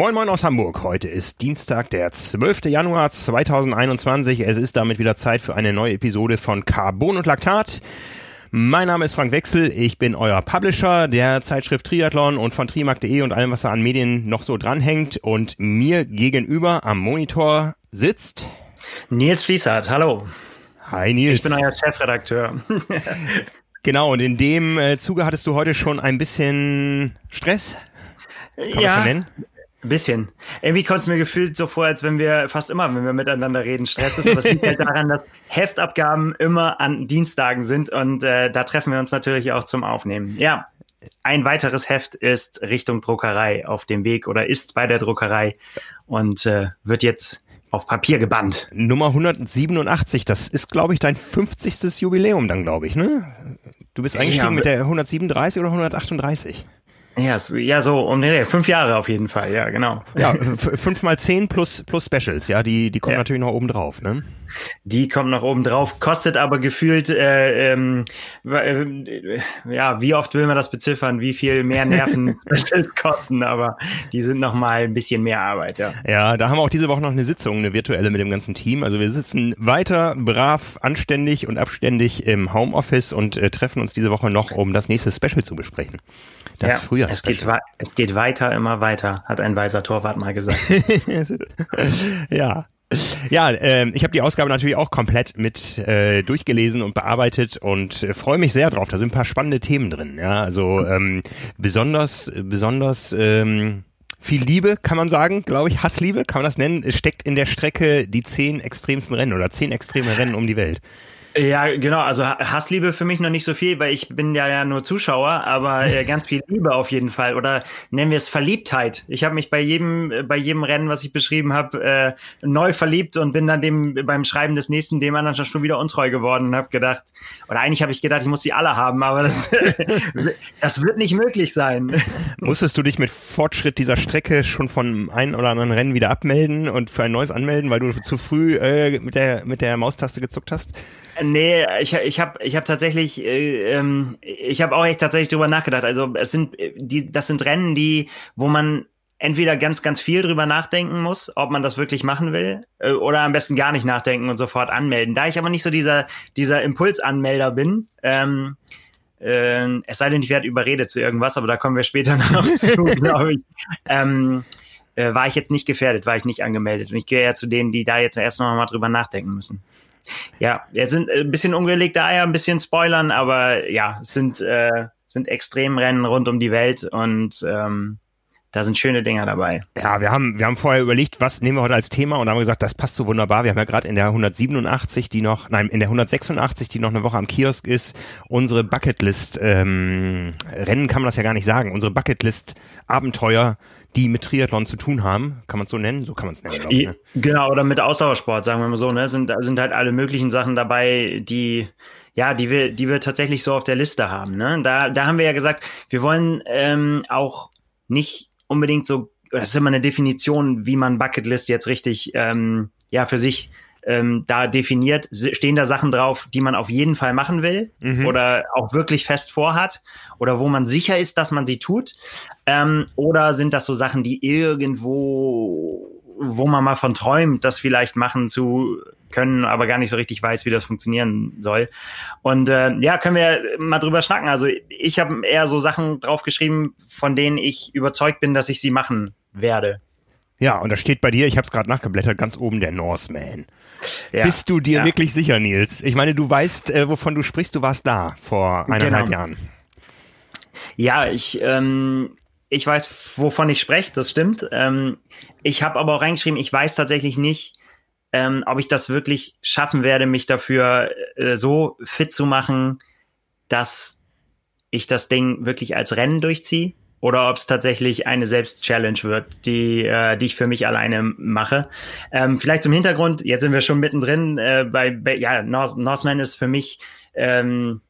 Moin Moin aus Hamburg. Heute ist Dienstag, der 12. Januar 2021. Es ist damit wieder Zeit für eine neue Episode von Carbon und Laktat. Mein Name ist Frank Wechsel, ich bin euer Publisher der Zeitschrift Triathlon und von trimark.de und allem, was da an Medien noch so dranhängt. Und mir gegenüber am Monitor sitzt Nils Fließert. Hallo. Hi Nils. Ich bin euer Chefredakteur. genau, und in dem äh, Zuge hattest du heute schon ein bisschen Stress? Kann ja, ein bisschen. Irgendwie kommt es mir gefühlt so vor, als wenn wir fast immer, wenn wir miteinander reden, Stress ist. Aber es liegt halt daran, dass Heftabgaben immer an Dienstagen sind und äh, da treffen wir uns natürlich auch zum Aufnehmen. Ja, ein weiteres Heft ist Richtung Druckerei auf dem Weg oder ist bei der Druckerei und äh, wird jetzt auf Papier gebannt. Nummer 187, das ist, glaube ich, dein 50. Jubiläum dann, glaube ich, ne? Du bist eingestiegen ja, mit der 137 oder 138? Ja, so, ja, so um nee, fünf Jahre auf jeden Fall, ja, genau. Ja, fünf mal zehn plus plus Specials, ja, die die kommen ja. natürlich noch oben drauf, ne? Die kommt noch oben drauf, kostet aber gefühlt, äh, ähm, äh, ja, wie oft will man das beziffern, wie viel mehr Nerven Specials kosten, aber die sind noch mal ein bisschen mehr Arbeit, ja. Ja, da haben wir auch diese Woche noch eine Sitzung, eine virtuelle mit dem ganzen Team. Also wir sitzen weiter brav, anständig und abständig im Homeoffice und äh, treffen uns diese Woche noch, um das nächste Special zu besprechen. Das ja, Frühjahrs es geht, es geht weiter, immer weiter, hat ein weiser Torwart mal gesagt. ja, ja, äh, ich habe die Ausgabe natürlich auch komplett mit äh, durchgelesen und bearbeitet und äh, freue mich sehr drauf. Da sind ein paar spannende Themen drin. Ja, also ähm, besonders, besonders ähm, viel Liebe, kann man sagen, glaube ich, Hassliebe, kann man das nennen, steckt in der Strecke die zehn extremsten Rennen oder zehn extreme Rennen um die Welt. Ja, genau. Also Hassliebe für mich noch nicht so viel, weil ich bin ja, ja nur Zuschauer, aber äh, ganz viel Liebe auf jeden Fall. Oder nennen wir es Verliebtheit. Ich habe mich bei jedem, bei jedem Rennen, was ich beschrieben habe, äh, neu verliebt und bin dann dem beim Schreiben des nächsten dem anderen schon wieder untreu geworden und habe gedacht, oder eigentlich habe ich gedacht, ich muss die alle haben, aber das, das wird nicht möglich sein. Musstest du dich mit Fortschritt dieser Strecke schon von einem oder anderen Rennen wieder abmelden und für ein neues anmelden, weil du zu früh äh, mit der mit der Maustaste gezuckt hast? Nee, ich, ich habe ich hab tatsächlich, äh, ähm, ich habe auch echt tatsächlich drüber nachgedacht. Also es sind äh, die, das sind Rennen, die, wo man entweder ganz, ganz viel drüber nachdenken muss, ob man das wirklich machen will, äh, oder am besten gar nicht nachdenken und sofort anmelden. Da ich aber nicht so dieser, dieser Impulsanmelder bin, ähm, äh, es sei denn, ich werde überredet zu irgendwas, aber da kommen wir später noch zu, glaube ich. Ähm, äh, war ich jetzt nicht gefährdet, war ich nicht angemeldet. Und ich gehe ja zu denen, die da jetzt erst noch mal drüber nachdenken müssen. Ja, jetzt sind äh, ein bisschen ungelegte Eier, ein bisschen spoilern, aber ja, es sind, äh, sind Extremrennen rund um die Welt und ähm, da sind schöne Dinger dabei. Ja, wir haben, wir haben vorher überlegt, was nehmen wir heute als Thema und haben gesagt, das passt so wunderbar. Wir haben ja gerade in der 187, die noch, nein, in der 186, die noch eine Woche am Kiosk ist, unsere Bucketlist, ähm, Rennen kann man das ja gar nicht sagen, unsere Bucketlist Abenteuer die mit Triathlon zu tun haben. Kann man es so nennen? So kann man es nennen, ich. Ne? Genau, oder mit Ausdauersport, sagen wir mal so. Ne? Sind, sind halt alle möglichen Sachen dabei, die ja, die wir, die wir tatsächlich so auf der Liste haben. Ne? Da, da haben wir ja gesagt, wir wollen ähm, auch nicht unbedingt so, das ist immer eine Definition, wie man Bucketlist jetzt richtig ähm, ja für sich ähm, da definiert, stehen da Sachen drauf, die man auf jeden Fall machen will mhm. oder auch wirklich fest vorhat oder wo man sicher ist, dass man sie tut? Ähm, oder sind das so Sachen, die irgendwo, wo man mal von träumt, das vielleicht machen zu können, aber gar nicht so richtig weiß, wie das funktionieren soll. Und äh, ja, können wir mal drüber schnacken. Also ich habe eher so Sachen draufgeschrieben, von denen ich überzeugt bin, dass ich sie machen werde. Ja, und da steht bei dir, ich habe es gerade nachgeblättert, ganz oben der Norseman. Ja, Bist du dir ja. wirklich sicher, Nils? Ich meine, du weißt, äh, wovon du sprichst, du warst da vor eineinhalb genau. Jahren. Ja, ich, ähm, ich weiß, wovon ich spreche, das stimmt. Ähm, ich habe aber auch reingeschrieben, ich weiß tatsächlich nicht, ähm, ob ich das wirklich schaffen werde, mich dafür äh, so fit zu machen, dass ich das Ding wirklich als Rennen durchziehe oder ob es tatsächlich eine Selbst-Challenge wird, die, äh, die ich für mich alleine mache. Ähm, vielleicht zum Hintergrund, jetzt sind wir schon mittendrin, äh, bei, bei ja, North, Northman ist für mich ähm,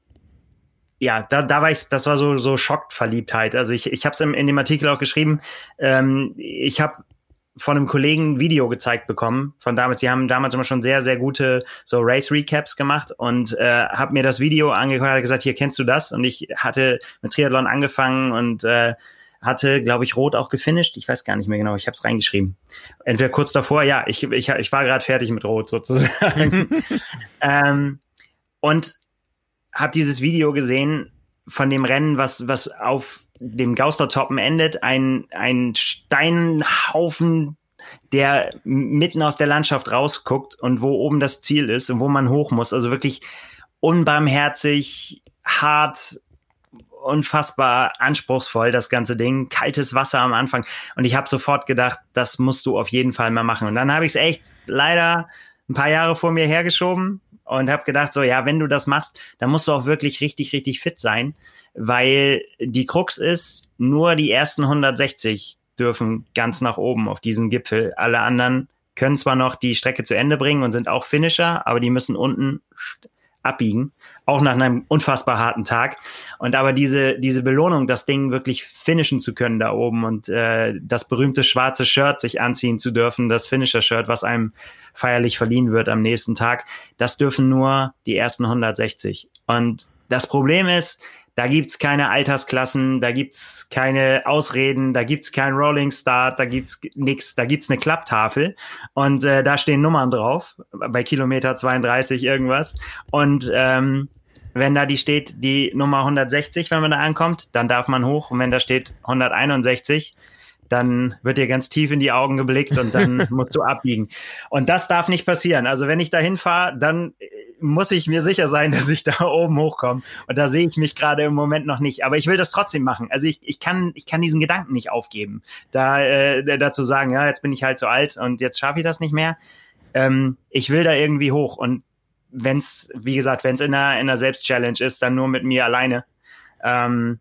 ja, da, da war ich, das war so so Schockverliebtheit. Also ich, ich habe es in, in dem Artikel auch geschrieben. Ähm, ich habe von einem Kollegen ein Video gezeigt bekommen von damals. Die haben damals immer schon sehr, sehr gute so Race Recaps gemacht und äh, habe mir das Video angeguckt, hat gesagt, hier kennst du das? Und ich hatte mit Triathlon angefangen und äh, hatte, glaube ich, rot auch gefinisht. Ich weiß gar nicht mehr genau, ich habe es reingeschrieben. Entweder kurz davor, ja, ich, ich, ich war gerade fertig mit rot sozusagen. ähm, und habe dieses Video gesehen von dem Rennen, was, was auf dem Gaustertoppen endet. Ein, ein Steinhaufen, der mitten aus der Landschaft rausguckt und wo oben das Ziel ist und wo man hoch muss. Also wirklich unbarmherzig, hart, unfassbar anspruchsvoll, das ganze Ding. Kaltes Wasser am Anfang. Und ich habe sofort gedacht, das musst du auf jeden Fall mal machen. Und dann habe ich es echt leider ein paar Jahre vor mir hergeschoben und habe gedacht, so ja, wenn du das machst, dann musst du auch wirklich richtig, richtig fit sein, weil die Krux ist, nur die ersten 160 dürfen ganz nach oben auf diesen Gipfel. Alle anderen können zwar noch die Strecke zu Ende bringen und sind auch Finisher, aber die müssen unten abbiegen, auch nach einem unfassbar harten Tag. Und aber diese, diese Belohnung, das Ding wirklich finishen zu können da oben und äh, das berühmte schwarze Shirt sich anziehen zu dürfen, das Finisher-Shirt, was einem feierlich verliehen wird am nächsten Tag, das dürfen nur die ersten 160. Und das Problem ist, da gibt's keine Altersklassen, da gibt's keine Ausreden, da gibt's kein Rolling Start, da gibt's nix, da gibt's eine Klapptafel und äh, da stehen Nummern drauf, bei Kilometer 32 irgendwas. Und ähm, wenn da die steht, die Nummer 160, wenn man da ankommt, dann darf man hoch. Und wenn da steht 161, dann wird dir ganz tief in die Augen geblickt und dann musst du abbiegen. Und das darf nicht passieren. Also wenn ich da hinfahre, dann muss ich mir sicher sein, dass ich da oben hochkomme. Und da sehe ich mich gerade im Moment noch nicht. Aber ich will das trotzdem machen. Also ich, ich, kann, ich kann diesen Gedanken nicht aufgeben. Da äh, dazu sagen, ja, jetzt bin ich halt so alt und jetzt schaffe ich das nicht mehr. Ähm, ich will da irgendwie hoch. Und wenn es, wie gesagt, wenn es in einer, in einer Selbstchallenge ist, dann nur mit mir alleine. Ähm,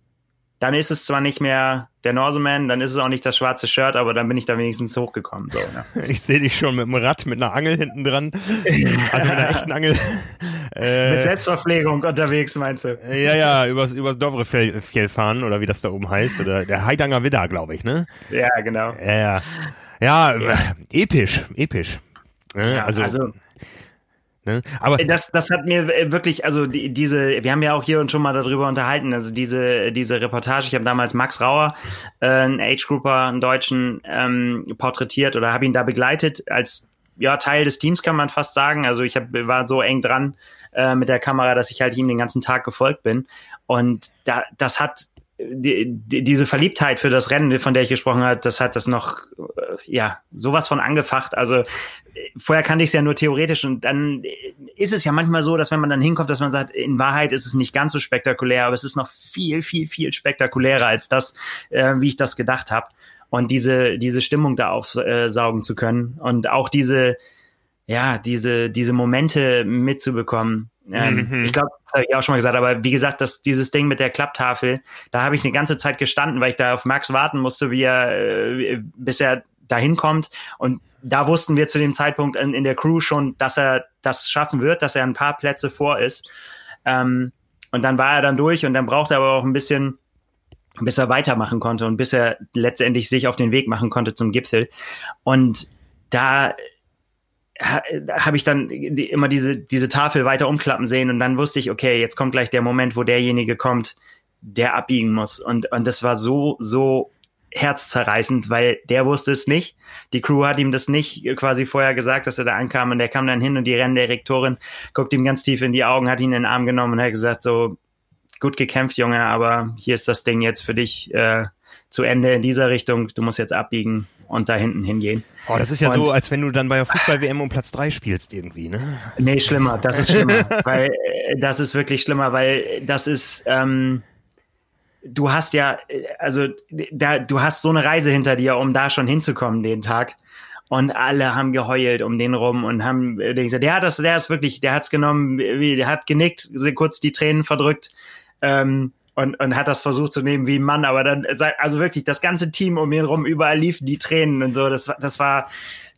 dann ist es zwar nicht mehr der Norseman, dann ist es auch nicht das schwarze Shirt, aber dann bin ich da wenigstens hochgekommen. So, ne? Ich sehe dich schon mit einem Rad, mit einer Angel hinten dran. Also mit einer echten Angel. äh, mit Selbstverpflegung unterwegs, meinst du? Ja, ja, übers, übers Dovrefjell fahren oder wie das da oben heißt. Oder der Heidanger Widder, glaube ich, ne? Ja, genau. Ja, ja. ja, ja. episch, episch. Ja, also, also Ne? Aber äh, das, das hat mir äh, wirklich, also die, diese, wir haben ja auch hier und schon mal darüber unterhalten, also diese, diese Reportage, ich habe damals Max Rauer, äh, einen Age-Grouper, einen Deutschen, ähm, porträtiert oder habe ihn da begleitet als ja, Teil des Teams, kann man fast sagen. Also ich hab, war so eng dran äh, mit der Kamera, dass ich halt ihm den ganzen Tag gefolgt bin. Und da, das hat die, die, diese Verliebtheit für das Rennen, von der ich gesprochen habe, das hat das noch, äh, ja, sowas von angefacht. Also vorher kannte ich es ja nur theoretisch und dann ist es ja manchmal so, dass wenn man dann hinkommt, dass man sagt, in Wahrheit ist es nicht ganz so spektakulär, aber es ist noch viel, viel, viel spektakulärer als das, äh, wie ich das gedacht habe. Und diese, diese Stimmung da aufsaugen zu können und auch diese, ja, diese, diese Momente mitzubekommen, ähm, mhm. Ich glaube, das habe ich auch schon mal gesagt, aber wie gesagt, dass dieses Ding mit der Klapptafel, da habe ich eine ganze Zeit gestanden, weil ich da auf Max warten musste, wie er, äh, bis er dahin kommt. Und da wussten wir zu dem Zeitpunkt in, in, der Crew schon, dass er das schaffen wird, dass er ein paar Plätze vor ist. Ähm, und dann war er dann durch und dann brauchte er aber auch ein bisschen, bis er weitermachen konnte und bis er letztendlich sich auf den Weg machen konnte zum Gipfel. Und da habe ich dann die, immer diese, diese Tafel weiter umklappen sehen und dann wusste ich, okay, jetzt kommt gleich der Moment, wo derjenige kommt, der abbiegen muss. Und, und das war so, so herzzerreißend, weil der wusste es nicht. Die Crew hat ihm das nicht quasi vorher gesagt, dass er da ankam und der kam dann hin und die Renndirektorin guckt ihm ganz tief in die Augen, hat ihn in den Arm genommen und hat gesagt so, gut gekämpft, Junge, aber hier ist das Ding jetzt für dich äh, zu Ende in dieser Richtung, du musst jetzt abbiegen und da hinten hingehen. Oh, das ist ja und, so, als wenn du dann bei der Fußball-WM um Platz drei spielst irgendwie, ne? Nee, schlimmer, das ist schlimmer, weil äh, das ist wirklich schlimmer, weil das ist, ähm, du hast ja, äh, also da, du hast so eine Reise hinter dir, um da schon hinzukommen den Tag. Und alle haben geheult um den rum und haben äh, gesagt, der hat das, der ist wirklich, der hat's genommen, der hat genickt, kurz die Tränen verdrückt. Ähm, und, und hat das versucht zu nehmen wie ein Mann, aber dann, also wirklich, das ganze Team um ihn rum, überall liefen die Tränen und so, das, das war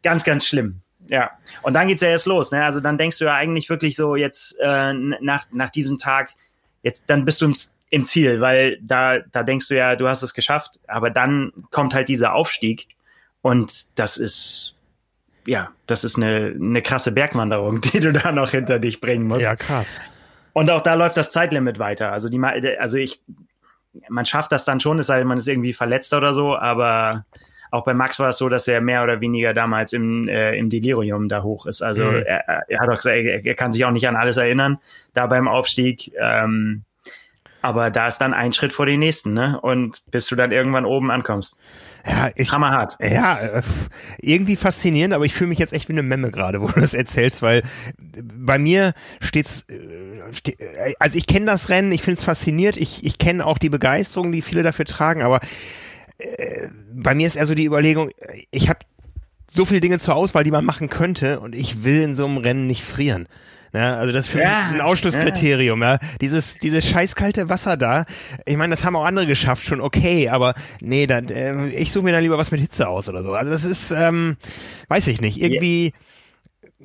ganz, ganz schlimm. Ja, und dann geht's ja erst los, ne? Also dann denkst du ja eigentlich wirklich so jetzt äh, nach, nach diesem Tag, jetzt dann bist du im, im Ziel, weil da, da denkst du ja, du hast es geschafft, aber dann kommt halt dieser Aufstieg und das ist ja, das ist eine, eine krasse Bergwanderung, die du da noch hinter dich bringen musst. Ja, krass. Und auch da läuft das Zeitlimit weiter. Also die, also ich, man schafft das dann schon, es sei denn, man ist irgendwie verletzt oder so, aber auch bei Max war es so, dass er mehr oder weniger damals im, äh, im Delirium da hoch ist. Also mhm. er, er hat auch gesagt, er, er, kann sich auch nicht an alles erinnern, da beim Aufstieg. Ähm, aber da ist dann ein Schritt vor den nächsten, ne? Und bis du dann irgendwann oben ankommst. Ja, ich, Hammerhart. Ja, äh, irgendwie faszinierend, aber ich fühle mich jetzt echt wie eine Memme gerade, wo du das erzählst, weil bei mir steht's, äh, also ich kenne das Rennen, ich finde es fasziniert, ich, ich kenne auch die Begeisterung, die viele dafür tragen, aber äh, bei mir ist eher so die Überlegung, ich habe so viele Dinge zur Auswahl, die man machen könnte und ich will in so einem Rennen nicht frieren. Ja, also das ist für ja, mich ein Ausschlusskriterium. Ja. ja. Dieses, dieses scheißkalte Wasser da, ich meine, das haben auch andere geschafft, schon okay, aber nee, dann, äh, ich suche mir dann lieber was mit Hitze aus oder so. Also das ist, ähm, weiß ich nicht, irgendwie... Yeah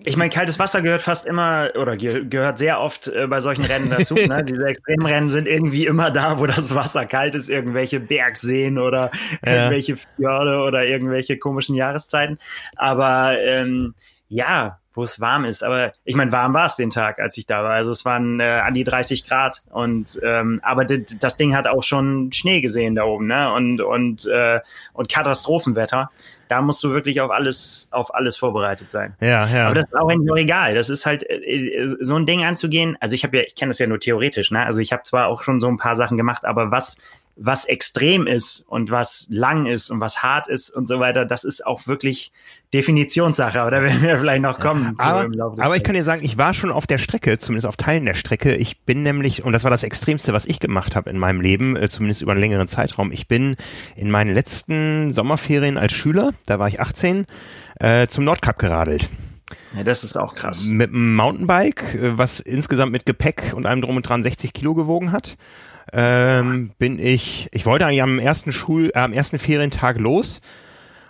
ich meine, kaltes Wasser gehört fast immer oder ge gehört sehr oft äh, bei solchen Rennen dazu. ne? Diese Extremrennen sind irgendwie immer da, wo das Wasser kalt ist, irgendwelche Bergseen oder ja. irgendwelche Fjorde oder irgendwelche komischen Jahreszeiten. Aber ähm, ja, wo es warm ist. Aber ich meine, warm war es den Tag, als ich da war. Also es waren äh, an die 30 Grad und ähm, aber das Ding hat auch schon Schnee gesehen da oben, ne? Und und äh, und Katastrophenwetter da musst du wirklich auf alles, auf alles vorbereitet sein. Ja, ja. Aber das ist auch eigentlich nur egal. Das ist halt äh, so ein Ding anzugehen. Also ich habe ja, ich kenne das ja nur theoretisch, ne? Also ich habe zwar auch schon so ein paar Sachen gemacht, aber was was extrem ist und was lang ist und was hart ist und so weiter, das ist auch wirklich Definitionssache, aber da werden wir vielleicht noch kommen. Aber, aber ich kann dir sagen, ich war schon auf der Strecke, zumindest auf Teilen der Strecke. Ich bin nämlich, und das war das Extremste, was ich gemacht habe in meinem Leben, äh, zumindest über einen längeren Zeitraum. Ich bin in meinen letzten Sommerferien als Schüler, da war ich 18, äh, zum Nordkap geradelt. Ja, das ist auch krass. Mit einem Mountainbike, äh, was insgesamt mit Gepäck und allem drum und dran 60 Kilo gewogen hat ähm, bin ich, ich wollte eigentlich am ersten Schul, äh, am ersten Ferientag los.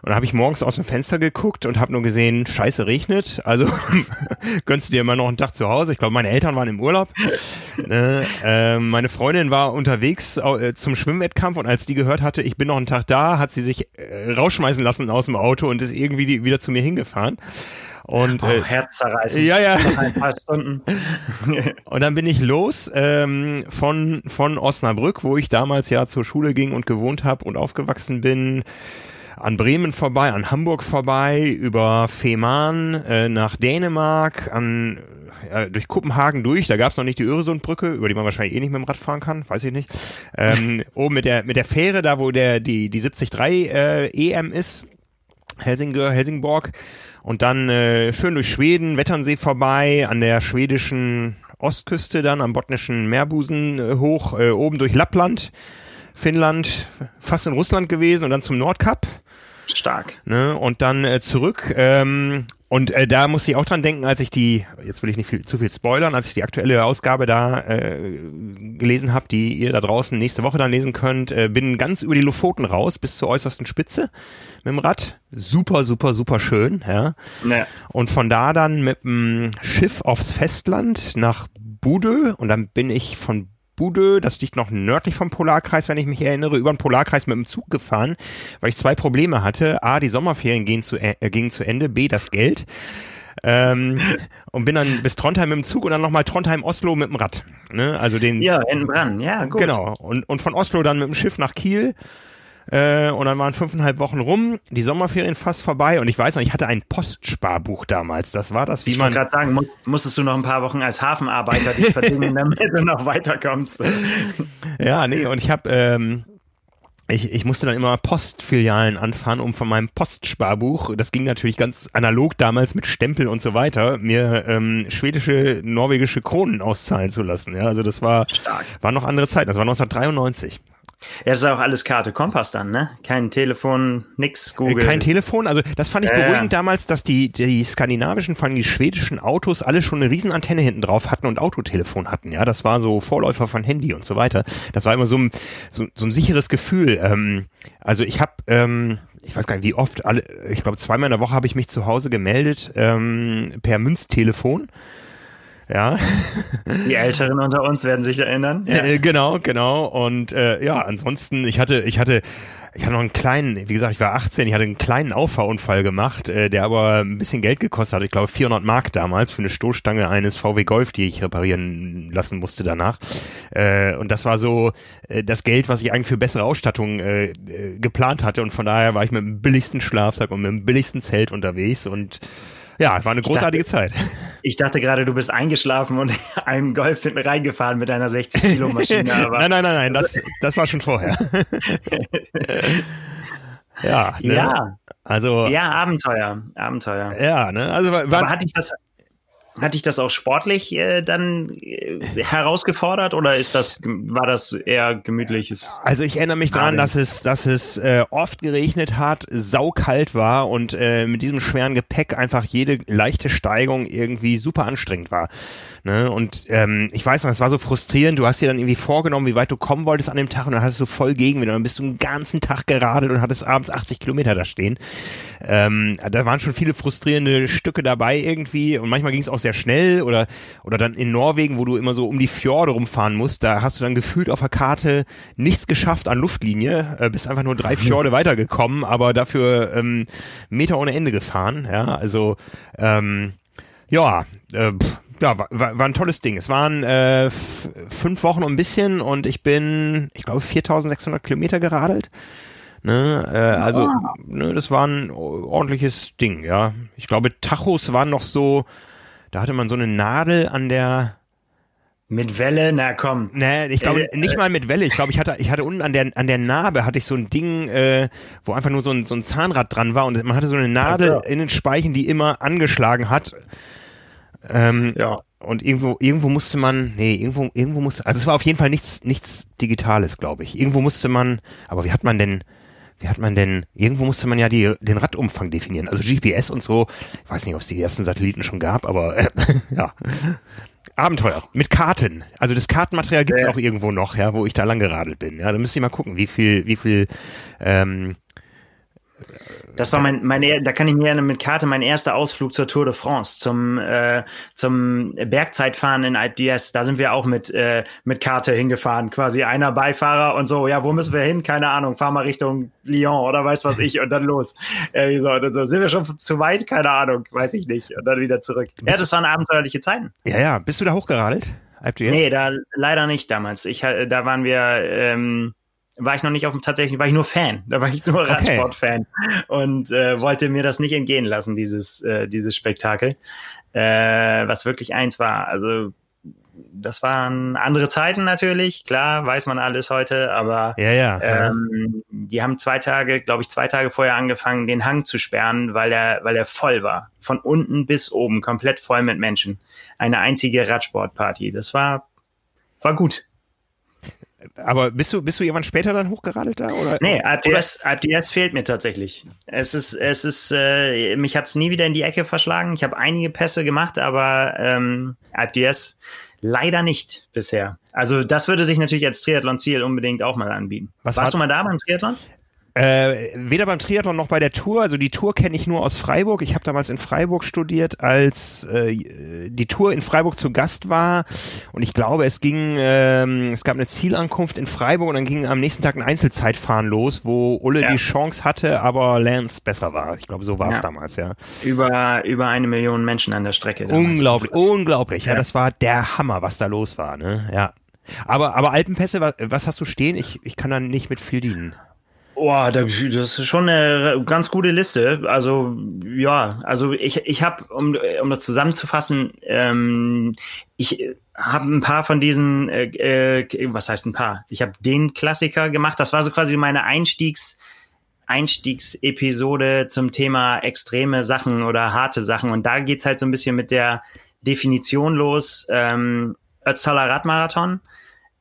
Und da habe ich morgens aus dem Fenster geguckt und habe nur gesehen, scheiße regnet. Also gönnst du dir immer noch einen Tag zu Hause. Ich glaube, meine Eltern waren im Urlaub. ne? äh, meine Freundin war unterwegs äh, zum Schwimmwettkampf und als die gehört hatte, ich bin noch einen Tag da, hat sie sich äh, rausschmeißen lassen aus dem Auto und ist irgendwie die, wieder zu mir hingefahren. Und oh, äh, Herzzerreißen. Ja, ja. ein paar Stunden. und dann bin ich los ähm, von von Osnabrück, wo ich damals ja zur Schule ging und gewohnt habe und aufgewachsen bin an Bremen vorbei, an Hamburg vorbei, über Fehmarn äh, nach Dänemark, an äh, durch Kopenhagen durch. Da gab es noch nicht die Öresundbrücke, über die man wahrscheinlich eh nicht mit dem Rad fahren kann, weiß ich nicht. Ähm, oben mit der mit der Fähre, da wo der die die 73 äh, EM ist, Helsingör, Helsingborg und dann äh, schön durch Schweden, Wetternsee vorbei, an der schwedischen Ostküste dann, am botnischen Meerbusen äh, hoch, äh, oben durch Lappland, Finnland, fast in Russland gewesen und dann zum Nordkap. Stark. Ne? Und dann äh, zurück. Ähm, und äh, da muss ich auch dran denken, als ich die, jetzt will ich nicht viel, zu viel spoilern, als ich die aktuelle Ausgabe da äh, gelesen habe, die ihr da draußen nächste Woche dann lesen könnt, äh, bin ganz über die Lofoten raus bis zur äußersten Spitze mit dem Rad. Super, super, super schön, ja. ja. Und von da dann mit dem Schiff aufs Festland nach Budö und dann bin ich von Bude, das liegt noch nördlich vom Polarkreis, wenn ich mich erinnere, über den Polarkreis mit dem Zug gefahren, weil ich zwei Probleme hatte. A, die Sommerferien gingen zu, äh, gingen zu Ende, B, das Geld. Ähm, und bin dann bis Trondheim mit dem Zug und dann nochmal Trondheim-Oslo mit dem Rad. Ne? Also den. Ja, hinten dran, ja, gut. Genau. Und, und von Oslo dann mit dem Schiff nach Kiel äh, und dann waren fünfeinhalb Wochen rum, die Sommerferien fast vorbei und ich weiß noch, ich hatte ein Postsparbuch damals. Das war das, wie ich man. Ich wollte gerade sagen, muss, musstest du noch ein paar Wochen als Hafenarbeiter dich verdienen, damit du noch weiterkommst. ja, nee, und ich habe ähm, ich, ich musste dann immer Postfilialen anfahren, um von meinem Postsparbuch, das ging natürlich ganz analog damals mit Stempel und so weiter, mir ähm, schwedische, norwegische Kronen auszahlen zu lassen. Ja, also das war, Stark. war noch andere Zeit. Das war 1993. Ja, das ist auch alles Karte Kompass dann, ne? Kein Telefon, nix, Google. Kein Telefon, also das fand ich ja, beruhigend damals, dass die, die skandinavischen, vor allem die schwedischen Autos alle schon eine Riesenantenne hinten drauf hatten und Autotelefon hatten, ja. Das war so Vorläufer von Handy und so weiter. Das war immer so ein, so, so ein sicheres Gefühl. Ähm, also ich habe, ähm, ich weiß gar nicht, wie oft, alle, ich glaube zweimal in der Woche habe ich mich zu Hause gemeldet ähm, per Münztelefon. Ja. Die Älteren unter uns werden sich erinnern. Ja. Äh, genau, genau. Und äh, ja, ansonsten, ich hatte, ich hatte ich hatte noch einen kleinen, wie gesagt, ich war 18, ich hatte einen kleinen Auffahrunfall gemacht, äh, der aber ein bisschen Geld gekostet hat. Ich glaube 400 Mark damals für eine Stoßstange eines VW Golf, die ich reparieren lassen musste danach. Äh, und das war so äh, das Geld, was ich eigentlich für bessere Ausstattung äh, äh, geplant hatte. Und von daher war ich mit dem billigsten Schlafsack und mit dem billigsten Zelt unterwegs und ja, war eine großartige dachte, Zeit. Ich dachte gerade, du bist eingeschlafen und einem Golf hinten reingefahren mit einer 60 Kilo Maschine. nein, nein, nein, nein, das, das war schon vorher. ja, ne? ja. Also ja, Abenteuer, Abenteuer. Ja, ne? Also war, Aber hatte ich das hat dich das auch sportlich äh, dann äh, herausgefordert oder ist das war das eher gemütliches? Also ich erinnere mich daran, dass es dass es äh, oft geregnet hat, saukalt war und äh, mit diesem schweren Gepäck einfach jede leichte Steigung irgendwie super anstrengend war. Ne? Und ähm, ich weiß noch, es war so frustrierend. Du hast dir dann irgendwie vorgenommen, wie weit du kommen wolltest an dem Tag und dann hast du voll Gegenwind. Und dann bist du einen ganzen Tag geradelt und hattest abends 80 Kilometer da stehen. Ähm, da waren schon viele frustrierende Stücke dabei irgendwie und manchmal ging es auch sehr schnell oder oder dann in Norwegen, wo du immer so um die Fjorde rumfahren musst, da hast du dann gefühlt auf der Karte nichts geschafft an Luftlinie, äh, bist einfach nur drei Fjorde weitergekommen, aber dafür ähm, Meter ohne Ende gefahren. Ja, also ähm, ja, äh, ja, war, war, war ein tolles Ding. Es waren äh, fünf Wochen und ein bisschen und ich bin, ich glaube, 4600 Kilometer geradelt. Ne, äh, also, oh. ne, das war ein ordentliches Ding, ja. Ich glaube, Tachos waren noch so, da hatte man so eine Nadel an der, mit Welle, na komm. Nee, ich glaube äh, nicht mal mit Welle. Ich glaube, ich hatte, ich hatte unten an der, an der Narbe hatte ich so ein Ding, äh, wo einfach nur so ein, so ein Zahnrad dran war und man hatte so eine Nadel also. in den Speichen, die immer angeschlagen hat. Ähm, ja. Und irgendwo, irgendwo musste man, nee, irgendwo, irgendwo musste, also es war auf jeden Fall nichts, nichts Digitales, glaube ich. Irgendwo musste man, aber wie hat man denn, wie hat man denn, irgendwo musste man ja die, den Radumfang definieren. Also GPS und so, ich weiß nicht, ob es die ersten Satelliten schon gab, aber äh, ja. Abenteuer mit Karten. Also das Kartenmaterial gibt's ja. auch irgendwo noch, ja, wo ich da lang geradelt bin. Ja, da müsst ihr mal gucken, wie viel, wie viel ähm, das war mein, mein, da kann ich mir mit Karte mein erster Ausflug zur Tour de France, zum, äh, zum Bergzeitfahren in Alpe d'Huez. Da sind wir auch mit, äh, mit Karte hingefahren. Quasi einer Beifahrer und so, ja, wo müssen wir hin? Keine Ahnung, fahr mal Richtung Lyon oder weiß was ich und dann los. Äh, so, und so. Sind wir schon zu weit? Keine Ahnung, weiß ich nicht. Und dann wieder zurück. Bist ja, das waren abenteuerliche Zeiten. Ja, ja. Bist du da hochgeradelt? Alpe d'Huez? Nee, da leider nicht damals. Ich, da waren wir, ähm, war ich noch nicht auf dem tatsächlich, war ich nur Fan. Da war ich nur Radsport-Fan und äh, wollte mir das nicht entgehen lassen, dieses, äh, dieses Spektakel. Äh, was wirklich eins war. Also das waren andere Zeiten natürlich, klar, weiß man alles heute, aber ja, ja, ähm, die haben zwei Tage, glaube ich, zwei Tage vorher angefangen, den Hang zu sperren, weil er, weil er voll war. Von unten bis oben, komplett voll mit Menschen. Eine einzige Radsportparty. Das war, war gut. Aber bist du, bist du irgendwann später dann hochgeradelt da? Oder? Nee, AlpDS, AlpDS fehlt mir tatsächlich. Es ist, es ist, äh, mich hat's nie wieder in die Ecke verschlagen. Ich habe einige Pässe gemacht, aber ähm, AlpDS leider nicht bisher. Also das würde sich natürlich als Triathlon-Ziel unbedingt auch mal anbieten. Was Warst du mal da beim Triathlon? Äh, weder beim Triathlon noch bei der Tour. Also die Tour kenne ich nur aus Freiburg. Ich habe damals in Freiburg studiert, als äh, die Tour in Freiburg zu Gast war. Und ich glaube, es ging, ähm, es gab eine Zielankunft in Freiburg und dann ging am nächsten Tag ein Einzelzeitfahren los, wo Ulle ja. die Chance hatte, aber Lance besser war. Ich glaube, so war es ja. damals, ja. Über, über eine Million Menschen an der Strecke. Unglaublich, unglaublich. Ja. ja, das war der Hammer, was da los war, ne? Ja. Aber, aber Alpenpässe, was, was hast du stehen? Ich, ich kann da nicht mit viel dienen. Boah, das ist schon eine ganz gute Liste. Also ja, also ich, ich habe, um, um das zusammenzufassen, ähm, ich habe ein paar von diesen, äh, äh, was heißt ein paar? Ich habe den Klassiker gemacht. Das war so quasi meine Einstiegs Einstiegsepisode zum Thema extreme Sachen oder harte Sachen. Und da geht's halt so ein bisschen mit der Definition los. Ähm, Ötztaler Radmarathon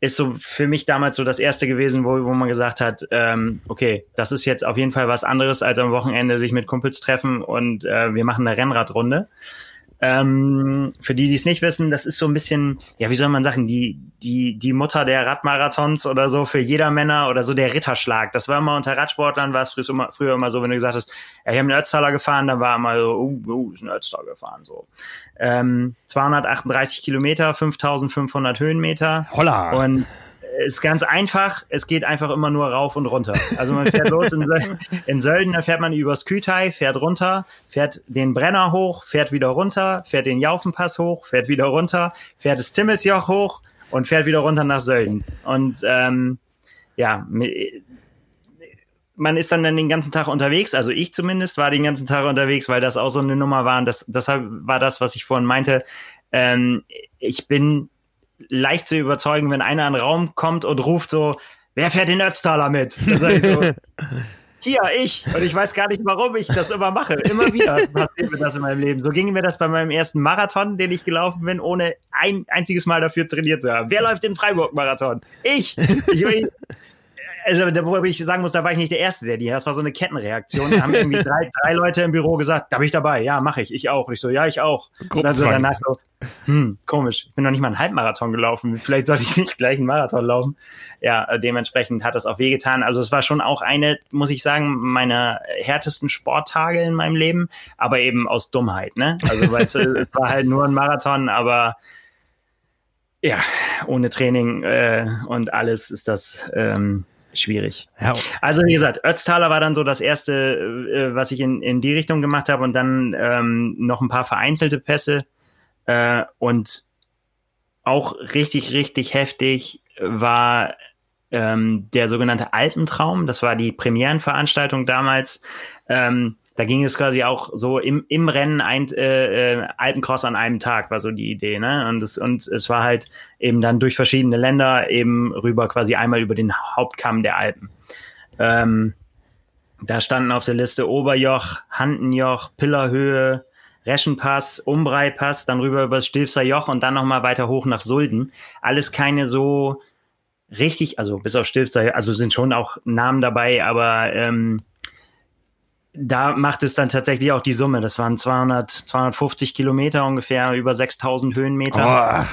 ist so für mich damals so das erste gewesen, wo, wo man gesagt hat, ähm, okay, das ist jetzt auf jeden Fall was anderes als am Wochenende sich mit Kumpels treffen und äh, wir machen eine Rennradrunde. Ähm, für die, die es nicht wissen, das ist so ein bisschen, ja, wie soll man sagen, die, die, die Mutter der Radmarathons oder so für jeder Männer oder so der Ritterschlag. Das war immer unter Radsportlern, war es früher immer, früher immer so, wenn du gesagt hast, ja, ich habe einen Ötztaler gefahren, dann war immer so, uh, uh, ist ein Ötztaler gefahren, so. Ähm, 238 Kilometer, 5500 Höhenmeter. Holla! Und ist ganz einfach. Es geht einfach immer nur rauf und runter. Also man fährt los in, in Sölden, da fährt man übers Kütei, fährt runter, fährt den Brenner hoch, fährt wieder runter, fährt den Jaufenpass hoch, fährt wieder runter, fährt das Timmelsjoch hoch und fährt wieder runter nach Sölden. Und ähm, ja, man ist dann, dann den ganzen Tag unterwegs, also ich zumindest war den ganzen Tag unterwegs, weil das auch so eine Nummer war. Und das, deshalb war das, was ich vorhin meinte. Ähm, ich bin leicht zu überzeugen, wenn einer in den Raum kommt und ruft so, wer fährt den Ötztaler mit? Dann sage ich so, hier, ich. Und ich weiß gar nicht, warum ich das immer mache. Immer wieder passiert mir das in meinem Leben. So ging mir das bei meinem ersten Marathon, den ich gelaufen bin, ohne ein einziges Mal dafür trainiert zu haben. Wer läuft den Freiburg-Marathon? Ich. ich, ich also wo ich sagen muss, da war ich nicht der Erste, der die, das war so eine Kettenreaktion. Da haben irgendwie drei, drei Leute im Büro gesagt, da bin ich dabei, ja, mache ich, ich auch. Und ich so, ja, ich auch. Und also danach so, hm, komisch, ich bin noch nicht mal einen Halbmarathon gelaufen, vielleicht sollte ich nicht gleich einen Marathon laufen. Ja, äh, dementsprechend hat das auch wehgetan. Also es war schon auch eine, muss ich sagen, meiner härtesten Sporttage in meinem Leben, aber eben aus Dummheit, ne? Also weil es, es war halt nur ein Marathon, aber ja, ohne Training äh, und alles ist das ähm, schwierig. Ja. Also wie gesagt, Ötztaler war dann so das erste, äh, was ich in, in die Richtung gemacht habe und dann ähm, noch ein paar vereinzelte Pässe äh, und auch richtig, richtig heftig war ähm, der sogenannte Alpentraum. Das war die Premierenveranstaltung damals. Ähm, da ging es quasi auch so im, im Rennen ein äh, äh, Alpencross an einem Tag, war so die Idee, ne? Und es, und es war halt eben dann durch verschiedene Länder eben rüber quasi einmal über den Hauptkamm der Alpen. Ähm, da standen auf der Liste Oberjoch, Handenjoch, Pillerhöhe, Reschenpass, Umbreipass, dann rüber über das Stilfser Joch und dann nochmal weiter hoch nach Sulden. Alles keine so richtig, also bis auf Stilfser, also sind schon auch Namen dabei, aber ähm, da macht es dann tatsächlich auch die Summe. Das waren 200, 250 Kilometer ungefähr, über 6000 Höhenmeter.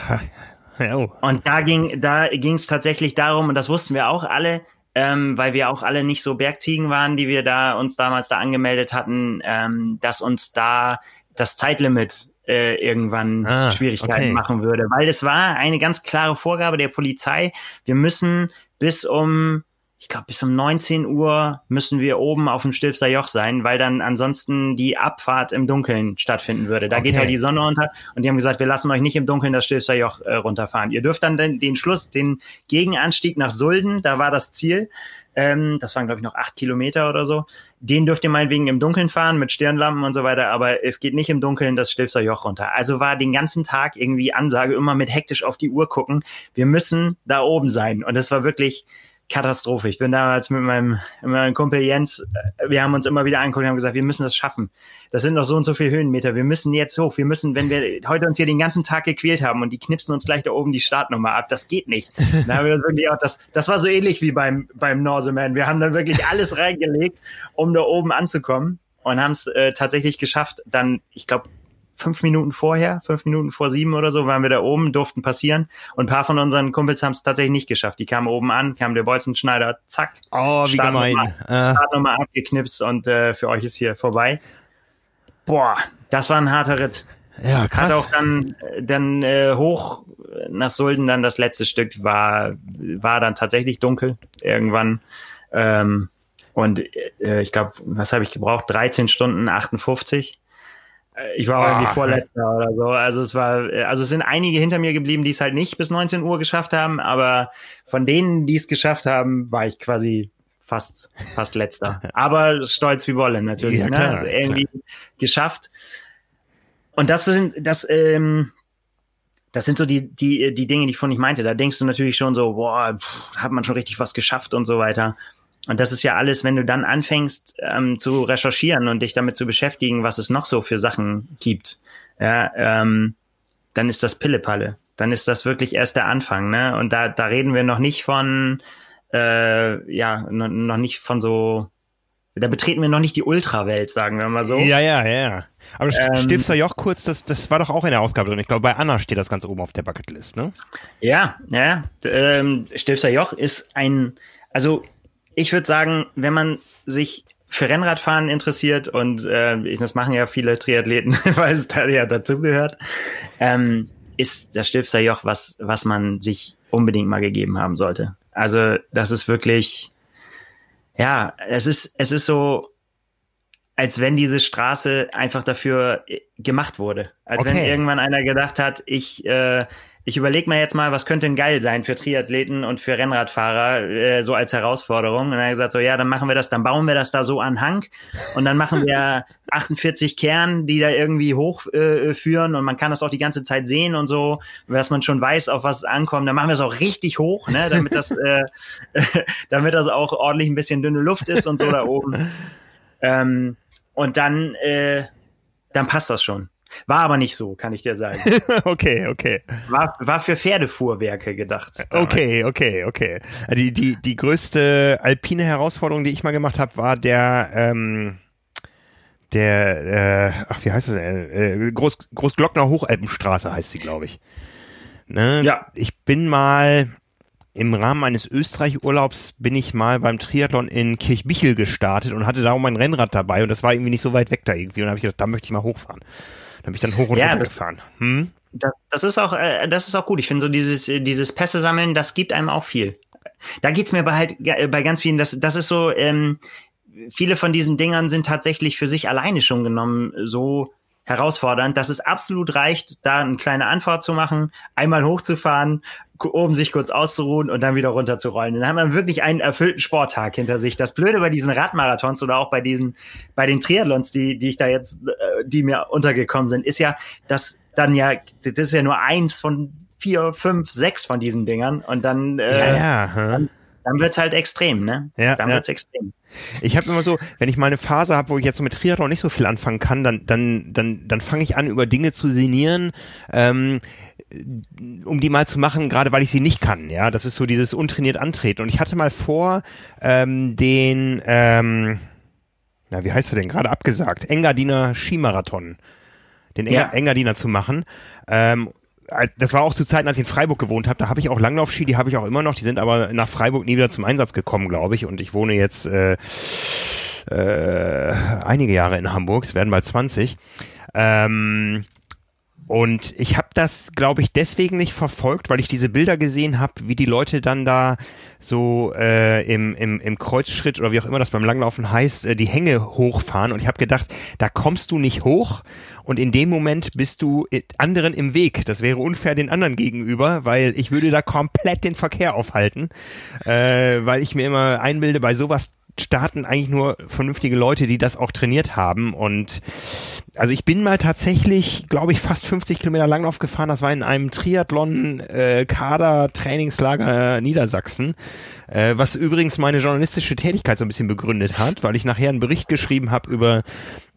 Oh. oh. Und da ging, da ging es tatsächlich darum, und das wussten wir auch alle, ähm, weil wir auch alle nicht so Bergziegen waren, die wir da uns damals da angemeldet hatten, ähm, dass uns da das Zeitlimit äh, irgendwann ah, Schwierigkeiten okay. machen würde. Weil es war eine ganz klare Vorgabe der Polizei, wir müssen bis um ich glaube, bis um 19 Uhr müssen wir oben auf dem Stilfser Joch sein, weil dann ansonsten die Abfahrt im Dunkeln stattfinden würde. Da okay. geht halt die Sonne unter und die haben gesagt, wir lassen euch nicht im Dunkeln das Stilfser Joch äh, runterfahren. Ihr dürft dann den, den Schluss, den Gegenanstieg nach Sulden, da war das Ziel, ähm, das waren glaube ich noch acht Kilometer oder so, den dürft ihr meinetwegen im Dunkeln fahren mit Stirnlampen und so weiter, aber es geht nicht im Dunkeln das Stilfser Joch runter. Also war den ganzen Tag irgendwie Ansage, immer mit hektisch auf die Uhr gucken, wir müssen da oben sein und das war wirklich Katastrophe. Ich bin damals mit meinem, mit meinem Kumpel Jens, äh, wir haben uns immer wieder angeguckt und haben gesagt, wir müssen das schaffen. Das sind noch so und so viele Höhenmeter. Wir müssen jetzt hoch. Wir müssen, wenn wir heute uns hier den ganzen Tag gequält haben und die knipsen uns gleich da oben die Startnummer ab, das geht nicht. Da haben wir das wirklich auch, das, das war so ähnlich wie beim, beim Norseman. Wir haben dann wirklich alles reingelegt, um da oben anzukommen und haben es äh, tatsächlich geschafft, dann, ich glaube, fünf Minuten vorher, fünf Minuten vor sieben oder so, waren wir da oben, durften passieren. Und ein paar von unseren Kumpels haben es tatsächlich nicht geschafft. Die kamen oben an, kam der Bolzenschneider, zack. Oh, wie gemein. Äh. Startnummer abgeknipst und äh, für euch ist hier vorbei. Boah, das war ein harter Ritt. Ja, krass. Hat auch dann, dann äh, hoch nach Sulden dann das letzte Stück war, war dann tatsächlich dunkel irgendwann. Ähm, und äh, ich glaube, was habe ich gebraucht? 13 Stunden 58. Äh, ich war auch irgendwie Vorletzter oder so. Also es war, also es sind einige hinter mir geblieben, die es halt nicht bis 19 Uhr geschafft haben, aber von denen, die es geschafft haben, war ich quasi fast, fast letzter. aber stolz wie Wolle natürlich, ja, ne? klar, ne? Irgendwie klar. geschafft. Und das sind, das, ähm, das sind so die, die, die Dinge, die ich von nicht meinte. Da denkst du natürlich schon so, boah, pff, hat man schon richtig was geschafft und so weiter. Und das ist ja alles, wenn du dann anfängst ähm, zu recherchieren und dich damit zu beschäftigen, was es noch so für Sachen gibt, ja, ähm, dann ist das Pillepalle. Dann ist das wirklich erst der Anfang, ne? Und da, da reden wir noch nicht von, äh, ja, noch nicht von so, da betreten wir noch nicht die Ultrawelt, sagen wir mal so. Ja, ja, ja. Aber ähm, Stifter Joch kurz, das, das war doch auch in der Ausgabe drin. Ich glaube, bei Anna steht das ganz oben auf der Bucketlist, ne? Ja, ja. Ähm, Stifter Joch ist ein, also ich würde sagen, wenn man sich für Rennradfahren interessiert und äh, das machen ja viele Triathleten, weil es da ja dazugehört, ähm, ist das Stilfser Joch was, was man sich unbedingt mal gegeben haben sollte. Also das ist wirklich, ja, es ist, es ist so, als wenn diese Straße einfach dafür äh, gemacht wurde. Als okay. wenn irgendwann einer gedacht hat, ich, äh, ich überlege mir jetzt mal, was könnte denn geil sein für Triathleten und für Rennradfahrer, äh, so als Herausforderung. Und dann hat er gesagt, so ja, dann machen wir das, dann bauen wir das da so an Hang und dann machen wir 48 Kern, die da irgendwie hochführen äh, und man kann das auch die ganze Zeit sehen und so, dass man schon weiß, auf was es ankommt. Dann machen wir es auch richtig hoch, ne, damit das, äh, damit das auch ordentlich ein bisschen dünne Luft ist und so da oben. Ähm, und dann, äh, dann passt das schon. War aber nicht so, kann ich dir sagen. okay, okay. War, war für Pferdefuhrwerke gedacht. Damals. Okay, okay, okay. Die, die, die größte alpine Herausforderung, die ich mal gemacht habe, war der, ähm, der, äh, ach, wie heißt das denn? Äh, Groß, Großglockner Hochalpenstraße heißt sie, glaube ich. Ne? Ja. Ich bin mal, im Rahmen eines Österreich-Urlaubs bin ich mal beim Triathlon in Kirchbichel gestartet und hatte da auch mein Rennrad dabei und das war irgendwie nicht so weit weg da irgendwie und habe ich gedacht, da möchte ich mal hochfahren. Da bin ich dann hoch und ja, runter gefahren. Hm? Das, das ist auch, äh, das ist auch gut. Ich finde so dieses, dieses Pässe sammeln, das gibt einem auch viel. Da geht's mir bei halt bei ganz vielen, das, das ist so, ähm, viele von diesen Dingern sind tatsächlich für sich alleine schon genommen so herausfordernd, dass es absolut reicht, da eine kleine Anfahrt zu machen, einmal hochzufahren, oben sich kurz auszuruhen und dann wieder runterzurollen. Dann haben wir wirklich einen erfüllten Sporttag hinter sich. Das Blöde bei diesen Radmarathons oder auch bei diesen, bei den Triathlons, die, die ich da jetzt, äh, die mir untergekommen sind, ist ja, dass dann ja, das ist ja nur eins von vier, fünf, sechs von diesen Dingern und dann, äh, ja, ja, dann, dann wird's halt extrem, ne? Ja, dann ja. wird's extrem. Ich habe immer so, wenn ich mal eine Phase habe, wo ich jetzt so mit Triathlon nicht so viel anfangen kann, dann dann dann dann fange ich an über Dinge zu sinnieren, ähm, um die mal zu machen, gerade weil ich sie nicht kann. Ja, das ist so dieses untrainiert antreten. Und ich hatte mal vor, ähm, den, ähm, na wie heißt er denn gerade abgesagt, Engadiner Skimarathon, den ja. Engadiner zu machen. Ähm, das war auch zu Zeiten, als ich in Freiburg gewohnt habe. Da habe ich auch Langlaufski, die habe ich auch immer noch. Die sind aber nach Freiburg nie wieder zum Einsatz gekommen, glaube ich. Und ich wohne jetzt äh, äh, einige Jahre in Hamburg. Es werden bald 20. Ähm, und ich habe das, glaube ich, deswegen nicht verfolgt, weil ich diese Bilder gesehen habe, wie die Leute dann da so äh, im, im, im Kreuzschritt oder wie auch immer das beim Langlaufen heißt, äh, die Hänge hochfahren. Und ich habe gedacht, da kommst du nicht hoch und in dem Moment bist du anderen im Weg. Das wäre unfair den anderen gegenüber, weil ich würde da komplett den Verkehr aufhalten, äh, weil ich mir immer einbilde, bei sowas starten eigentlich nur vernünftige Leute, die das auch trainiert haben. Und also ich bin mal tatsächlich, glaube ich, fast 50 Kilometer Langlauf gefahren. Das war in einem Triathlon-Kader-Trainingslager äh, Niedersachsen, äh, was übrigens meine journalistische Tätigkeit so ein bisschen begründet hat, weil ich nachher einen Bericht geschrieben habe über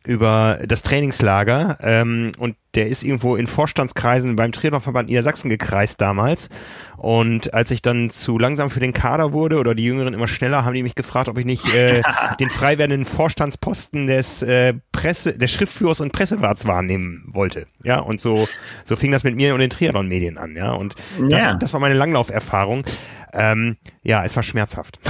über das Trainingslager ähm, und der ist irgendwo in Vorstandskreisen beim Triathlonverband Niedersachsen gekreist damals und als ich dann zu langsam für den Kader wurde oder die Jüngeren immer schneller, haben die mich gefragt, ob ich nicht äh, den frei werdenden Vorstandsposten des äh, Presse, des Schriftführers und Pressewarts wahrnehmen wollte. Ja, und so so fing das mit mir und den Triathlon-Medien an. Ja, und das, ja. das war meine Langlauferfahrung. Ähm, ja, es war schmerzhaft.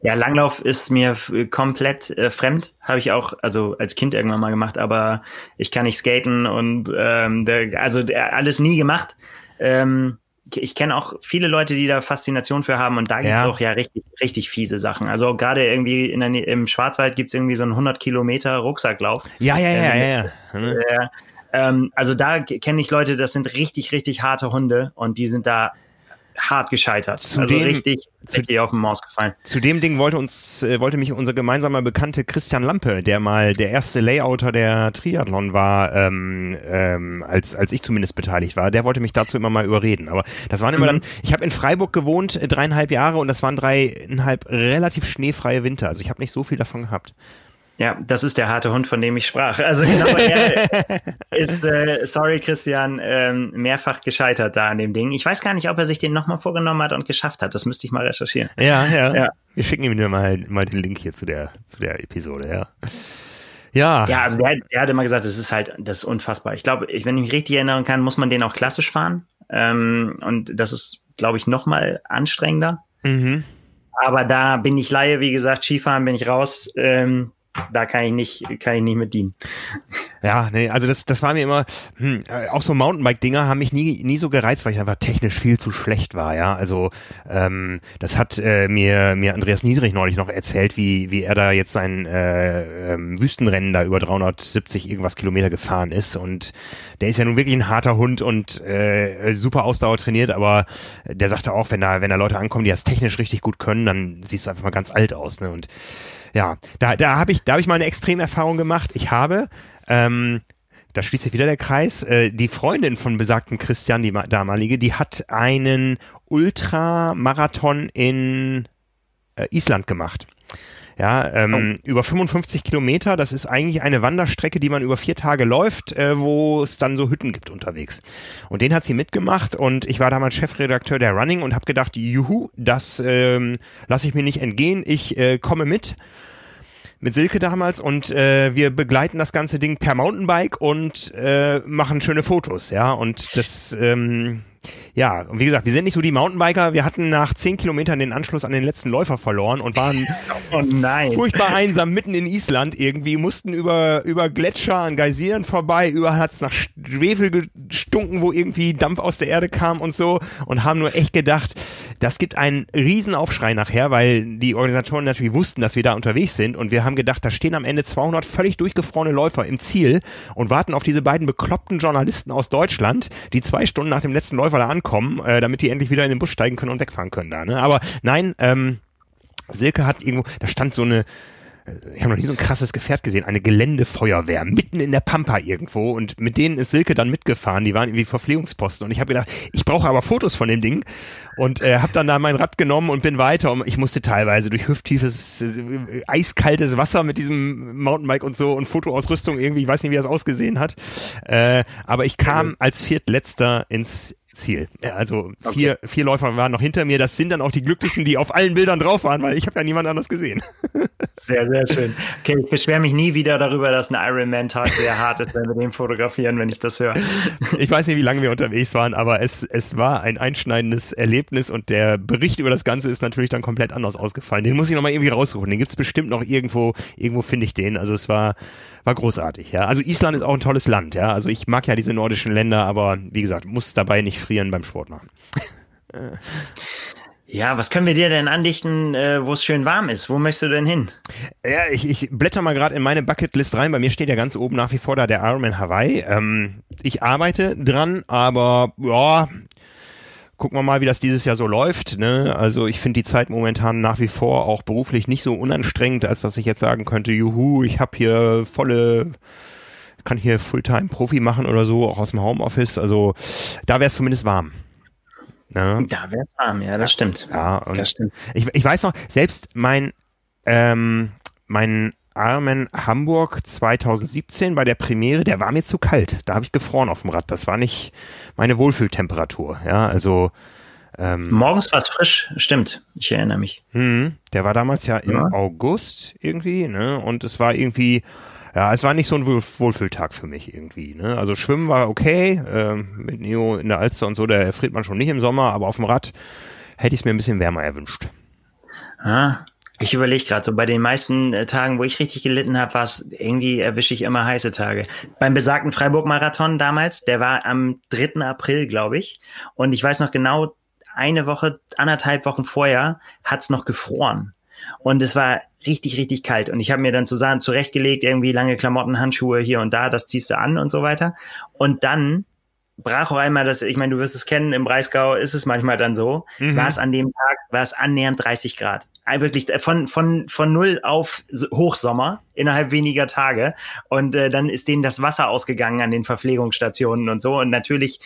Ja, Langlauf ist mir komplett äh, fremd. Habe ich auch, also als Kind irgendwann mal gemacht, aber ich kann nicht skaten und ähm, der, also der, alles nie gemacht. Ähm, ich kenne auch viele Leute, die da Faszination für haben und da gibt's ja. auch ja richtig, richtig fiese Sachen. Also gerade irgendwie in der, im Schwarzwald gibt's irgendwie so einen 100 Kilometer Rucksacklauf. Ja, ja, ja, ähm, ja, ja. Äh, ähm, also da kenne ich Leute, das sind richtig, richtig harte Hunde und die sind da hart gescheitert. Zu also dem, richtig, richtig auf den Maus gefallen. Zu dem Ding wollte uns, äh, wollte mich unser gemeinsamer Bekannte Christian Lampe, der mal der erste Layouter der Triathlon war, ähm, ähm, als, als ich zumindest beteiligt war, der wollte mich dazu immer mal überreden. Aber das waren immer mhm. dann, ich habe in Freiburg gewohnt, äh, dreieinhalb Jahre und das waren dreieinhalb relativ schneefreie Winter. Also ich habe nicht so viel davon gehabt. Ja, das ist der harte Hund, von dem ich sprach. Also genau, er ist, äh, sorry Christian, ähm, mehrfach gescheitert da an dem Ding. Ich weiß gar nicht, ob er sich den nochmal vorgenommen hat und geschafft hat. Das müsste ich mal recherchieren. Ja, ja. ja. Wir schicken ihm nur mal, mal den Link hier zu der, zu der Episode, ja. Ja. Ja, also der, der hat immer gesagt, das ist halt, das ist unfassbar. Ich glaube, wenn ich mich richtig erinnern kann, muss man den auch klassisch fahren. Ähm, und das ist, glaube ich, nochmal anstrengender. Mhm. Aber da bin ich Laie, wie gesagt, Skifahren bin ich raus. Ähm, da kann ich nicht, kann ich nicht mit dienen. Ja, nee, also das, das war mir immer, hm, äh, auch so Mountainbike-Dinger haben mich nie, nie so gereizt, weil ich einfach technisch viel zu schlecht war, ja. Also ähm, das hat äh, mir, mir Andreas Niedrig neulich noch erzählt, wie, wie er da jetzt sein äh, ähm, Wüstenrennen da über 370 irgendwas Kilometer gefahren ist. Und der ist ja nun wirklich ein harter Hund und äh, super Ausdauer trainiert, aber der sagte auch, wenn da, wenn da Leute ankommen, die das technisch richtig gut können, dann siehst du einfach mal ganz alt aus, ne? Und ja, da, da habe ich, da habe ich mal eine Extremerfahrung gemacht. Ich habe ähm, da schließt sich wieder der Kreis. Äh, die Freundin von besagten Christian, die damalige, die hat einen Ultramarathon in äh, Island gemacht. Ja, ähm, oh. über 55 Kilometer, das ist eigentlich eine Wanderstrecke, die man über vier Tage läuft, äh, wo es dann so Hütten gibt unterwegs. Und den hat sie mitgemacht und ich war damals Chefredakteur der Running und habe gedacht, juhu, das ähm, lasse ich mir nicht entgehen, ich äh, komme mit mit Silke damals und äh, wir begleiten das ganze Ding per Mountainbike und äh, machen schöne Fotos, ja. Und das ähm, ja, und wie gesagt, wir sind nicht so die Mountainbiker. Wir hatten nach zehn Kilometern den Anschluss an den letzten Läufer verloren und waren oh furchtbar einsam mitten in Island irgendwie, mussten über, über Gletscher an Geysiren vorbei, überall hat's nach Schwefel gestunken, wo irgendwie Dampf aus der Erde kam und so und haben nur echt gedacht, das gibt einen Riesenaufschrei nachher, weil die Organisatoren natürlich wussten, dass wir da unterwegs sind und wir haben gedacht, da stehen am Ende 200 völlig durchgefrorene Läufer im Ziel und warten auf diese beiden bekloppten Journalisten aus Deutschland, die zwei Stunden nach dem letzten Läufer da ankommen, äh, damit die endlich wieder in den Bus steigen können und wegfahren können da. Ne? Aber nein, ähm, Silke hat irgendwo, da stand so eine ich habe noch nie so ein krasses Gefährt gesehen, eine Geländefeuerwehr mitten in der Pampa irgendwo. Und mit denen ist Silke dann mitgefahren, die waren irgendwie Verpflegungsposten. Und ich habe gedacht, ich brauche aber Fotos von dem Ding. Und äh, habe dann da mein Rad genommen und bin weiter. Und ich musste teilweise durch hüfttiefes äh, eiskaltes Wasser mit diesem Mountainbike und so und Fotoausrüstung irgendwie, ich weiß nicht, wie das ausgesehen hat, äh, aber ich kam als Viertletzter ins Ziel. Also vier, okay. vier Läufer waren noch hinter mir. Das sind dann auch die Glücklichen, die auf allen Bildern drauf waren, weil ich habe ja niemand anders gesehen. Sehr, sehr schön. Okay, ich beschwere mich nie wieder darüber, dass ein Ironman-Tag sehr hart ist, wenn wir den fotografieren, wenn ich das höre. Ich weiß nicht, wie lange wir unterwegs waren, aber es, es war ein einschneidendes Erlebnis und der Bericht über das Ganze ist natürlich dann komplett anders ausgefallen. Den muss ich nochmal irgendwie raussuchen. Den gibt's bestimmt noch irgendwo, irgendwo finde ich den. Also es war, war großartig, ja. Also Island ist auch ein tolles Land, ja. Also ich mag ja diese nordischen Länder, aber wie gesagt, muss dabei nicht frieren beim Sport machen. Ja, was können wir dir denn andichten, äh, wo es schön warm ist? Wo möchtest du denn hin? Ja, ich, ich blätter mal gerade in meine Bucketlist rein. Bei mir steht ja ganz oben nach wie vor da der Ironman Hawaii. Ähm, ich arbeite dran, aber ja, gucken wir mal, wie das dieses Jahr so läuft. Ne? Also ich finde die Zeit momentan nach wie vor auch beruflich nicht so unanstrengend, als dass ich jetzt sagen könnte, juhu, ich habe hier volle kann hier Fulltime Profi machen oder so, auch aus dem Homeoffice. Also da wäre es zumindest warm. Ne? Da wäre es warm, ja, das stimmt. Ja, und das stimmt. Ich, ich weiß noch, selbst mein, ähm, mein Ironman Hamburg 2017 bei der Premiere, der war mir zu kalt. Da habe ich gefroren auf dem Rad. Das war nicht meine Wohlfühltemperatur. Ja, also ähm, morgens war es frisch, stimmt. Ich erinnere mich. Mh, der war damals ja im ja. August irgendwie, ne? Und es war irgendwie ja, es war nicht so ein Wohlfühltag für mich irgendwie. Ne? Also Schwimmen war okay, ähm, mit Neo in der Alster und so, da erfriert man schon nicht im Sommer, aber auf dem Rad hätte ich es mir ein bisschen wärmer erwünscht. Ah, ich überlege gerade, so bei den meisten äh, Tagen, wo ich richtig gelitten habe, war es irgendwie erwische ich immer heiße Tage. Beim besagten Freiburg-Marathon damals, der war am 3. April, glaube ich. Und ich weiß noch genau, eine Woche, anderthalb Wochen vorher hat's noch gefroren. Und es war richtig, richtig kalt. Und ich habe mir dann zusammen zurechtgelegt, irgendwie lange Klamotten, Handschuhe hier und da, das ziehst du an und so weiter. Und dann brach auch einmal das, ich meine, du wirst es kennen, im Breisgau ist es manchmal dann so, mhm. war es an dem Tag, war es annähernd 30 Grad. Wirklich äh, von, von, von null auf Hochsommer innerhalb weniger Tage. Und äh, dann ist denen das Wasser ausgegangen an den Verpflegungsstationen und so. Und natürlich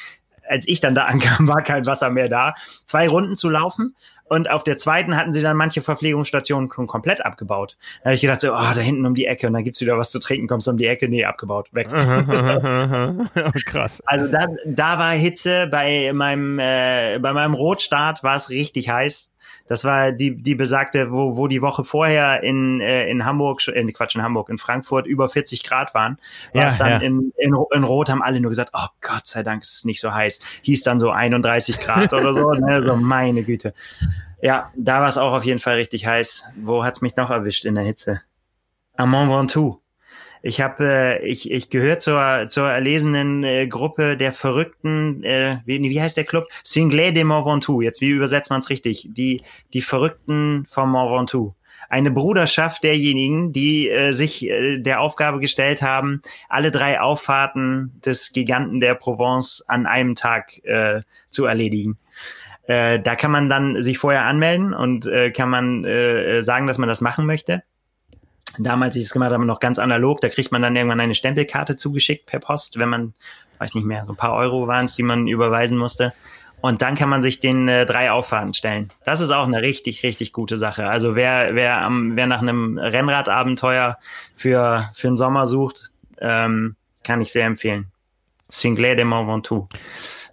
als ich dann da ankam, war kein Wasser mehr da. Zwei Runden zu laufen und auf der zweiten hatten sie dann manche Verpflegungsstationen schon komplett abgebaut. Da habe ich gedacht, so, oh, da hinten um die Ecke und dann gibt's wieder was zu trinken, kommst du um die Ecke, nee, abgebaut, weg. krass. Also da, da war Hitze, bei meinem, äh, bei meinem Rotstart war es richtig heiß. Das war die, die besagte, wo, wo die Woche vorher in, äh, in Hamburg, in äh, Quatsch, in Hamburg, in Frankfurt über 40 Grad waren. War ja, es dann ja. in, in, in Rot haben alle nur gesagt, oh Gott sei Dank ist es nicht so heiß. Hieß dann so 31 Grad oder so, ne? so meine Güte. Ja, da war es auch auf jeden Fall richtig heiß. Wo hat's mich noch erwischt in der Hitze? Am Mont Ventoux. Ich habe, äh, ich, ich gehöre zur, zur erlesenen äh, Gruppe der Verrückten, äh, wie, wie heißt der Club? Singlais de Mont Ventoux. Jetzt, wie übersetzt man es richtig? Die, die Verrückten vom Mont Ventoux. Eine Bruderschaft derjenigen, die äh, sich äh, der Aufgabe gestellt haben, alle drei Auffahrten des Giganten der Provence an einem Tag äh, zu erledigen. Äh, da kann man dann sich vorher anmelden und äh, kann man äh, sagen, dass man das machen möchte. Damals, ich es gemacht habe, noch ganz analog. Da kriegt man dann irgendwann eine Stempelkarte zugeschickt per Post, wenn man, weiß nicht mehr, so ein paar Euro waren es, die man überweisen musste. Und dann kann man sich den äh, drei Auffahrten stellen. Das ist auch eine richtig, richtig gute Sache. Also wer, wer, am, wer nach einem Rennradabenteuer für, für den Sommer sucht, ähm, kann ich sehr empfehlen. Singlet de Mont Ventoux.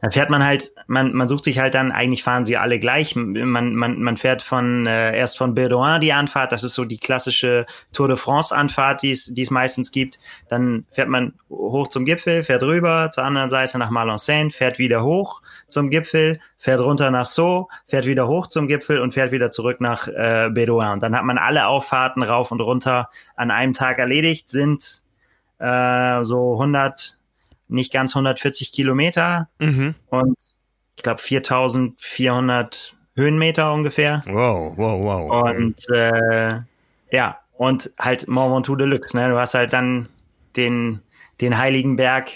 Da fährt man halt, man, man sucht sich halt dann, eigentlich fahren sie alle gleich. Man, man, man fährt von äh, erst von Bédoin die Anfahrt, das ist so die klassische Tour de France Anfahrt, die es meistens gibt. Dann fährt man hoch zum Gipfel, fährt rüber zur anderen Seite nach Malenseine, fährt wieder hoch zum Gipfel, fährt runter nach Sceaux, fährt wieder hoch zum Gipfel und fährt wieder zurück nach äh, Bédoin. Und dann hat man alle Auffahrten rauf und runter an einem Tag erledigt, sind äh, so 100 nicht ganz 140 Kilometer mhm. und ich glaube 4400 Höhenmeter ungefähr. Wow, wow, wow. Und äh, ja, und halt Mont Ventoux Deluxe. Ne? Du hast halt dann den, den Heiligen Berg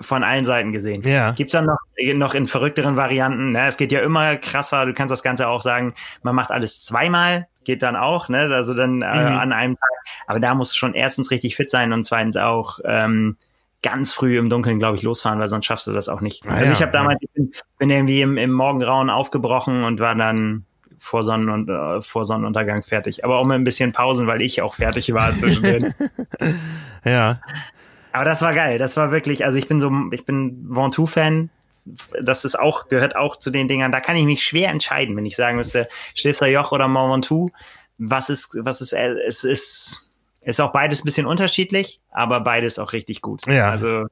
von allen Seiten gesehen. Ja. Gibt's dann noch, noch in verrückteren Varianten? Ne? Es geht ja immer krasser. Du kannst das Ganze auch sagen, man macht alles zweimal, geht dann auch, ne? Also dann äh, mhm. an einem Tag. Aber da muss schon erstens richtig fit sein und zweitens auch ähm, ganz früh im Dunkeln, glaube ich, losfahren, weil sonst schaffst du das auch nicht. Ah, also ja, ich habe damals, ja. ich bin, bin, irgendwie im, im Morgengrauen aufgebrochen und war dann vor, Sonnen und, äh, vor Sonnenuntergang fertig. Aber auch mit ein bisschen Pausen, weil ich auch fertig war zwischendrin. ja. Aber das war geil. Das war wirklich, also ich bin so, ich bin Ventoux-Fan. Das ist auch, gehört auch zu den Dingern. Da kann ich mich schwer entscheiden, wenn ich sagen müsste, Stilfser Joch oder Mont Ventoux. Was ist, was ist, äh, es ist, ist auch beides ein bisschen unterschiedlich, aber beides auch richtig gut. Ja. Also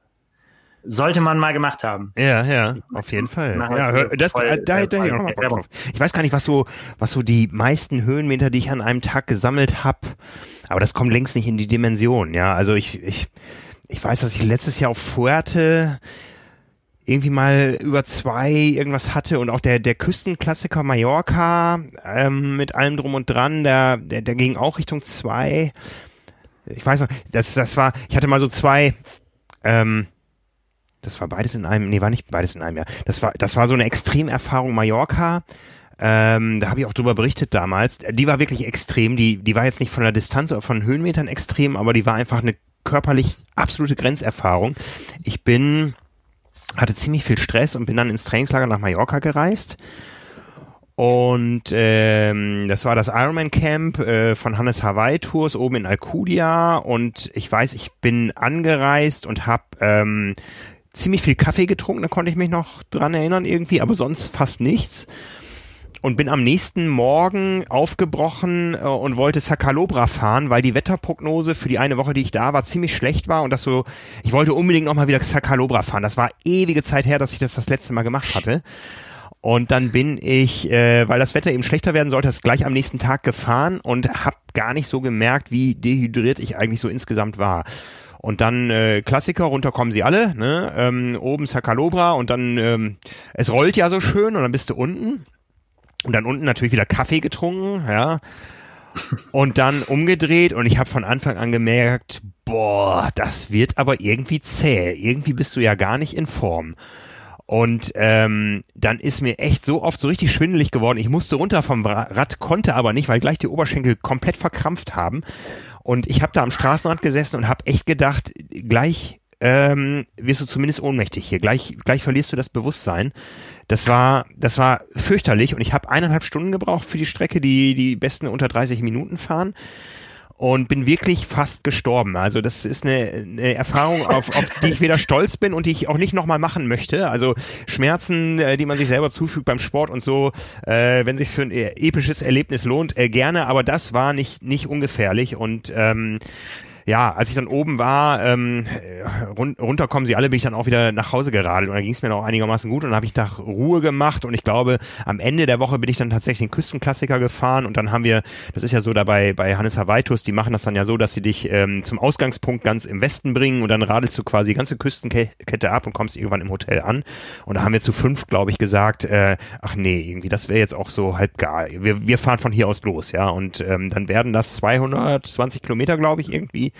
sollte man mal gemacht haben. Ja, ja, auf jeden Fall. Ja, hör, das, voll, da, da, da, drauf. Ich weiß gar nicht, was so, was so die meisten Höhenmeter, die ich an einem Tag gesammelt habe, aber das kommt längst nicht in die Dimension. Ja, also ich, ich, ich weiß, dass ich letztes Jahr auf Fuerte irgendwie mal über zwei irgendwas hatte und auch der der Küstenklassiker Mallorca ähm, mit allem drum und dran, der der, der ging auch Richtung zwei ich weiß noch, das, das war, ich hatte mal so zwei, ähm, das war beides in einem, nee, war nicht beides in einem Jahr. Das war, das war so eine Extremerfahrung Mallorca. Ähm, da habe ich auch drüber berichtet damals. Die war wirklich extrem. Die, die war jetzt nicht von der Distanz oder von Höhenmetern extrem, aber die war einfach eine körperlich absolute Grenzerfahrung. Ich bin, hatte ziemlich viel Stress und bin dann ins Trainingslager nach Mallorca gereist und ähm, das war das Ironman Camp äh, von Hannes Hawaii Tours oben in Alcudia. Und ich weiß, ich bin angereist und habe ähm, ziemlich viel Kaffee getrunken, da konnte ich mich noch dran erinnern irgendwie, aber sonst fast nichts. Und bin am nächsten Morgen aufgebrochen äh, und wollte Sakalobra fahren, weil die Wetterprognose für die eine Woche, die ich da war, ziemlich schlecht war und das so, ich wollte unbedingt nochmal wieder Sakalobra fahren. Das war ewige Zeit her, dass ich das das letzte Mal gemacht hatte. Und dann bin ich, äh, weil das Wetter eben schlechter werden sollte, das gleich am nächsten Tag gefahren und habe gar nicht so gemerkt, wie dehydriert ich eigentlich so insgesamt war. Und dann äh, Klassiker, runter kommen sie alle, ne? Ähm, oben Sakalobra und dann, ähm, es rollt ja so schön und dann bist du unten. Und dann unten natürlich wieder Kaffee getrunken, ja. Und dann umgedreht und ich habe von Anfang an gemerkt, boah, das wird aber irgendwie zäh. Irgendwie bist du ja gar nicht in Form. Und ähm, dann ist mir echt so oft so richtig schwindelig geworden. Ich musste runter vom Rad, konnte aber nicht, weil gleich die Oberschenkel komplett verkrampft haben. Und ich habe da am Straßenrand gesessen und habe echt gedacht, gleich ähm, wirst du zumindest ohnmächtig hier. Gleich, gleich verlierst du das Bewusstsein. Das war, das war fürchterlich und ich habe eineinhalb Stunden gebraucht für die Strecke, die die besten unter 30 Minuten fahren und bin wirklich fast gestorben. Also das ist eine, eine Erfahrung, auf, auf die ich weder stolz bin und die ich auch nicht nochmal machen möchte. Also Schmerzen, äh, die man sich selber zufügt beim Sport und so, äh, wenn sich für ein episches Erlebnis lohnt, äh, gerne, aber das war nicht, nicht ungefährlich und ähm, ja, als ich dann oben war, ähm, run runter kommen sie alle, bin ich dann auch wieder nach Hause geradelt. Und da ging es mir noch einigermaßen gut und dann habe ich da Ruhe gemacht. Und ich glaube, am Ende der Woche bin ich dann tatsächlich den Küstenklassiker gefahren. Und dann haben wir, das ist ja so dabei bei Hannes Havaitus, die machen das dann ja so, dass sie dich ähm, zum Ausgangspunkt ganz im Westen bringen. Und dann radelst du quasi die ganze Küstenkette ab und kommst irgendwann im Hotel an. Und da haben wir zu fünf, glaube ich, gesagt, äh, ach nee, irgendwie, das wäre jetzt auch so halb gar. Wir, wir fahren von hier aus los, ja. Und ähm, dann werden das 220 Kilometer, glaube ich, irgendwie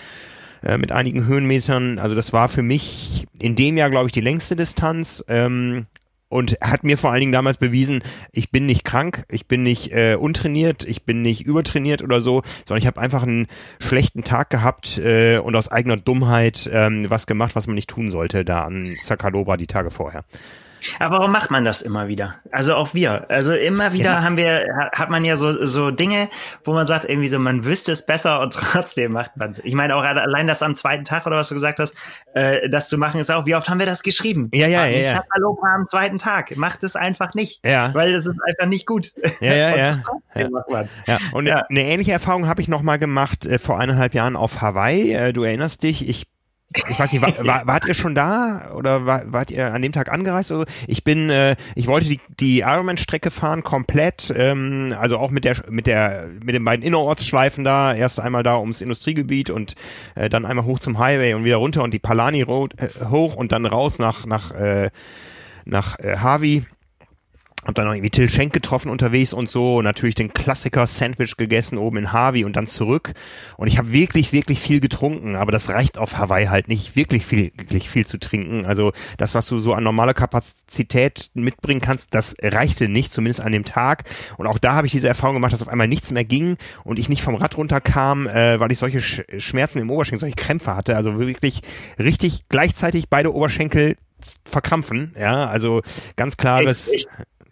äh, mit einigen Höhenmetern. Also das war für mich in dem Jahr, glaube ich, die längste Distanz. Ähm, und hat mir vor allen Dingen damals bewiesen, ich bin nicht krank, ich bin nicht äh, untrainiert, ich bin nicht übertrainiert oder so, sondern ich habe einfach einen schlechten Tag gehabt äh, und aus eigener Dummheit ähm, was gemacht, was man nicht tun sollte, da an Sakaloba die Tage vorher. Aber warum macht man das immer wieder? Also auch wir. Also immer wieder ja. haben wir, hat man ja so, so Dinge, wo man sagt, irgendwie so, man wüsste es besser und trotzdem macht man es. Ich meine auch allein das am zweiten Tag oder was du gesagt hast, äh, das zu machen ist auch, wie oft haben wir das geschrieben? Ja, ja, ja. Ich ja. Hallo am zweiten Tag. Macht es einfach nicht. Ja. Weil das ist einfach nicht gut. Ja, ja, ja. ja. ja. Und ja. eine ähnliche Erfahrung habe ich nochmal gemacht äh, vor eineinhalb Jahren auf Hawaii. Äh, du erinnerst dich, ich ich weiß nicht, war, war, wart ihr schon da oder war, wart ihr an dem Tag angereist? Oder so? Ich bin, äh, ich wollte die, die Ironman-Strecke fahren komplett, ähm, also auch mit der mit der mit den beiden Innerortsschleifen da. Erst einmal da ums Industriegebiet und äh, dann einmal hoch zum Highway und wieder runter und die Palani Road äh, hoch und dann raus nach nach äh, nach äh, Harvey hab dann noch irgendwie Till Schenk getroffen unterwegs und so. Und natürlich den Klassiker Sandwich gegessen oben in Harvey und dann zurück. Und ich habe wirklich wirklich viel getrunken, aber das reicht auf Hawaii halt nicht wirklich viel wirklich viel zu trinken. Also das was du so an normaler Kapazität mitbringen kannst, das reichte nicht zumindest an dem Tag. Und auch da habe ich diese Erfahrung gemacht, dass auf einmal nichts mehr ging und ich nicht vom Rad runterkam, äh, weil ich solche Sch Schmerzen im Oberschenkel, solche Krämpfe hatte, also wirklich richtig gleichzeitig beide Oberschenkel verkrampfen, ja, also ganz klares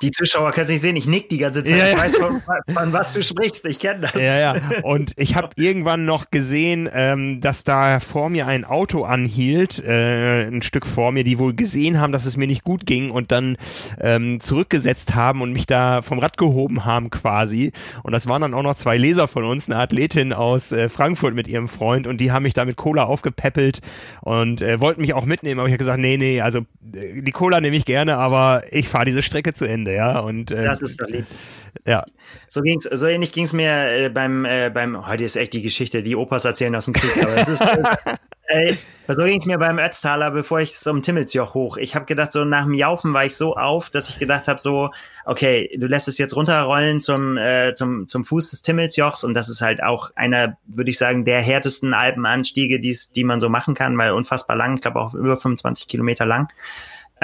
Die Zuschauer können es nicht sehen, ich nick die ganze Zeit. Ja, ja. Ich weiß, von, von, was du sprichst, ich kenne das. Ja, ja. Und ich habe irgendwann noch gesehen, ähm, dass da vor mir ein Auto anhielt, äh, ein Stück vor mir, die wohl gesehen haben, dass es mir nicht gut ging und dann ähm, zurückgesetzt haben und mich da vom Rad gehoben haben quasi. Und das waren dann auch noch zwei Leser von uns, eine Athletin aus äh, Frankfurt mit ihrem Freund und die haben mich da mit Cola aufgepäppelt und äh, wollten mich auch mitnehmen, aber ich habe gesagt, nee, nee, also äh, die Cola nehme ich gerne, aber ich fahre diese Strecke zu Ende ja. Und, äh, das ist doch lieb. Ja. So ging's, so ähnlich ging's mir äh, beim, äh, beim, heute ist echt die Geschichte, die Opas erzählen aus dem Krieg, aber es ist, äh, so ging's mir beim Ötztaler, bevor ich zum Timmelsjoch hoch. Ich habe gedacht, so nach dem Jaufen war ich so auf, dass ich gedacht habe, so, okay, du lässt es jetzt runterrollen zum, äh, zum, zum Fuß des Timmelsjochs und das ist halt auch einer, würde ich sagen, der härtesten Alpenanstiege, die's, die man so machen kann, weil unfassbar lang, ich glaube auch über 25 Kilometer lang.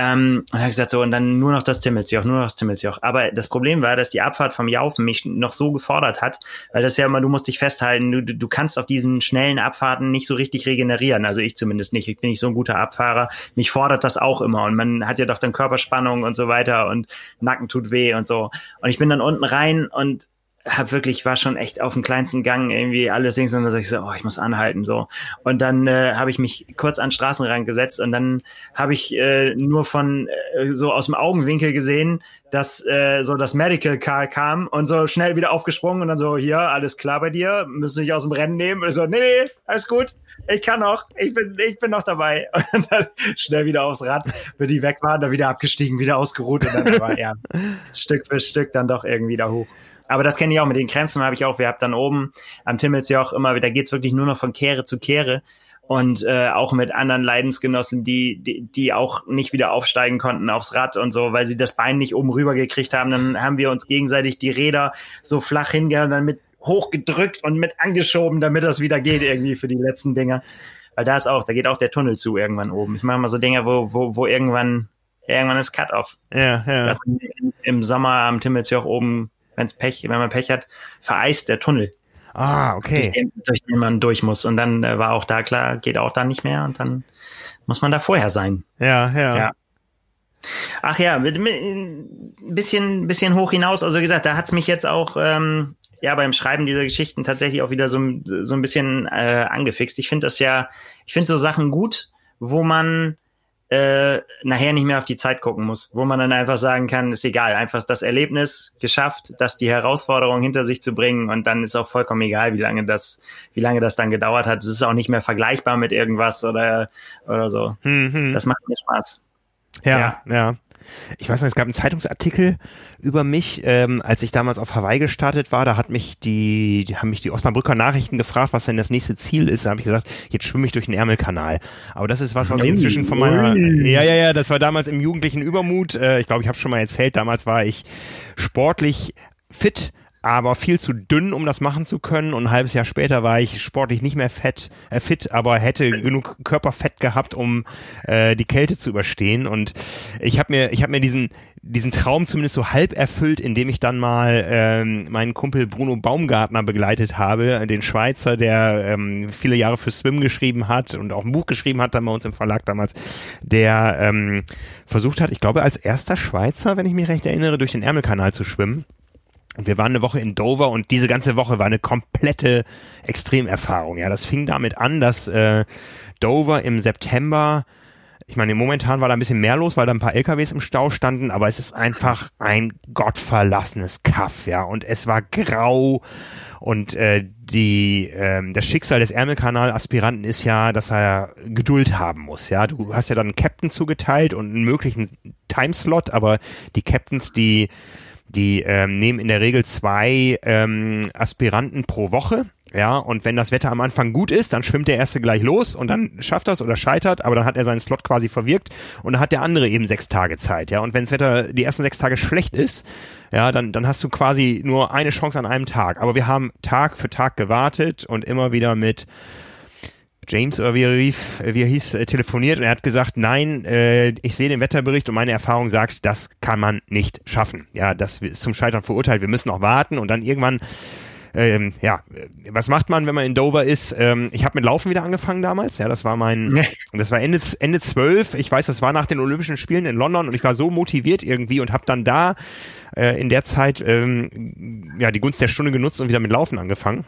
Ähm, und habe gesagt, so, und dann nur noch das Timmelsjoch, nur noch das Timmelsjoch. Aber das Problem war, dass die Abfahrt vom Jaufen mich noch so gefordert hat, weil das ja immer, du musst dich festhalten, du, du kannst auf diesen schnellen Abfahrten nicht so richtig regenerieren. Also ich zumindest nicht. Ich bin nicht so ein guter Abfahrer. Mich fordert das auch immer. Und man hat ja doch dann Körperspannung und so weiter und Nacken tut weh und so. Und ich bin dann unten rein und hab wirklich, war schon echt auf dem kleinsten Gang irgendwie alles Dings und dann sag ich so, oh, ich muss anhalten so. Und dann äh, habe ich mich kurz an den Straßenrand gesetzt und dann habe ich äh, nur von äh, so aus dem Augenwinkel gesehen, dass äh, so das Medical Car kam und so schnell wieder aufgesprungen und dann so, hier, alles klar bei dir, müssen dich aus dem Rennen nehmen. Und so, nee, nee, alles gut, ich kann noch, ich bin, ich bin noch dabei. Und dann schnell wieder aufs Rad, wenn die weg waren, dann wieder abgestiegen, wieder ausgeruht und dann war er Stück für Stück dann doch irgendwie da hoch. Aber das kenne ich auch mit den Krämpfen, habe ich auch. Wir haben dann oben am Timmelsjoch immer wieder, geht's wirklich nur noch von Kehre zu Kehre und äh, auch mit anderen Leidensgenossen, die, die, die auch nicht wieder aufsteigen konnten aufs Rad und so, weil sie das Bein nicht oben rüber gekriegt haben. Dann haben wir uns gegenseitig die Räder so flach hingehauen, dann mit hochgedrückt und mit angeschoben, damit das wieder geht irgendwie für die letzten Dinger. Weil da ist auch, da geht auch der Tunnel zu irgendwann oben. Ich mache mal so Dinge, wo, wo, wo irgendwann, irgendwann ist Cut-Off. Ja, ja. Im Sommer am Timmelsjoch oben wenn's Pech, wenn man Pech hat, vereist der Tunnel. Ah, okay. Durch den, durch den man durch muss. Und dann äh, war auch da klar, geht auch da nicht mehr und dann muss man da vorher sein. Ja, ja. ja. Ach ja, mit, mit, ein bisschen, bisschen hoch hinaus. Also wie gesagt, da hat's mich jetzt auch ähm, ja beim Schreiben dieser Geschichten tatsächlich auch wieder so, so ein bisschen äh, angefixt. Ich finde das ja, ich finde so Sachen gut, wo man äh, nachher nicht mehr auf die Zeit gucken muss, wo man dann einfach sagen kann, ist egal, einfach das Erlebnis geschafft, das die Herausforderung hinter sich zu bringen und dann ist auch vollkommen egal, wie lange das, wie lange das dann gedauert hat. Es ist auch nicht mehr vergleichbar mit irgendwas oder oder so. Mhm. Das macht mir Spaß. Ja, ja. ja. Ich weiß nicht, es gab einen Zeitungsartikel über mich, ähm, als ich damals auf Hawaii gestartet war. Da hat mich die, die haben mich die Osnabrücker Nachrichten gefragt, was denn das nächste Ziel ist. Da habe ich gesagt, jetzt schwimme ich durch den Ärmelkanal. Aber das ist was, was ich inzwischen von meiner, ja, ja, ja, das war damals im jugendlichen Übermut. Äh, ich glaube, ich habe schon mal erzählt. Damals war ich sportlich fit aber viel zu dünn, um das machen zu können. Und ein halbes Jahr später war ich sportlich nicht mehr fett, äh, fit, aber hätte genug Körperfett gehabt, um äh, die Kälte zu überstehen. Und ich habe mir, ich habe mir diesen diesen Traum zumindest so halb erfüllt, indem ich dann mal ähm, meinen Kumpel Bruno Baumgartner begleitet habe, den Schweizer, der ähm, viele Jahre für Swim geschrieben hat und auch ein Buch geschrieben hat, dann bei uns im Verlag damals, der ähm, versucht hat, ich glaube als erster Schweizer, wenn ich mich recht erinnere, durch den Ärmelkanal zu schwimmen. Und wir waren eine Woche in Dover und diese ganze Woche war eine komplette Extremerfahrung. Ja, das fing damit an, dass äh, Dover im September ich meine, momentan war da ein bisschen mehr los, weil da ein paar LKWs im Stau standen, aber es ist einfach ein gottverlassenes Kaff, ja. Und es war grau und äh, die, ähm, das Schicksal des Ärmelkanal-Aspiranten ist ja, dass er Geduld haben muss, ja. Du hast ja dann einen Captain zugeteilt und einen möglichen Timeslot, aber die Captains, die die ähm, nehmen in der Regel zwei ähm, Aspiranten pro Woche. Ja, und wenn das Wetter am Anfang gut ist, dann schwimmt der erste gleich los und dann schafft das oder scheitert, aber dann hat er seinen Slot quasi verwirkt und dann hat der andere eben sechs Tage Zeit. Ja, und wenn das Wetter die ersten sechs Tage schlecht ist, ja, dann, dann hast du quasi nur eine Chance an einem Tag. Aber wir haben Tag für Tag gewartet und immer wieder mit James, oder wie er rief, wie er hieß, äh, telefoniert und er hat gesagt, nein, äh, ich sehe den Wetterbericht und meine Erfahrung sagt, das kann man nicht schaffen. Ja, das ist zum Scheitern verurteilt. Wir müssen noch warten und dann irgendwann ähm, ja, was macht man, wenn man in Dover ist? Ähm, ich habe mit Laufen wieder angefangen damals. Ja, das war mein, das war Ende Ende zwölf. Ich weiß, das war nach den Olympischen Spielen in London und ich war so motiviert irgendwie und habe dann da äh, in der Zeit ähm, ja die Gunst der Stunde genutzt und wieder mit Laufen angefangen.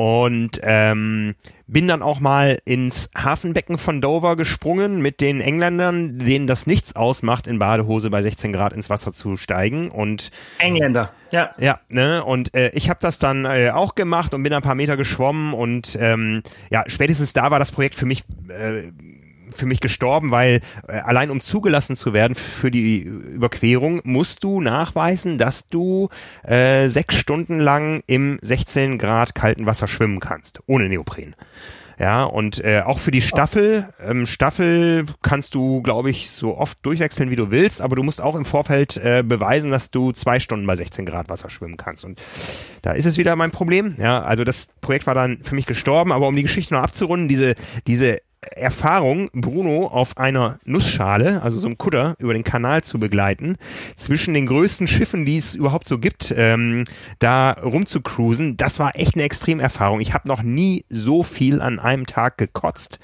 Und ähm, bin dann auch mal ins Hafenbecken von Dover gesprungen mit den Engländern, denen das nichts ausmacht, in Badehose bei 16 Grad ins Wasser zu steigen. Und Engländer, ja. Ja, ne? Und äh, ich habe das dann äh, auch gemacht und bin ein paar Meter geschwommen und ähm, ja, spätestens da war das Projekt für mich äh, für mich gestorben, weil äh, allein um zugelassen zu werden für die Überquerung, musst du nachweisen, dass du äh, sechs Stunden lang im 16 Grad kalten Wasser schwimmen kannst, ohne Neopren. Ja, und äh, auch für die Staffel, ähm, Staffel kannst du, glaube ich, so oft durchwechseln, wie du willst, aber du musst auch im Vorfeld äh, beweisen, dass du zwei Stunden bei 16 Grad Wasser schwimmen kannst. Und da ist es wieder mein Problem. Ja, also das Projekt war dann für mich gestorben, aber um die Geschichte noch abzurunden, diese, diese Erfahrung, Bruno auf einer Nussschale, also so einem Kutter, über den Kanal zu begleiten, zwischen den größten Schiffen, die es überhaupt so gibt, ähm, da rumzucruisen, das war echt eine Extremerfahrung. Ich habe noch nie so viel an einem Tag gekotzt.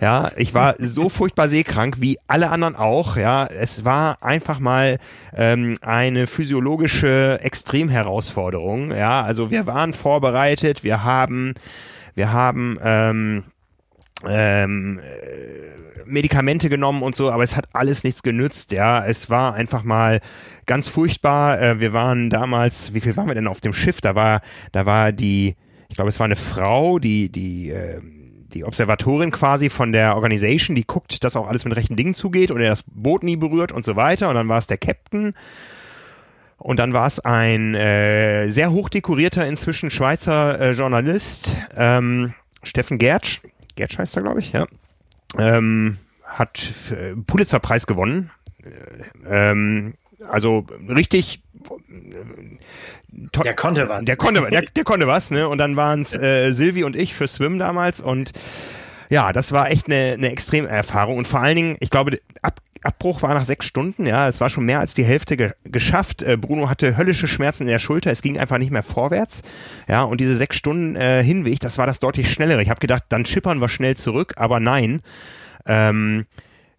Ja, ich war so furchtbar seekrank wie alle anderen auch. Ja, es war einfach mal ähm, eine physiologische Extremherausforderung. Ja, also wir waren vorbereitet, wir haben, wir haben ähm, ähm, äh, Medikamente genommen und so, aber es hat alles nichts genützt, ja. Es war einfach mal ganz furchtbar. Äh, wir waren damals, wie viel waren wir denn auf dem Schiff? Da war, da war die, ich glaube, es war eine Frau, die, die, äh, die Observatorin quasi von der Organisation, die guckt, dass auch alles mit rechten Dingen zugeht und er das Boot nie berührt und so weiter. Und dann war es der Captain. Und dann war es ein äh, sehr hochdekorierter inzwischen Schweizer äh, Journalist, ähm, Steffen Gertsch, Gertsch heißt er, glaube ich, ja. Ähm, hat äh, Pulitzerpreis gewonnen. Äh, ähm, also richtig äh, der konnte was. Der konnte, der, der konnte was, ne? Und dann waren es äh, Silvi und ich für Swim damals und ja, das war echt eine, eine Extremerfahrung und vor allen Dingen, ich glaube, ab, Abbruch war nach sechs Stunden, ja, es war schon mehr als die Hälfte ge geschafft. Äh, Bruno hatte höllische Schmerzen in der Schulter, es ging einfach nicht mehr vorwärts, ja, und diese sechs Stunden äh, Hinweg, das war das deutlich schnellere. Ich habe gedacht, dann schippern wir schnell zurück, aber nein. Ähm,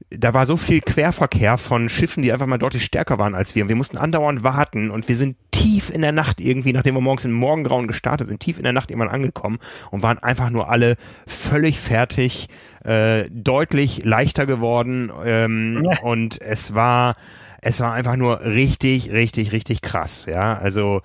da war so viel Querverkehr von Schiffen, die einfach mal deutlich stärker waren als wir. Und wir mussten andauernd warten und wir sind tief in der Nacht irgendwie, nachdem wir morgens im Morgengrauen gestartet sind, tief in der Nacht irgendwann angekommen und waren einfach nur alle völlig fertig, äh, deutlich leichter geworden ähm, ja. und es war es war einfach nur richtig, richtig, richtig krass, ja. Also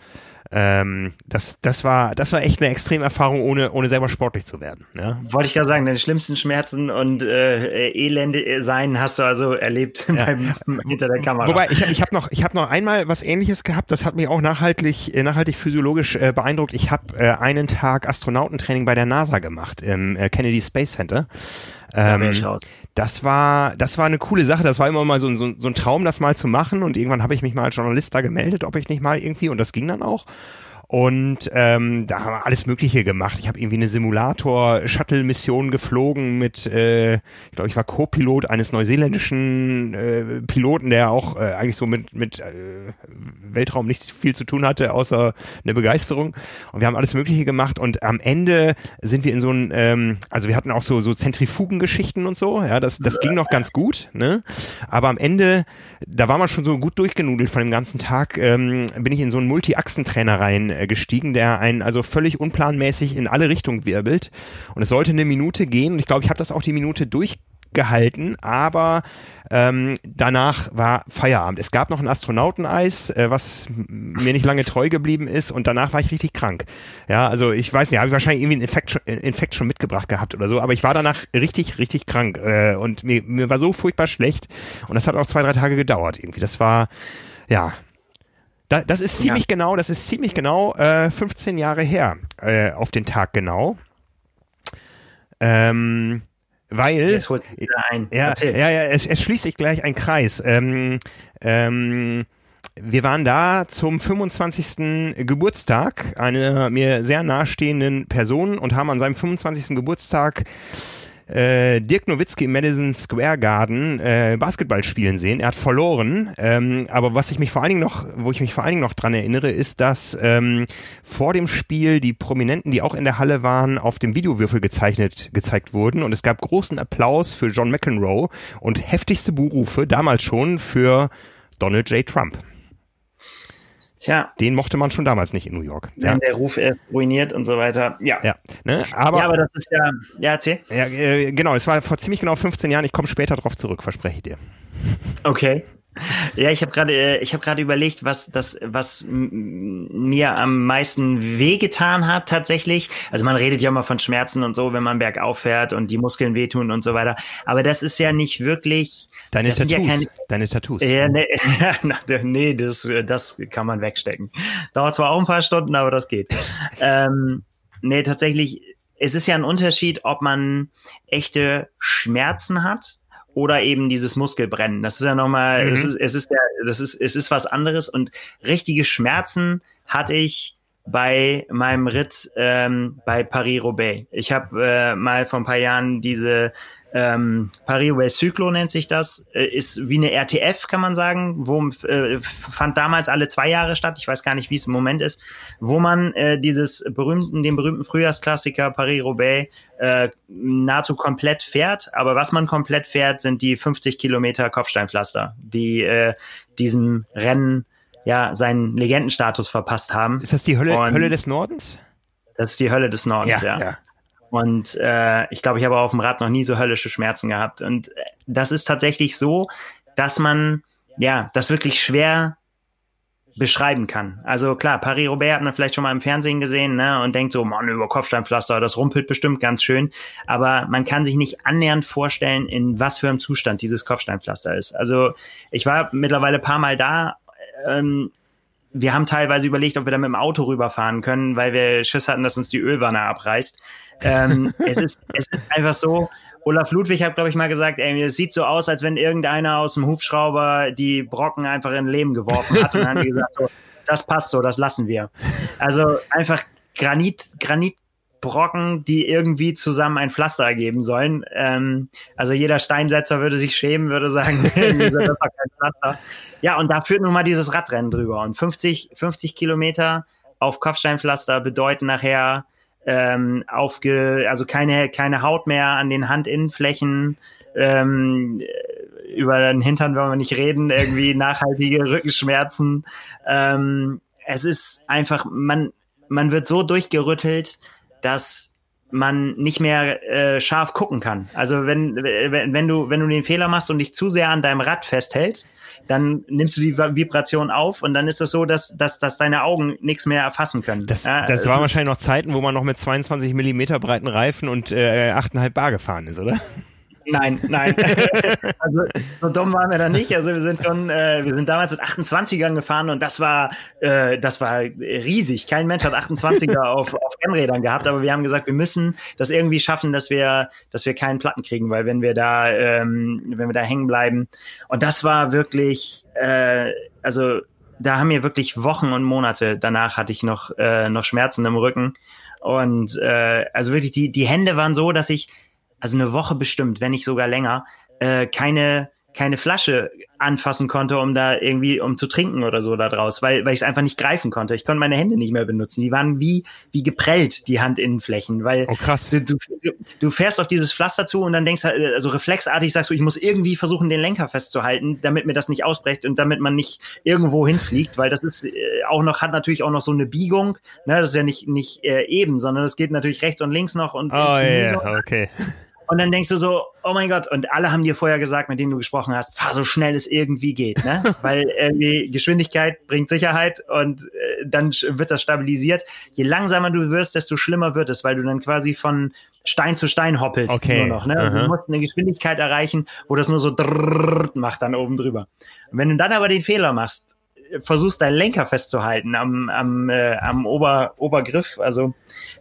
ähm, das, das war, das war echt eine Extremerfahrung, ohne, ohne selber sportlich zu werden. Ja? Wollte ich gerade sagen, deine schlimmsten Schmerzen und äh, Elende sein hast du also erlebt ja. beim, hinter der Kamera. Wobei ich, ich habe noch, ich habe noch einmal was Ähnliches gehabt. Das hat mich auch nachhaltig, äh, nachhaltig physiologisch äh, beeindruckt. Ich habe äh, einen Tag Astronautentraining bei der NASA gemacht im äh, Kennedy Space Center. Ähm, das war, das war eine coole Sache. Das war immer mal so, so, so ein Traum, das mal zu machen. Und irgendwann habe ich mich mal als Journalist da gemeldet, ob ich nicht mal irgendwie, und das ging dann auch. Und ähm, da haben wir alles Mögliche gemacht. Ich habe irgendwie eine Simulator-Shuttle-Mission geflogen mit, äh, ich glaube, ich war Co-Pilot eines neuseeländischen äh, Piloten, der auch äh, eigentlich so mit, mit äh, Weltraum nicht viel zu tun hatte, außer eine Begeisterung. Und wir haben alles Mögliche gemacht. Und am Ende sind wir in so ein, ähm, also wir hatten auch so, so Zentrifugengeschichten und so. Ja, das, das ging noch ganz gut. Ne? Aber am Ende, da war man schon so gut durchgenudelt von dem ganzen Tag, ähm, bin ich in so einen Multi-Achsentrainer rein äh, gestiegen, der einen also völlig unplanmäßig in alle Richtungen wirbelt. Und es sollte eine Minute gehen und ich glaube, ich habe das auch die Minute durchgehalten, aber ähm, danach war Feierabend. Es gab noch ein Astronauteneis, äh, was mir nicht lange treu geblieben ist und danach war ich richtig krank. Ja, also ich weiß nicht, habe ich wahrscheinlich irgendwie einen Infekt schon, Infekt schon mitgebracht gehabt oder so, aber ich war danach richtig, richtig krank äh, und mir, mir war so furchtbar schlecht und das hat auch zwei, drei Tage gedauert irgendwie. Das war, ja, da, das ist ziemlich ja. genau, das ist ziemlich genau äh, 15 Jahre her, äh, auf den Tag genau. Ähm, weil Jetzt holt ein. Ja, Erzähl. ja, ja, es, es schließt sich gleich ein Kreis. Ähm, ähm, wir waren da zum 25. Geburtstag einer mir sehr nahestehenden Person und haben an seinem 25. Geburtstag äh, Dirk Nowitzki im Madison Square Garden äh, Basketball spielen sehen. Er hat verloren, ähm, aber was ich mich vor allen Dingen noch, wo ich mich vor allen Dingen noch dran erinnere, ist, dass ähm, vor dem Spiel die Prominenten, die auch in der Halle waren, auf dem Videowürfel gezeichnet gezeigt wurden und es gab großen Applaus für John McEnroe und heftigste Buhrufe damals schon für Donald J. Trump. Tja. Den mochte man schon damals nicht in New York. Wenn ja. der Ruf ist ruiniert und so weiter. Ja. Ja, ne? aber, ja aber das ist ja. Ja, erzähl. Ja, äh, genau, es war vor ziemlich genau 15 Jahren. Ich komme später darauf zurück, verspreche ich dir. Okay. Ja, ich habe gerade äh, ich habe gerade überlegt, was das was mir am meisten wehgetan hat tatsächlich. Also man redet ja immer von Schmerzen und so, wenn man bergauf fährt und die Muskeln wehtun und so weiter, aber das ist ja nicht wirklich Deine das Tattoos. Ja keine, deine Tattoos. Ja, nee, nee das, das kann man wegstecken. Dauert zwar auch ein paar Stunden, aber das geht. ähm, nee, tatsächlich, es ist ja ein Unterschied, ob man echte Schmerzen hat oder eben dieses Muskelbrennen. Das ist ja nochmal, mhm. es ist, es ist ja, das ist, es ist was anderes und richtige Schmerzen hatte ich bei meinem Ritt ähm, bei Paris-Roubaix. Ich habe äh, mal vor ein paar Jahren diese ähm, Paris-Roubaix Cyclo nennt sich das, äh, ist wie eine RTF, kann man sagen, wo äh, fand damals alle zwei Jahre statt, ich weiß gar nicht, wie es im Moment ist, wo man äh, dieses berühmten, den berühmten Frühjahrsklassiker Paris-Roubaix äh, nahezu komplett fährt, aber was man komplett fährt, sind die 50 Kilometer Kopfsteinpflaster, die äh, diesem Rennen ja seinen Legendenstatus verpasst haben. Ist das die Hölle, Und Hölle des Nordens? Das ist die Hölle des Nordens, ja. ja. ja. Und äh, ich glaube, ich habe auf dem Rad noch nie so höllische Schmerzen gehabt. Und äh, das ist tatsächlich so, dass man ja das wirklich schwer beschreiben kann. Also klar, Paris-Roubaix hat man vielleicht schon mal im Fernsehen gesehen ne, und denkt so, Mann, über Kopfsteinpflaster, das rumpelt bestimmt ganz schön. Aber man kann sich nicht annähernd vorstellen, in was für einem Zustand dieses Kopfsteinpflaster ist. Also ich war mittlerweile paar Mal da. Ähm, wir haben teilweise überlegt, ob wir da mit dem Auto rüberfahren können, weil wir Schiss hatten, dass uns die Ölwanne abreißt. Ähm, es, ist, es ist einfach so, Olaf Ludwig hat, glaube ich, mal gesagt, ey, es sieht so aus, als wenn irgendeiner aus dem Hubschrauber die Brocken einfach in Leben geworfen hat. Und dann haben die gesagt, so, das passt so, das lassen wir. Also einfach Granit, Granitbrocken, die irgendwie zusammen ein Pflaster ergeben sollen. Ähm, also jeder Steinsetzer würde sich schämen, würde sagen, das war kein Pflaster. Ja, und da führt nun mal dieses Radrennen drüber. Und 50, 50 Kilometer auf Kopfsteinpflaster bedeuten nachher ähm, aufge, also keine, keine Haut mehr an den Handinnenflächen, ähm, über den Hintern wollen wir nicht reden, irgendwie nachhaltige Rückenschmerzen. Ähm, es ist einfach, man, man wird so durchgerüttelt, dass man nicht mehr äh, scharf gucken kann. Also wenn, wenn, wenn du, wenn du den Fehler machst und dich zu sehr an deinem Rad festhältst, dann nimmst du die Vibration auf und dann ist es so, dass, dass, dass deine Augen nichts mehr erfassen können. Das, ja, das waren wahrscheinlich noch Zeiten, wo man noch mit 22 Millimeter breiten Reifen und äh, 8,5 Bar gefahren ist, oder? Nein, nein. also so dumm waren wir da nicht. Also wir sind schon, äh, wir sind damals mit 28ern gefahren und das war, äh, das war riesig. Kein Mensch hat 28er auf, auf Rennrädern gehabt, aber wir haben gesagt, wir müssen das irgendwie schaffen, dass wir, dass wir keinen Platten kriegen, weil wenn wir da, ähm, wenn wir da hängen bleiben. Und das war wirklich, äh, also da haben wir wirklich Wochen und Monate danach hatte ich noch, äh, noch Schmerzen im Rücken. Und äh, also wirklich, die, die Hände waren so, dass ich also eine Woche bestimmt, wenn nicht sogar länger, äh, keine keine Flasche anfassen konnte, um da irgendwie, um zu trinken oder so da draus, weil, weil ich es einfach nicht greifen konnte. Ich konnte meine Hände nicht mehr benutzen. Die waren wie, wie geprellt, die Handinnenflächen, weil oh, krass. Du, du, du fährst auf dieses Pflaster zu und dann denkst du, also reflexartig sagst du, ich muss irgendwie versuchen, den Lenker festzuhalten, damit mir das nicht ausbrecht und damit man nicht irgendwo hinfliegt, weil das ist äh, auch noch, hat natürlich auch noch so eine Biegung, ne, das ist ja nicht, nicht äh, eben, sondern es geht natürlich rechts und links noch und, oh, ja, yeah, okay. Und dann denkst du so, oh mein Gott, und alle haben dir vorher gesagt, mit denen du gesprochen hast, fahr so schnell es irgendwie geht, ne? Weil irgendwie Geschwindigkeit bringt Sicherheit und äh, dann wird das stabilisiert. Je langsamer du wirst, desto schlimmer wird es, weil du dann quasi von Stein zu Stein hoppelst okay. nur noch, ne? Du musst eine Geschwindigkeit erreichen, wo das nur so macht dann oben drüber. Und wenn du dann aber den Fehler machst, versuchst deinen Lenker festzuhalten am, am, äh, am Ober, Obergriff, also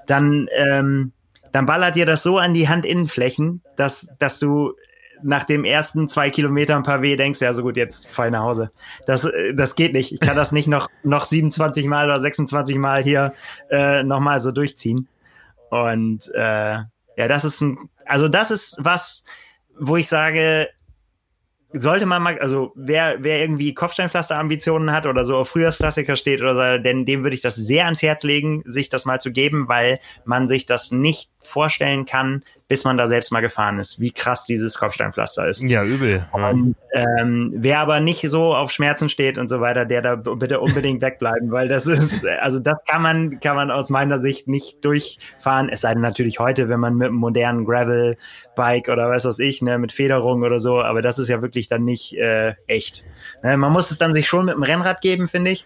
dann ähm, dann ballert dir das so an die Handinnenflächen, dass, dass du nach dem ersten zwei Kilometern paar weh denkst, ja, so gut, jetzt fahr ich nach Hause. Das, das geht nicht. Ich kann das nicht noch, noch 27 Mal oder 26 Mal hier äh, nochmal so durchziehen. Und äh, ja, das ist ein, also das ist was, wo ich sage, sollte man mal, also wer, wer irgendwie Kopfsteinpflaster-Ambitionen hat oder so auf Frühjahrsklassiker steht oder so, denn dem würde ich das sehr ans Herz legen, sich das mal zu geben, weil man sich das nicht vorstellen kann, bis man da selbst mal gefahren ist, wie krass dieses Kopfsteinpflaster ist. Ja, übel. Und, ähm, wer aber nicht so auf Schmerzen steht und so weiter, der da bitte unbedingt wegbleiben, weil das ist, also das kann man, kann man aus meiner Sicht nicht durchfahren. Es sei denn natürlich heute, wenn man mit einem modernen Gravel-Bike oder was weiß ich, ne, mit Federung oder so, aber das ist ja wirklich dann nicht äh, echt. Ne, man muss es dann sich schon mit dem Rennrad geben, finde ich.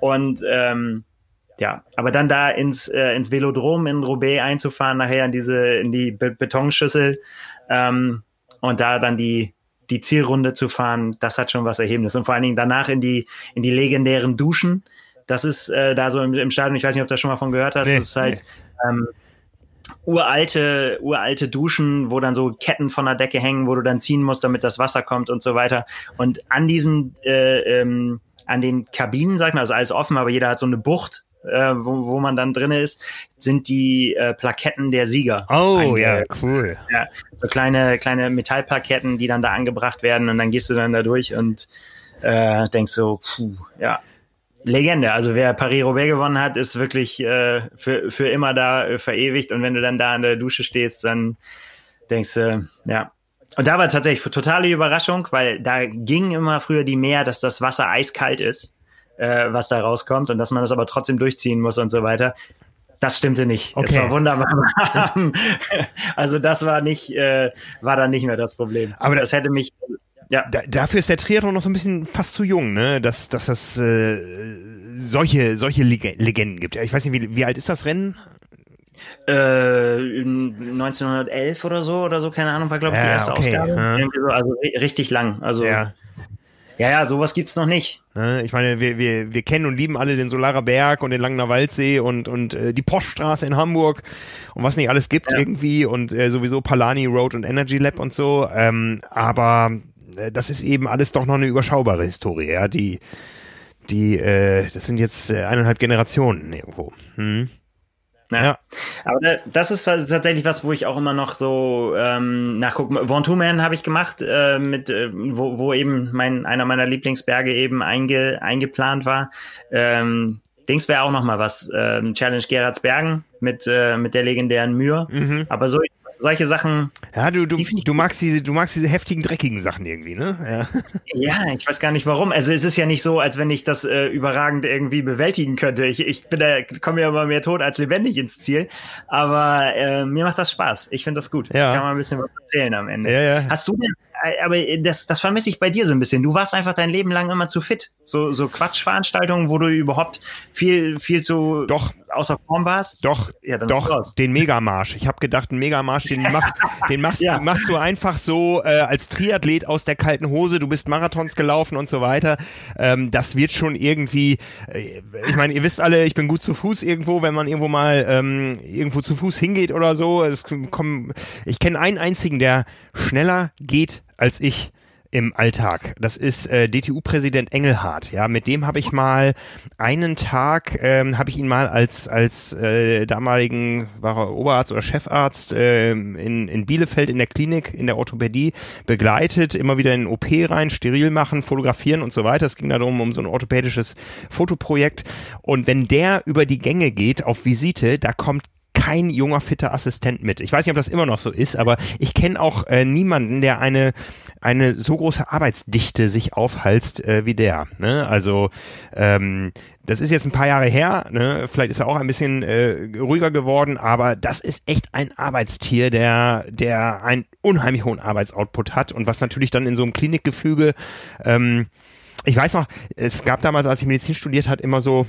Und ähm, ja, aber dann da ins, äh, ins Velodrom in Roubaix einzufahren, nachher in diese, in die Be Betonschüssel ähm, und da dann die, die Zielrunde zu fahren, das hat schon was Erhebendes. Und vor allen Dingen danach in die, in die legendären Duschen. Das ist äh, da so im, im Stadion, ich weiß nicht, ob du das schon mal von gehört hast, nee, das ist halt nee. ähm, uralte, uralte Duschen, wo dann so Ketten von der Decke hängen, wo du dann ziehen musst, damit das Wasser kommt und so weiter. Und an diesen, äh, ähm, an den Kabinen, sag mal, also alles offen, aber jeder hat so eine Bucht, äh, wo, wo man dann drin ist, sind die äh, Plaketten der Sieger. Oh, ja, cool. Ja, so kleine, kleine Metallplaketten, die dann da angebracht werden und dann gehst du dann da durch und äh, denkst so, puh, ja, Legende. Also wer Paris-Roubaix gewonnen hat, ist wirklich äh, für, für immer da äh, verewigt. Und wenn du dann da an der Dusche stehst, dann denkst du, ja. Und da war tatsächlich totale Überraschung, weil da ging immer früher die Meer, dass das Wasser eiskalt ist äh, was da rauskommt und dass man das aber trotzdem durchziehen muss und so weiter. Das stimmte nicht. Okay. Es war wunderbar also das war nicht, äh, war dann nicht mehr das Problem. Aber das hätte mich, ja. Da, dafür ist der Triathlon noch so ein bisschen fast zu jung, ne? Dass, dass das äh, solche, solche Legenden gibt. Ich weiß nicht, wie, wie alt ist das Rennen? Äh, 1911 oder so oder so, keine Ahnung, war glaube ich die erste okay. Ausgabe. Ja. Also richtig lang. Also ja. Ja, ja, sowas gibt's noch nicht. Ich meine, wir, wir, wir kennen und lieben alle den Solarer Berg und den Langener Waldsee und, und äh, die Poststraße in Hamburg und was nicht alles gibt ja. irgendwie und äh, sowieso Palani Road und Energy Lab und so. Ähm, aber äh, das ist eben alles doch noch eine überschaubare Historie, ja. Die, die, äh, das sind jetzt äh, eineinhalb Generationen irgendwo. Hm. Ja. ja. Aber das ist tatsächlich was, wo ich auch immer noch so ähm, nachgucke. Von Man habe ich gemacht, äh, mit, äh, wo, wo eben mein, einer meiner Lieblingsberge eben einge, eingeplant war. Ähm, Dings wäre auch noch mal was. Ähm, Challenge Gerardsbergen mit, äh, mit der legendären Mühe. Mhm. Aber so solche Sachen. Ja, du, du, du magst diese, du magst diese heftigen, dreckigen Sachen irgendwie, ne? Ja. ja, ich weiß gar nicht warum. Also es ist ja nicht so, als wenn ich das äh, überragend irgendwie bewältigen könnte. Ich, ich bin da, komme ja immer mehr tot als lebendig ins Ziel. Aber äh, mir macht das Spaß. Ich finde das gut. Ja. Ich kann mal ein bisschen was erzählen am Ende. Ja, ja. Hast du denn äh, aber das, das vermisse ich bei dir so ein bisschen. Du warst einfach dein Leben lang immer zu fit. So, so Quatschveranstaltungen, wo du überhaupt viel, viel zu doch. Außer Form warst. Doch, ja, doch, den Megamarsch. Ich habe gedacht, einen Megamarsch, den, machst, den machst, ja. machst du einfach so äh, als Triathlet aus der kalten Hose. Du bist Marathons gelaufen und so weiter. Ähm, das wird schon irgendwie, äh, ich meine, ihr wisst alle, ich bin gut zu Fuß irgendwo, wenn man irgendwo mal ähm, irgendwo zu Fuß hingeht oder so. Es kommen, ich kenne einen einzigen, der schneller geht als ich im Alltag. Das ist äh, DTU-Präsident Engelhardt. Ja, mit dem habe ich mal einen Tag, ähm, habe ich ihn mal als als äh, damaligen war er Oberarzt oder Chefarzt äh, in in Bielefeld in der Klinik in der Orthopädie begleitet, immer wieder in den OP rein, steril machen, fotografieren und so weiter. Es ging darum um so ein orthopädisches Fotoprojekt. Und wenn der über die Gänge geht auf Visite, da kommt kein junger, fitter Assistent mit. Ich weiß nicht, ob das immer noch so ist, aber ich kenne auch äh, niemanden, der eine, eine so große Arbeitsdichte sich aufhalst äh, wie der. Ne? Also ähm, das ist jetzt ein paar Jahre her, ne? vielleicht ist er auch ein bisschen äh, ruhiger geworden, aber das ist echt ein Arbeitstier, der, der einen unheimlich hohen Arbeitsoutput hat und was natürlich dann in so einem Klinikgefüge, ähm, ich weiß noch, es gab damals, als ich Medizin studiert hat, immer so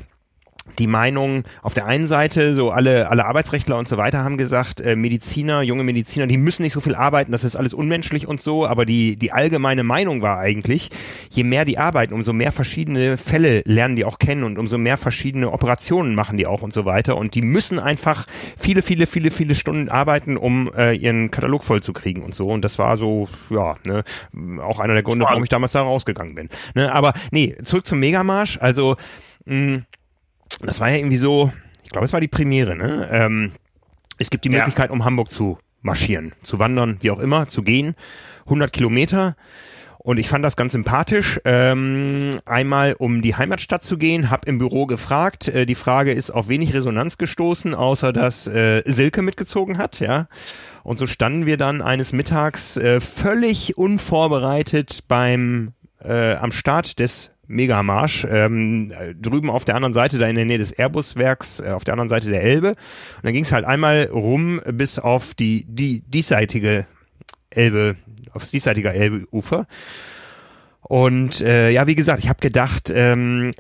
die Meinung auf der einen Seite, so alle, alle Arbeitsrechtler und so weiter haben gesagt, äh, Mediziner, junge Mediziner, die müssen nicht so viel arbeiten, das ist alles unmenschlich und so, aber die, die allgemeine Meinung war eigentlich, je mehr die arbeiten, umso mehr verschiedene Fälle lernen die auch kennen und umso mehr verschiedene Operationen machen die auch und so weiter und die müssen einfach viele, viele, viele, viele Stunden arbeiten, um äh, ihren Katalog voll zu kriegen und so und das war so, ja, ne, auch einer der Gründe, warum ich damals da rausgegangen bin. Ne, aber nee, zurück zum Megamarsch, also mh, das war ja irgendwie so, ich glaube, es war die Premiere, ne? Ähm, es gibt die ja. Möglichkeit, um Hamburg zu marschieren, zu wandern, wie auch immer, zu gehen. 100 Kilometer. Und ich fand das ganz sympathisch. Ähm, einmal, um die Heimatstadt zu gehen, hab im Büro gefragt. Äh, die Frage ist auf wenig Resonanz gestoßen, außer dass äh, Silke mitgezogen hat, ja. Und so standen wir dann eines Mittags äh, völlig unvorbereitet beim äh, am Start des Megamarsch. Ähm, drüben auf der anderen Seite, da in der Nähe des Airbus-Werks, äh, auf der anderen Seite der Elbe. Und dann ging es halt einmal rum bis auf die, die diesseitige Elbe, aufs diesseitige Elbeufer. Und äh, ja, wie gesagt, ich habe gedacht, ähm,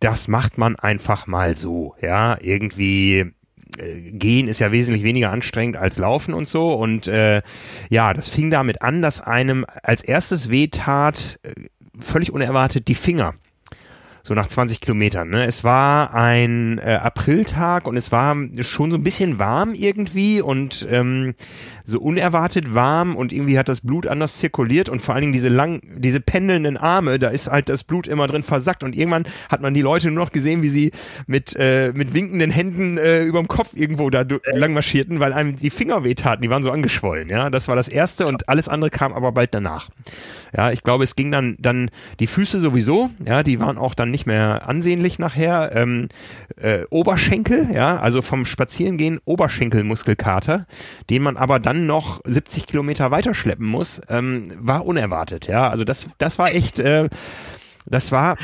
das macht man einfach mal so. Ja, irgendwie äh, gehen ist ja wesentlich weniger anstrengend als laufen und so. Und äh, ja, das fing damit an, dass einem als erstes wehtat, äh, völlig unerwartet die Finger. So nach 20 Kilometern. Ne? Es war ein äh, Apriltag und es war schon so ein bisschen warm irgendwie und ähm, so unerwartet warm und irgendwie hat das Blut anders zirkuliert und vor allen Dingen diese lang, diese pendelnden Arme, da ist halt das Blut immer drin versackt und irgendwann hat man die Leute nur noch gesehen, wie sie mit, äh, mit winkenden Händen äh, überm Kopf irgendwo da lang marschierten, weil einem die Finger wehtaten, die waren so angeschwollen, ja. Das war das erste und alles andere kam aber bald danach. Ja, ich glaube, es ging dann, dann die Füße sowieso, ja, die waren auch dann nicht mehr ansehnlich nachher. Ähm, äh, Oberschenkel, ja, also vom Spazierengehen Oberschenkelmuskelkater, den man aber dann noch 70 Kilometer weiterschleppen muss, ähm, war unerwartet. Ja, also das, das war echt. Äh, das war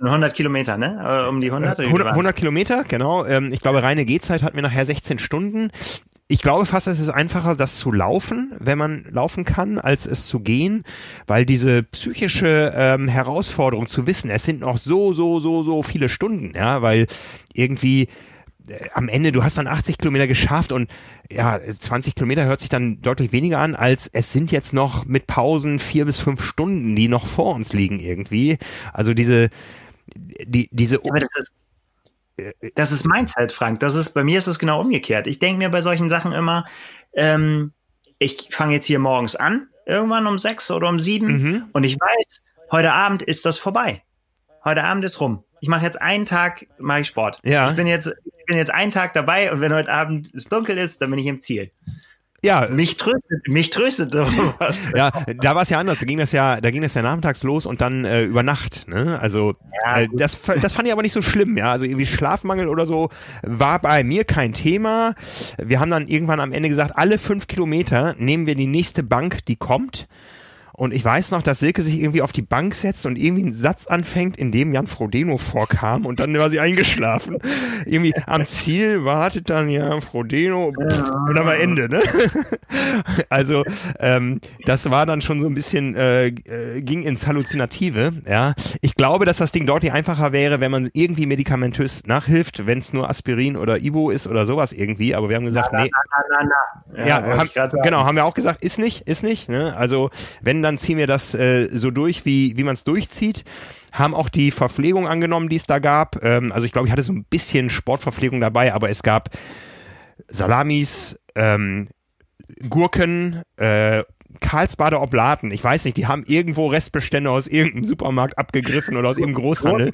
100 Kilometer, ne? Äh, um die 100? 100, 100 Kilometer, genau. Ähm, ich glaube, reine Gehzeit hat mir nachher 16 Stunden. Ich glaube fast, es ist einfacher, das zu laufen, wenn man laufen kann, als es zu gehen, weil diese psychische ähm, Herausforderung zu wissen, es sind noch so, so, so, so viele Stunden, ja, weil irgendwie am Ende, du hast dann 80 Kilometer geschafft und ja, 20 Kilometer hört sich dann deutlich weniger an, als es sind jetzt noch mit Pausen vier bis fünf Stunden, die noch vor uns liegen irgendwie. Also diese, die, diese. Aber das ist, das ist Mindset, Frank. Das ist, bei mir ist es genau umgekehrt. Ich denke mir bei solchen Sachen immer, ähm, ich fange jetzt hier morgens an, irgendwann um sechs oder um sieben, mhm. und ich weiß, heute Abend ist das vorbei. Heute Abend ist rum. Ich mache jetzt einen Tag, mache ich Sport. Ja. Ich bin jetzt, ich bin jetzt einen Tag dabei und wenn heute Abend es dunkel ist, dann bin ich im Ziel. Ja. Mich tröstet, mich tröstet was. ja, da war es ja anders. Da ging das ja, da ging das ja nachmittags los und dann äh, über Nacht. Ne? Also ja, äh, das, das fand ich aber nicht so schlimm. Ja, also irgendwie Schlafmangel oder so war bei mir kein Thema. Wir haben dann irgendwann am Ende gesagt, alle fünf Kilometer nehmen wir die nächste Bank, die kommt. Und ich weiß noch, dass Silke sich irgendwie auf die Bank setzt und irgendwie einen Satz anfängt, in dem Jan Frodeno vorkam und dann war sie eingeschlafen. irgendwie am Ziel wartet dann Jan Frodeno und dann war Ende, ne? also ähm, das war dann schon so ein bisschen, äh, äh, ging ins Halluzinative, ja. Ich glaube, dass das Ding deutlich einfacher wäre, wenn man irgendwie medikamentös nachhilft, wenn es nur Aspirin oder Ibo ist oder sowas irgendwie, aber wir haben gesagt, na, nee. Na, na, na, ja, ja haben, genau, haben wir auch gesagt, ist nicht, ist nicht, ne? Also wenn dann ziehen wir das äh, so durch, wie, wie man es durchzieht haben auch die Verpflegung angenommen, die es da gab. Ähm, also ich glaube, ich hatte so ein bisschen Sportverpflegung dabei, aber es gab Salamis, ähm, Gurken, äh, Karlsbader Oblaten. Ich weiß nicht, die haben irgendwo Restbestände aus irgendeinem Supermarkt abgegriffen oder aus irgendeinem Großhandel.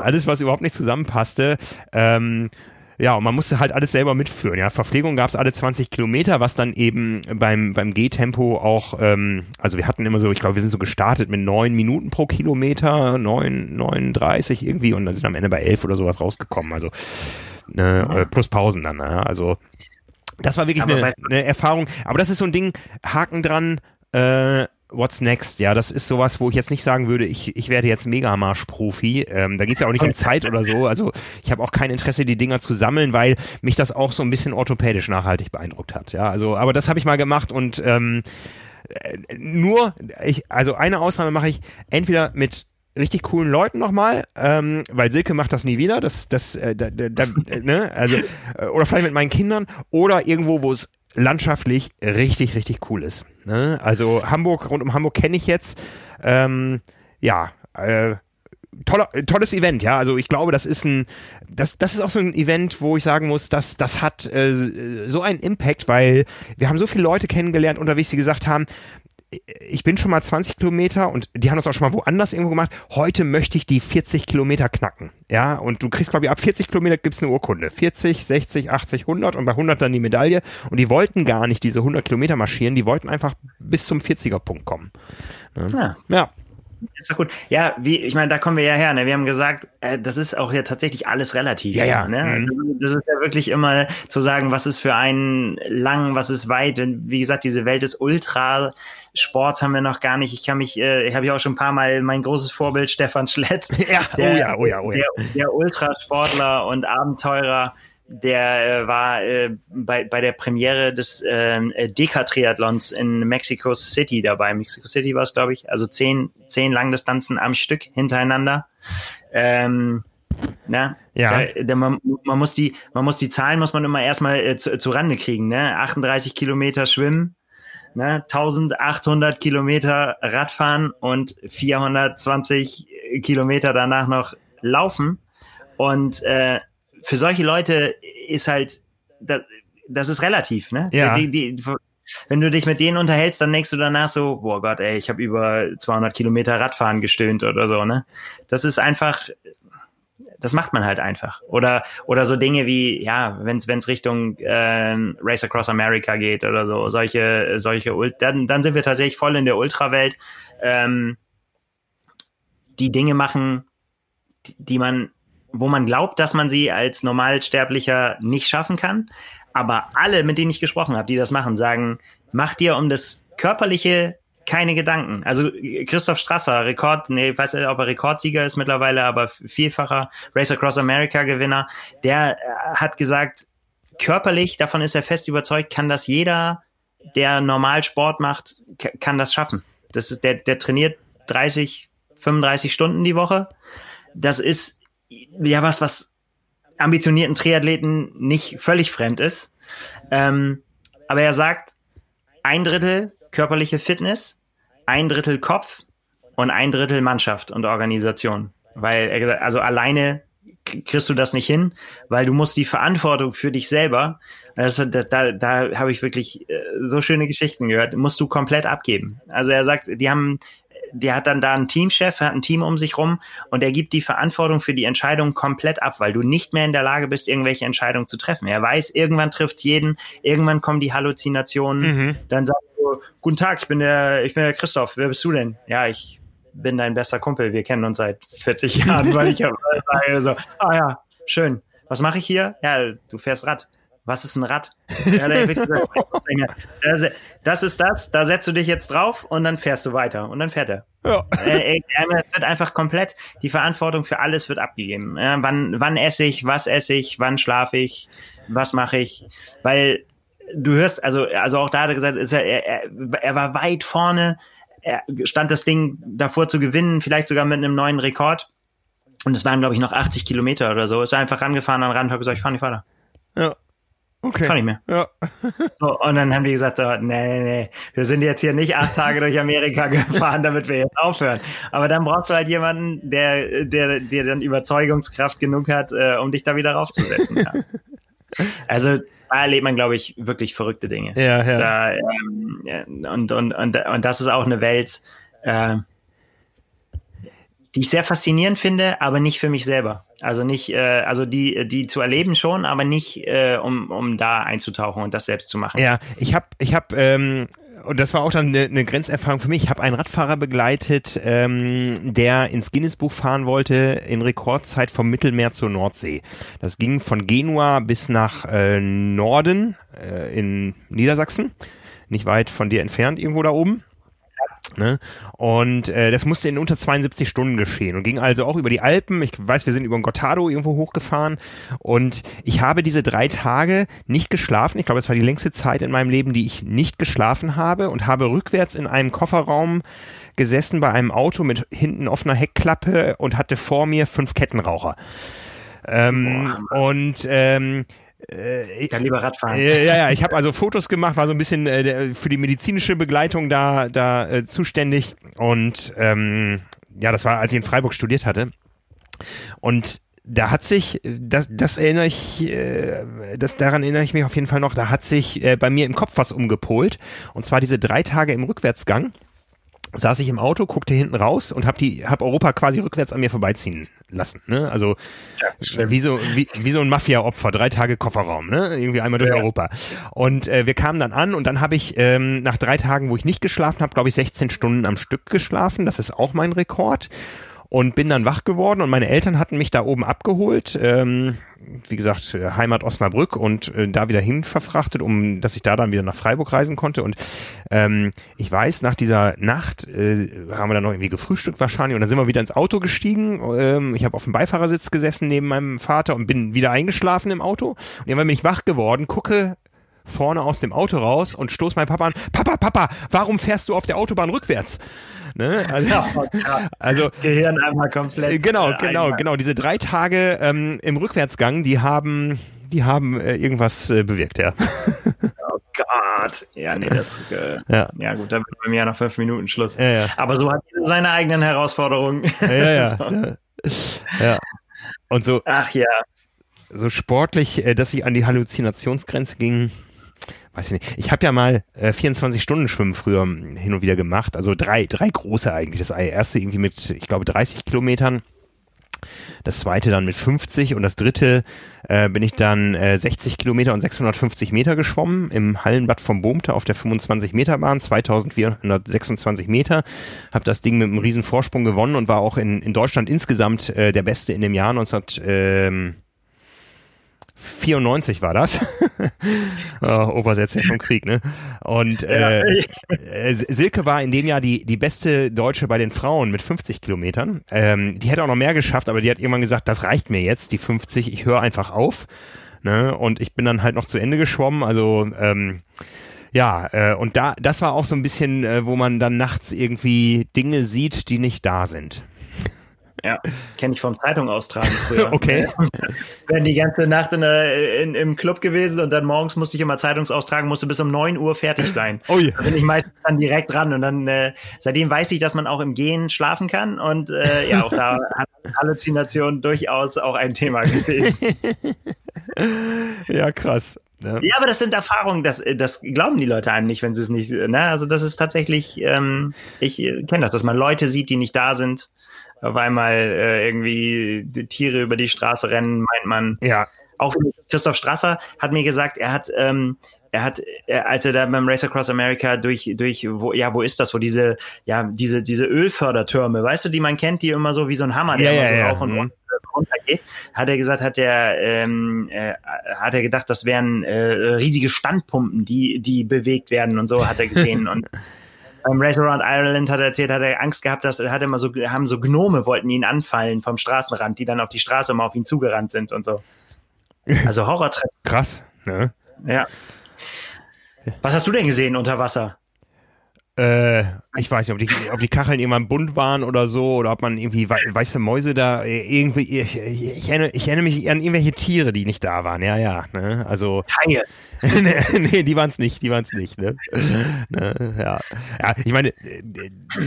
Alles, was überhaupt nicht zusammenpasste. Ähm, ja, und man musste halt alles selber mitführen. Ja, Verpflegung gab es alle 20 Kilometer, was dann eben beim, beim Gehtempo auch, ähm, also wir hatten immer so, ich glaube, wir sind so gestartet mit neun Minuten pro Kilometer, neun, 39 irgendwie und dann sind am Ende bei elf oder sowas rausgekommen. Also äh, plus Pausen dann. Ne? Also das war wirklich eine, eine Erfahrung. Aber das ist so ein Ding, Haken dran, äh, What's next? Ja, das ist sowas, wo ich jetzt nicht sagen würde, ich, ich werde jetzt Megamarsch-Profi. Ähm, da geht's ja auch nicht um Zeit oder so. Also ich habe auch kein Interesse, die Dinger zu sammeln, weil mich das auch so ein bisschen orthopädisch nachhaltig beeindruckt hat. Ja, also, aber das habe ich mal gemacht und ähm, äh, nur, ich, also eine Ausnahme mache ich entweder mit richtig coolen Leuten nochmal, ähm, weil Silke macht das nie wieder, das, das, äh, da, da, da, ne, also, äh, oder vielleicht mit meinen Kindern oder irgendwo, wo es landschaftlich richtig, richtig cool ist. Ne? Also Hamburg, rund um Hamburg kenne ich jetzt. Ähm, ja, äh, toller, tolles Event, ja. Also ich glaube, das ist ein, das, das ist auch so ein Event, wo ich sagen muss, dass das hat äh, so einen Impact, weil wir haben so viele Leute kennengelernt unterwegs, die gesagt haben, ich bin schon mal 20 Kilometer und die haben das auch schon mal woanders irgendwo gemacht. Heute möchte ich die 40 Kilometer knacken. Ja, und du kriegst, glaube ich, ab 40 Kilometer gibt's eine Urkunde. 40, 60, 80, 100 und bei 100 dann die Medaille. Und die wollten gar nicht diese 100 Kilometer marschieren, die wollten einfach bis zum 40er Punkt kommen. Ja. ja. ja. Ist doch gut. Ja, wie, ich meine, da kommen wir ja her. Ne? Wir haben gesagt, äh, das ist auch ja tatsächlich alles relativ. Ja, ja. Ne? Mhm. Das ist ja wirklich immer zu sagen, was ist für einen lang, was ist weit. Und wie gesagt, diese Welt ist ultra Sports haben wir noch gar nicht. Ich kann mich, äh, ich habe ja auch schon ein paar Mal mein großes Vorbild Stefan Schlett. Ja, der, oh ja, oh ja, oh ja. Der, der Ultrasportler und Abenteurer, der äh, war äh, bei, bei der Premiere des äh, Deka-Triathlons in Mexico City dabei. Mexico City war es, glaube ich. Also zehn, zehn Langdistanzen am Stück hintereinander. Ähm, na, ja. Da, da, man, man, muss die, man muss die Zahlen muss man immer erstmal äh, zu, zu Rande kriegen. Ne? 38 Kilometer schwimmen, ne, 1800 Kilometer Radfahren und 420 Kilometer danach noch laufen. Und äh, für solche Leute ist halt, das, das ist relativ, ne? Ja. Die, die, wenn du dich mit denen unterhältst, dann denkst du danach so, boah Gott, ey, ich habe über 200 Kilometer Radfahren gestöhnt oder so, ne? Das ist einfach, das macht man halt einfach. Oder, oder so Dinge wie, ja, wenn es Richtung äh, Race Across America geht oder so, solche, solche, dann, dann sind wir tatsächlich voll in der Ultrawelt. Ähm, die Dinge machen, die man, wo man glaubt, dass man sie als Normalsterblicher nicht schaffen kann. Aber alle, mit denen ich gesprochen habe, die das machen, sagen, mach dir um das körperliche keine Gedanken. Also Christoph Strasser, Rekord, nee, ich weiß nicht, ob er Rekordsieger ist mittlerweile, aber vielfacher Race Across America Gewinner, der äh, hat gesagt, körperlich, davon ist er fest überzeugt, kann das jeder, der normal Sport macht, kann das schaffen. Das ist, der, der trainiert 30, 35 Stunden die Woche. Das ist ja was, was ambitionierten Triathleten nicht völlig fremd ist. Ähm, aber er sagt, ein Drittel körperliche Fitness, ein Drittel Kopf und ein Drittel Mannschaft und Organisation. Weil er gesagt, also alleine kriegst du das nicht hin, weil du musst die Verantwortung für dich selber, also da, da, da habe ich wirklich äh, so schöne Geschichten gehört, musst du komplett abgeben. Also er sagt, die haben der hat dann da einen Teamchef, hat ein Team um sich rum und er gibt die Verantwortung für die Entscheidung komplett ab, weil du nicht mehr in der Lage bist, irgendwelche Entscheidungen zu treffen. Er weiß, irgendwann trifft jeden, irgendwann kommen die Halluzinationen, mhm. dann sagst guten Tag, ich bin der, ich bin der Christoph, wer bist du denn? Ja, ich bin dein bester Kumpel, wir kennen uns seit 40 Jahren, weil ich sage so, ah ja, schön. Was mache ich hier? Ja, du fährst Rad was ist ein Rad? Ja, das, das ist das, da setzt du dich jetzt drauf und dann fährst du weiter und dann fährt er. Ja. Äh, es wird einfach komplett, die Verantwortung für alles wird abgegeben. Ja, wann, wann esse ich, was esse ich, wann schlafe ich, was mache ich, weil du hörst, also, also auch da hat er gesagt, ist er, er, er war weit vorne, er stand das Ding davor zu gewinnen, vielleicht sogar mit einem neuen Rekord. Und es waren, glaube ich, noch 80 Kilometer oder so. Ist er einfach rangefahren an den Rand und hat gesagt, ich fahre nicht weiter. Ja. Okay. Kann ich mehr. Ja. so, und dann haben die gesagt, so, nee, nee, nee, wir sind jetzt hier nicht acht Tage durch Amerika gefahren, damit wir jetzt aufhören. Aber dann brauchst du halt jemanden, der, der, der dann Überzeugungskraft genug hat, äh, um dich da wieder raufzusetzen. ja. Also da erlebt man, glaube ich, wirklich verrückte Dinge. Ja, ja. Da, ähm, und, und, und, und das ist auch eine Welt, äh, die ich sehr faszinierend finde, aber nicht für mich selber. Also nicht, äh, also die, die zu erleben schon, aber nicht, äh, um, um da einzutauchen und das selbst zu machen. Ja, ich habe, ich habe, ähm, und das war auch dann eine, eine Grenzerfahrung für mich. Ich habe einen Radfahrer begleitet, ähm, der ins Guinness-Buch fahren wollte in Rekordzeit vom Mittelmeer zur Nordsee. Das ging von Genua bis nach äh, Norden äh, in Niedersachsen, nicht weit von dir entfernt, irgendwo da oben. Ne? Und äh, das musste in unter 72 Stunden geschehen und ging also auch über die Alpen. Ich weiß, wir sind über den Gottardo irgendwo hochgefahren und ich habe diese drei Tage nicht geschlafen. Ich glaube, es war die längste Zeit in meinem Leben, die ich nicht geschlafen habe und habe rückwärts in einem Kofferraum gesessen bei einem Auto mit hinten offener Heckklappe und hatte vor mir fünf Kettenraucher. Ähm, und ähm, äh, ja, lieber Radfahren. Äh, ja, ja, ich habe also Fotos gemacht, war so ein bisschen äh, für die medizinische Begleitung da, da äh, zuständig. Und ähm, ja, das war, als ich in Freiburg studiert hatte. Und da hat sich, das, das erinnere ich, äh, das, daran erinnere ich mich auf jeden Fall noch, da hat sich äh, bei mir im Kopf was umgepolt. Und zwar diese drei Tage im Rückwärtsgang saß ich im Auto, guckte hinten raus und habe die, hab Europa quasi rückwärts an mir vorbeiziehen lassen. Ne? Also wie so wie, wie so ein Mafia-Opfer, drei Tage Kofferraum, ne? Irgendwie einmal durch ja. Europa. Und äh, wir kamen dann an und dann habe ich ähm, nach drei Tagen, wo ich nicht geschlafen habe, glaube ich 16 Stunden am Stück geschlafen. Das ist auch mein Rekord und bin dann wach geworden und meine Eltern hatten mich da oben abgeholt. Ähm, wie gesagt, Heimat Osnabrück und äh, da wieder hin verfrachtet, um dass ich da dann wieder nach Freiburg reisen konnte. Und ähm, ich weiß, nach dieser Nacht äh, haben wir dann noch irgendwie gefrühstückt wahrscheinlich und dann sind wir wieder ins Auto gestiegen. Ähm, ich habe auf dem Beifahrersitz gesessen neben meinem Vater und bin wieder eingeschlafen im Auto. Und irgendwann bin ich wach geworden, gucke vorne aus dem Auto raus und stoß meinen Papa an. Papa, Papa, warum fährst du auf der Autobahn rückwärts? Ne? Also, also Gehirn einmal komplett. Äh, genau, äh, genau, einmal. genau. Diese drei Tage ähm, im Rückwärtsgang, die haben, die haben äh, irgendwas äh, bewirkt, ja. Oh Gott. Ja, nee, das äh, ja. ja gut, dann wird bei mir ja noch fünf Minuten Schluss. Ja, ja. Aber so hat jeder seine eigenen Herausforderungen. Ja, ja. so. ja. Und so. Ach ja. So sportlich, äh, dass ich an die Halluzinationsgrenze ging, weiß ich nicht. Ich habe ja mal äh, 24 Stunden Schwimmen früher hin und wieder gemacht. Also drei, drei große eigentlich. Das erste irgendwie mit, ich glaube, 30 Kilometern. Das zweite dann mit 50 und das dritte äh, bin ich dann äh, 60 Kilometer und 650 Meter geschwommen im Hallenbad vom Bohmte auf der 25 Meter Bahn, 2426 Meter. Habe das Ding mit einem riesen Vorsprung gewonnen und war auch in, in Deutschland insgesamt äh, der Beste in dem Jahr 19, ähm, 94 war das. oh, Obersetzer vom Krieg, ne? Und äh, äh, Silke war in dem Jahr die, die beste Deutsche bei den Frauen mit 50 Kilometern. Ähm, die hätte auch noch mehr geschafft, aber die hat irgendwann gesagt, das reicht mir jetzt, die 50, ich höre einfach auf. Ne? Und ich bin dann halt noch zu Ende geschwommen. Also ähm, ja, äh, und da, das war auch so ein bisschen, äh, wo man dann nachts irgendwie Dinge sieht, die nicht da sind. Ja, kenne ich vom Zeitung austragen früher. okay. Werden die ganze Nacht in, in, im Club gewesen und dann morgens musste ich immer Zeitungsaustragen, musste bis um neun Uhr fertig sein. Oh ja. Da bin ich meistens dann direkt dran und dann äh, seitdem weiß ich, dass man auch im Gehen schlafen kann und äh, ja, auch da hat Halluzination durchaus auch ein Thema gewesen. ja, krass. Ne? Ja, aber das sind Erfahrungen, das, das glauben die Leute einem nicht, wenn sie es nicht. Ne? Also das ist tatsächlich, ähm, ich kenne das, dass man Leute sieht, die nicht da sind. Auf einmal äh, irgendwie die Tiere über die Straße rennen, meint man. Ja. Auch Christoph Strasser hat mir gesagt, er hat ähm, er hat, er, als er da beim Race Across America durch, durch, wo, ja, wo ist das, wo diese, ja, diese, diese Ölfördertürme, weißt du, die man kennt, die immer so wie so ein Hammer, der ja, immer so ja, rauf und mhm. runter geht, hat er gesagt, hat er, ähm, äh, hat er gedacht, das wären äh, riesige Standpumpen, die, die bewegt werden und so hat er gesehen und beim Race Around Ireland hat er erzählt, hat er Angst gehabt, dass er hat immer so, haben so Gnome wollten ihn anfallen vom Straßenrand, die dann auf die Straße immer auf ihn zugerannt sind und so. Also Horrortrips. Krass, ne? Ja. Was hast du denn gesehen unter Wasser? Äh, ich weiß nicht, ob die, ob die Kacheln irgendwann bunt waren oder so, oder ob man irgendwie weiße Mäuse da äh, irgendwie. Ich, ich, ich, erinnere, ich erinnere mich an irgendwelche Tiere, die nicht da waren. Ja, ja. Ne? Also. Haie. nee, die waren es nicht, die waren es nicht. Ne? ne? Ja. ja, ich meine,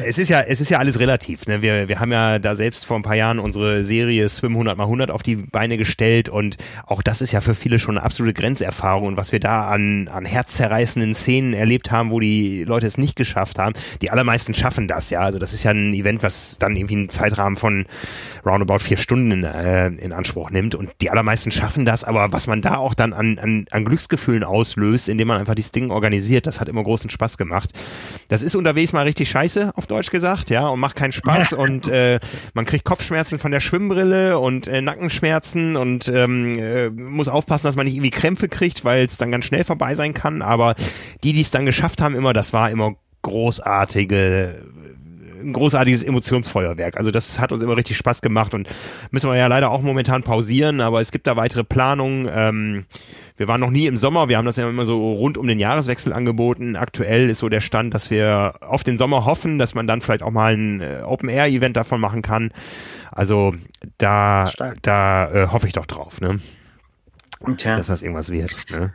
es ist ja, es ist ja alles relativ. Ne? Wir, wir haben ja da selbst vor ein paar Jahren unsere Serie Swim 100 mal 100 auf die Beine gestellt und auch das ist ja für viele schon eine absolute Grenzerfahrung und was wir da an, an herzzerreißenden Szenen erlebt haben, wo die Leute es nicht geschafft haben. Die allermeisten schaffen das, ja. Also das ist ja ein Event, was dann irgendwie einen Zeitrahmen von roundabout vier Stunden in, äh, in Anspruch nimmt und die allermeisten schaffen das, aber was man da auch dann an, an, an Glücksgefühlen auslöst, indem man einfach dieses Ding organisiert. Das hat immer großen Spaß gemacht. Das ist unterwegs mal richtig scheiße, auf Deutsch gesagt, ja, und macht keinen Spaß und äh, man kriegt Kopfschmerzen von der Schwimmbrille und äh, Nackenschmerzen und ähm, äh, muss aufpassen, dass man nicht irgendwie Krämpfe kriegt, weil es dann ganz schnell vorbei sein kann. Aber die, die es dann geschafft haben, immer, das war immer großartige ein großartiges Emotionsfeuerwerk. Also das hat uns immer richtig Spaß gemacht und müssen wir ja leider auch momentan pausieren, aber es gibt da weitere Planungen. Ähm, wir waren noch nie im Sommer, wir haben das ja immer so rund um den Jahreswechsel angeboten. Aktuell ist so der Stand, dass wir auf den Sommer hoffen, dass man dann vielleicht auch mal ein äh, Open-Air-Event davon machen kann. Also da, da äh, hoffe ich doch drauf, ne? Tja. Dass das irgendwas wird, ne?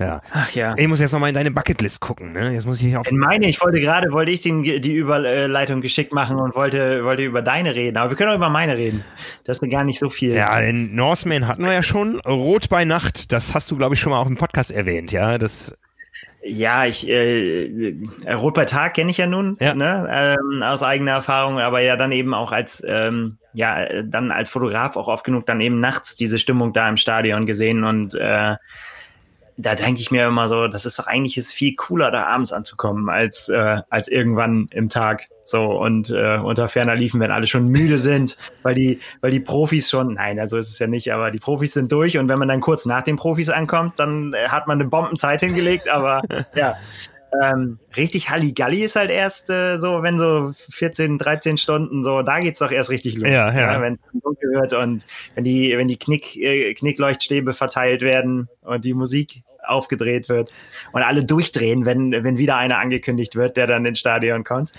Ja. Ach ja. Ich muss jetzt nochmal in deine Bucketlist gucken, ne? Jetzt muss ich auf. In meine, ich wollte gerade, wollte ich den, die Überleitung geschickt machen und wollte, wollte über deine reden. Aber wir können auch über meine reden. Das ist gar nicht so viel. Ja, den Norseman hatten wir ja schon. Rot bei Nacht, das hast du, glaube ich, schon mal auch im Podcast erwähnt, ja? Das. Ja, ich äh, Rot bei Tag kenne ich ja nun, ja. Ne? Ähm, aus eigener Erfahrung, aber ja dann eben auch als ähm, ja dann als Fotograf auch oft genug dann eben nachts diese Stimmung da im Stadion gesehen und äh, da denke ich mir immer so, das ist doch eigentlich ist viel cooler, da abends anzukommen, als, äh, als irgendwann im Tag. So, und äh, unter ferner liefen, wenn alle schon müde sind, weil die, weil die Profis schon, nein, also ist es ja nicht, aber die Profis sind durch und wenn man dann kurz nach den Profis ankommt, dann äh, hat man eine Bombenzeit hingelegt, aber ja. Ähm, richtig Halligalli ist halt erst äh, so, wenn so 14, 13 Stunden so, da geht's doch erst richtig los. Ja, ja. ja wenn es dunkel wird und wenn die, wenn die Knick, äh, Knickleuchtstäbe verteilt werden und die Musik aufgedreht wird und alle durchdrehen, wenn, wenn wieder einer angekündigt wird, der dann ins Stadion kommt.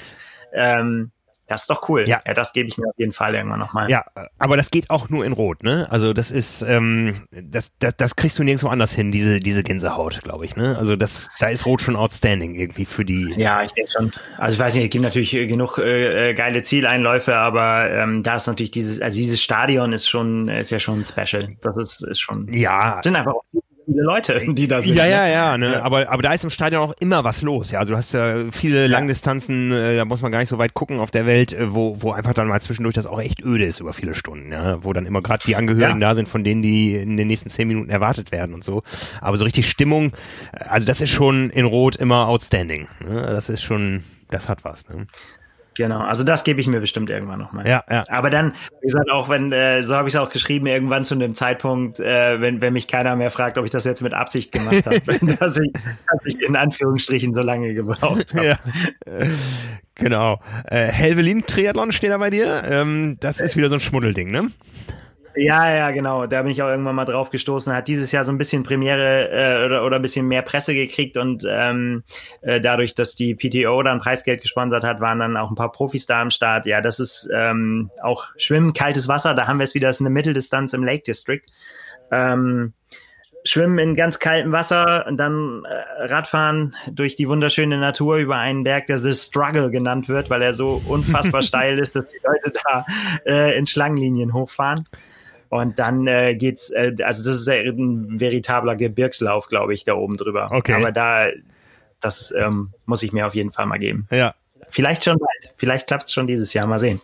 Ähm, das ist doch cool. Ja, ja das gebe ich mir auf jeden Fall irgendwann nochmal. Ja, aber das geht auch nur in Rot, ne? Also das ist, ähm, das, das, das kriegst du nirgendwo anders hin, diese, diese Gänsehaut, glaube ich, ne? Also das, da ist Rot schon outstanding irgendwie für die. Ja, ich denke schon. Also ich weiß nicht, es gibt natürlich genug äh, äh, geile Zieleinläufe, aber ähm, da ist natürlich dieses, also dieses Stadion ist schon, ist ja schon special. Das ist, ist schon. Ja. Sind einfach auch viele Leute, die da sind. Ja, ja, ne? ja, ne? ja. Aber, aber da ist im Stadion auch immer was los. Ja, also du hast ja viele Langdistanzen, äh, da muss man gar nicht so weit gucken auf der Welt, äh, wo, wo einfach dann mal zwischendurch das auch echt öde ist über viele Stunden, ja, wo dann immer gerade die Angehörigen ja. da sind, von denen die in den nächsten zehn Minuten erwartet werden und so. Aber so richtig Stimmung, äh, also das ist schon in Rot immer outstanding. Ne? Das ist schon, das hat was. Ne? Genau, also das gebe ich mir bestimmt irgendwann nochmal. Ja, ja. Aber dann, wie gesagt, auch wenn, äh, so habe ich es auch geschrieben, irgendwann zu einem Zeitpunkt, äh, wenn, wenn mich keiner mehr fragt, ob ich das jetzt mit Absicht gemacht habe, dass, ich, dass ich in Anführungsstrichen so lange gebraucht habe. Ja. Genau. Äh, Helvelin Triathlon steht da bei dir. Ähm, das ist wieder so ein Schmuddelding, ne? Ja, ja, genau. Da bin ich auch irgendwann mal drauf gestoßen. Hat dieses Jahr so ein bisschen Premiere äh, oder, oder ein bisschen mehr Presse gekriegt und ähm, äh, dadurch, dass die PTO dann Preisgeld gesponsert hat, waren dann auch ein paar Profis da am Start. Ja, das ist ähm, auch Schwimmen, kaltes Wasser. Da haben wir es wieder, das ist eine Mitteldistanz im Lake District. Ähm, Schwimmen in ganz kaltem Wasser und dann äh, Radfahren durch die wunderschöne Natur über einen Berg, der The Struggle genannt wird, weil er so unfassbar steil ist, dass die Leute da äh, in Schlangenlinien hochfahren. Und dann äh, geht's, äh, also das ist ein veritabler Gebirgslauf, glaube ich, da oben drüber. Okay. Aber da, das ähm, muss ich mir auf jeden Fall mal geben. Ja. Vielleicht schon bald. Vielleicht klappt es schon dieses Jahr. Mal sehen.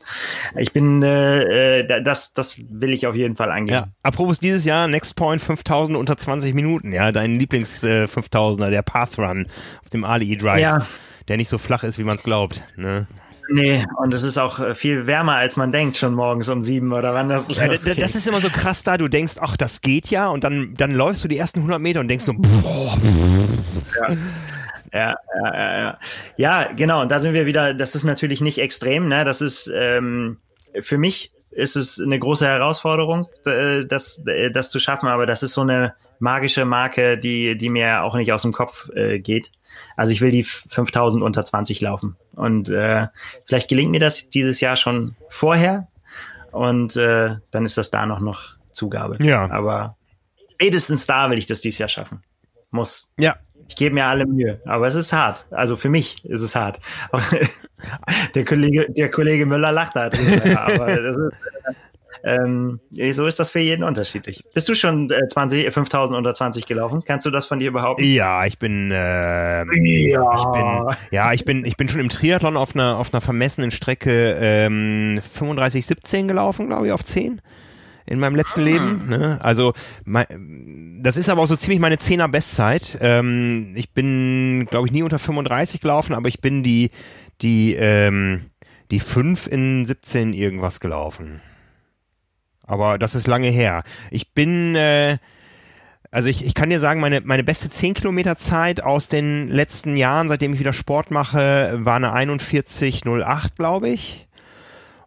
Ich bin, äh, äh, das, das will ich auf jeden Fall angehen. Ja. Apropos dieses Jahr, Next Point 5000 unter 20 Minuten. Ja, dein Lieblings äh, 5000er, der Path Run auf dem Ali Drive. Ja. Der nicht so flach ist, wie man es glaubt. Ne? Nee, und es ist auch äh, viel wärmer, als man denkt, schon morgens um sieben oder wann das ja, das, das ist immer so krass da, du denkst, ach, das geht ja, und dann, dann läufst du die ersten 100 Meter und denkst so, boah. Ja. Ja, ja, ja, ja. ja, genau. Und da sind wir wieder, das ist natürlich nicht extrem, ne? Das ist ähm, für mich ist es eine große Herausforderung, das, das zu schaffen, aber das ist so eine magische Marke, die, die mir auch nicht aus dem Kopf äh, geht. Also ich will die 5000 unter 20 laufen. Und äh, vielleicht gelingt mir das dieses Jahr schon vorher und äh, dann ist das da noch noch Zugabe. Ja. Aber spätestens da will ich das dieses Jahr schaffen. Muss. Ja, ich gebe mir alle Mühe, aber es ist hart. Also für mich ist es hart. der Kollege, der Kollege Müller lacht da drüber, aber das ist, ähm, so ist das für jeden unterschiedlich. Bist du schon äh, 20, 5000 unter 20 gelaufen? Kannst du das von dir behaupten? Ja, ich bin, äh, ja. ich bin, ja, ich bin, ich bin schon im Triathlon auf einer, auf einer vermessenen Strecke ähm, 35, 17 gelaufen, glaube ich, auf 10 in meinem letzten Leben. Ne? Also mein, das ist aber auch so ziemlich meine Zehner Bestzeit. Ähm, ich bin, glaube ich, nie unter 35 gelaufen, aber ich bin die die ähm, die 5 in 17 irgendwas gelaufen. Aber das ist lange her. Ich bin äh, also ich, ich kann dir sagen, meine, meine beste 10 Kilometer Zeit aus den letzten Jahren, seitdem ich wieder Sport mache, war eine 41,08, glaube ich.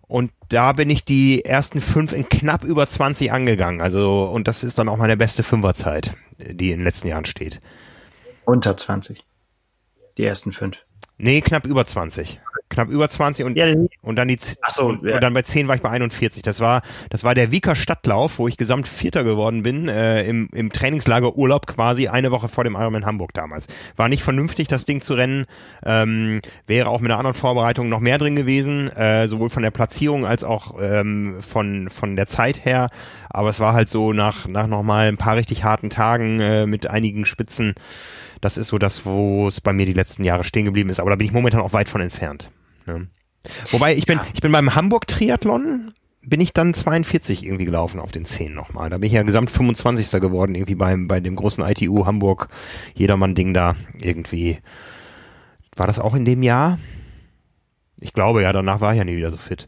Und da bin ich die ersten fünf in knapp über 20 angegangen. Also, und das ist dann auch meine beste Fünferzeit, die in den letzten Jahren steht. Unter 20. Die ersten fünf. Nee, knapp über 20 knapp über 20 und, ja, und dann die Ach so, und, ja. und dann bei 10 war ich bei 41. Das war das war der Wieker Stadtlauf, wo ich gesamt Vierter geworden bin äh, im, im Trainingslager Urlaub quasi eine Woche vor dem Ironman Hamburg damals. War nicht vernünftig, das Ding zu rennen. Ähm, wäre auch mit einer anderen Vorbereitung noch mehr drin gewesen, äh, sowohl von der Platzierung als auch ähm, von von der Zeit her. Aber es war halt so nach nach noch mal ein paar richtig harten Tagen äh, mit einigen Spitzen. Das ist so das, wo es bei mir die letzten Jahre stehen geblieben ist. Aber da bin ich momentan auch weit von entfernt. Ne? Wobei ich bin, ja. ich bin beim Hamburg Triathlon bin ich dann 42 irgendwie gelaufen auf den 10 nochmal. Da bin ich ja gesamt 25. geworden, irgendwie beim, bei dem großen ITU Hamburg Jedermann-Ding da irgendwie. War das auch in dem Jahr? Ich glaube ja, danach war ich ja nie wieder so fit.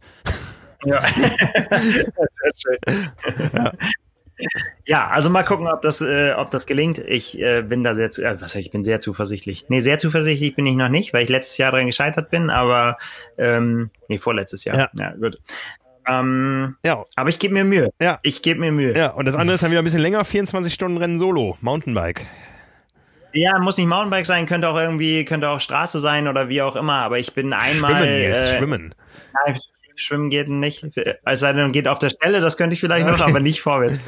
Ja, sehr schön. Ja. Ja, also mal gucken, ob das, äh, ob das gelingt. Ich äh, bin da sehr zu, äh, was heißt, ich bin sehr zuversichtlich. Nee, sehr zuversichtlich bin ich noch nicht, weil ich letztes Jahr dran gescheitert bin, aber ähm, nee, vorletztes Jahr. Ja, ja gut. Ähm, ja. Aber ich gebe mir Mühe. Ja. Ich gebe mir Mühe. Ja, und das andere ist dann wieder ein bisschen länger, 24 Stunden Rennen solo, Mountainbike. Ja, muss nicht Mountainbike sein, könnte auch irgendwie, könnte auch Straße sein oder wie auch immer, aber ich bin einmal. Schwimmen jetzt, äh, schwimmen. Nein, schwimmen geht nicht. Es sei denn, geht auf der Stelle, das könnte ich vielleicht okay. noch, aber nicht vorwärts.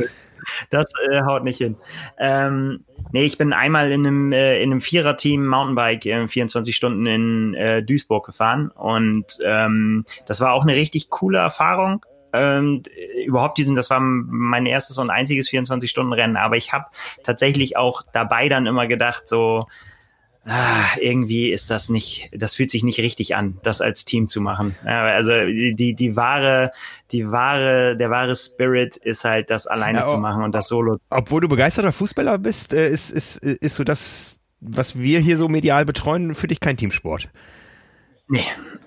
das äh, haut nicht hin. Ähm, nee, ich bin einmal in einem, äh, in einem Vierer-Team Mountainbike äh, 24 Stunden in äh, Duisburg gefahren und ähm, das war auch eine richtig coole Erfahrung. Ähm, überhaupt diesen, das war mein erstes und einziges 24-Stunden-Rennen, aber ich habe tatsächlich auch dabei dann immer gedacht, so, ah, irgendwie ist das nicht, das fühlt sich nicht richtig an, das als Team zu machen. Also die, die wahre, die wahre, der wahre Spirit ist halt, das alleine ja, zu machen und das Solo. Obwohl du begeisterter Fußballer bist, äh, ist, ist, ist so das, was wir hier so medial betreuen, für dich kein Teamsport. Nee,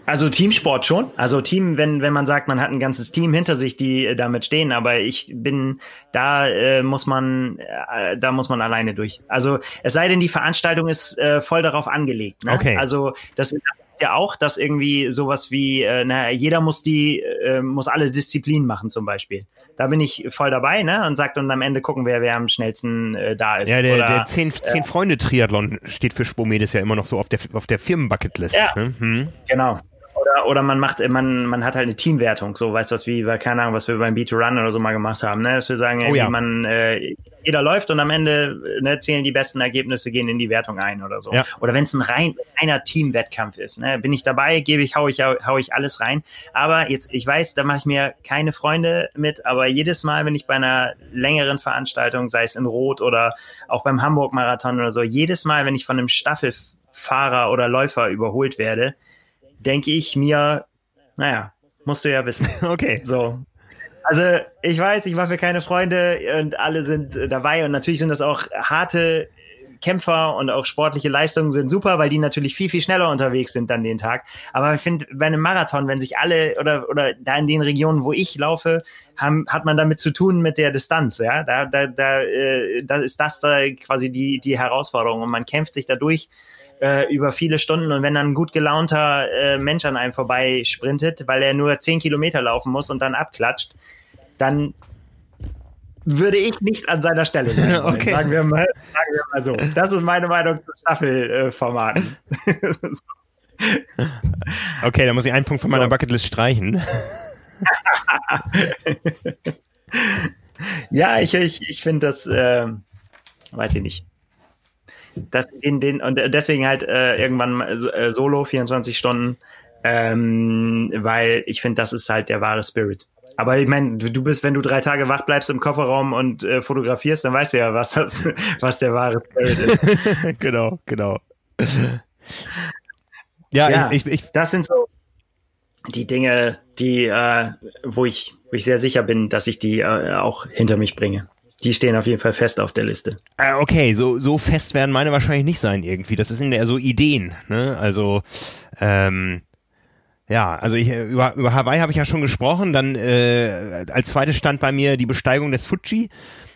also Teamsport schon. Also Team, wenn, wenn man sagt, man hat ein ganzes Team hinter sich, die äh, damit stehen, aber ich bin, da äh, muss man, äh, da muss man alleine durch. Also es sei denn, die Veranstaltung ist äh, voll darauf angelegt. Ne? Okay. Also das ja auch, dass irgendwie sowas wie, äh, naja, jeder muss die, äh, muss alle Disziplinen machen zum Beispiel da bin ich voll dabei, ne? Und sagt und am Ende gucken wir, wer am schnellsten äh, da ist. Ja, der, Oder, der zehn, zehn äh, Freunde Triathlon steht für Spomedes ja immer noch so auf der auf der Firmenbucketlist. Ja, ne? hm. genau. Oder, oder man macht, man, man hat halt eine Teamwertung, so weißt du was, wie, keine Ahnung, was wir beim B2Run oder so mal gemacht haben, ne? Dass wir sagen, oh, ja. man, äh, jeder läuft und am Ende ne, zählen die besten Ergebnisse, gehen in die Wertung ein oder so. Ja. Oder wenn es ein rein reiner Teamwettkampf ist, ne, bin ich dabei, gebe ich, hau ich, hau ich alles rein. Aber jetzt, ich weiß, da mache ich mir keine Freunde mit, aber jedes Mal, wenn ich bei einer längeren Veranstaltung, sei es in Rot oder auch beim Hamburg-Marathon oder so, jedes Mal, wenn ich von einem Staffelfahrer oder Läufer überholt werde, denke ich mir, naja, musst du ja wissen. Okay. So. Also ich weiß, ich mache mir keine Freunde und alle sind äh, dabei und natürlich sind das auch harte Kämpfer und auch sportliche Leistungen sind super, weil die natürlich viel, viel schneller unterwegs sind dann den Tag. Aber ich finde, bei einem Marathon, wenn sich alle oder, oder da in den Regionen, wo ich laufe, haben, hat man damit zu tun mit der Distanz, ja. Da, da, da, äh, da ist das da quasi die, die Herausforderung und man kämpft sich dadurch äh, über viele Stunden und wenn dann ein gut gelaunter äh, Mensch an einem vorbei sprintet, weil er nur zehn Kilometer laufen muss und dann abklatscht, dann würde ich nicht an seiner Stelle sein. okay. Sagen wir, mal, sagen wir mal so. Das ist meine Meinung zu Staffelformaten. okay, dann muss ich einen Punkt von meiner so. Bucketlist streichen. ja, ich, ich, ich finde das, äh, weiß ich nicht. Das in den, und deswegen halt äh, irgendwann äh, solo, 24 Stunden, ähm, weil ich finde, das ist halt der wahre Spirit. Aber ich meine, du bist, wenn du drei Tage wach bleibst im Kofferraum und äh, fotografierst, dann weißt du ja, was das, was der wahre Spirit ist. genau, genau. Ja, ja ich, ich, das sind so die Dinge, die, äh, wo ich, wo ich sehr sicher bin, dass ich die äh, auch hinter mich bringe. Die stehen auf jeden Fall fest auf der Liste. Äh, okay, so, so fest werden meine wahrscheinlich nicht sein irgendwie. Das sind ja so Ideen, ne? Also, ähm, ja, also ich, über, über Hawaii habe ich ja schon gesprochen. Dann äh, als zweites stand bei mir die Besteigung des Fuji.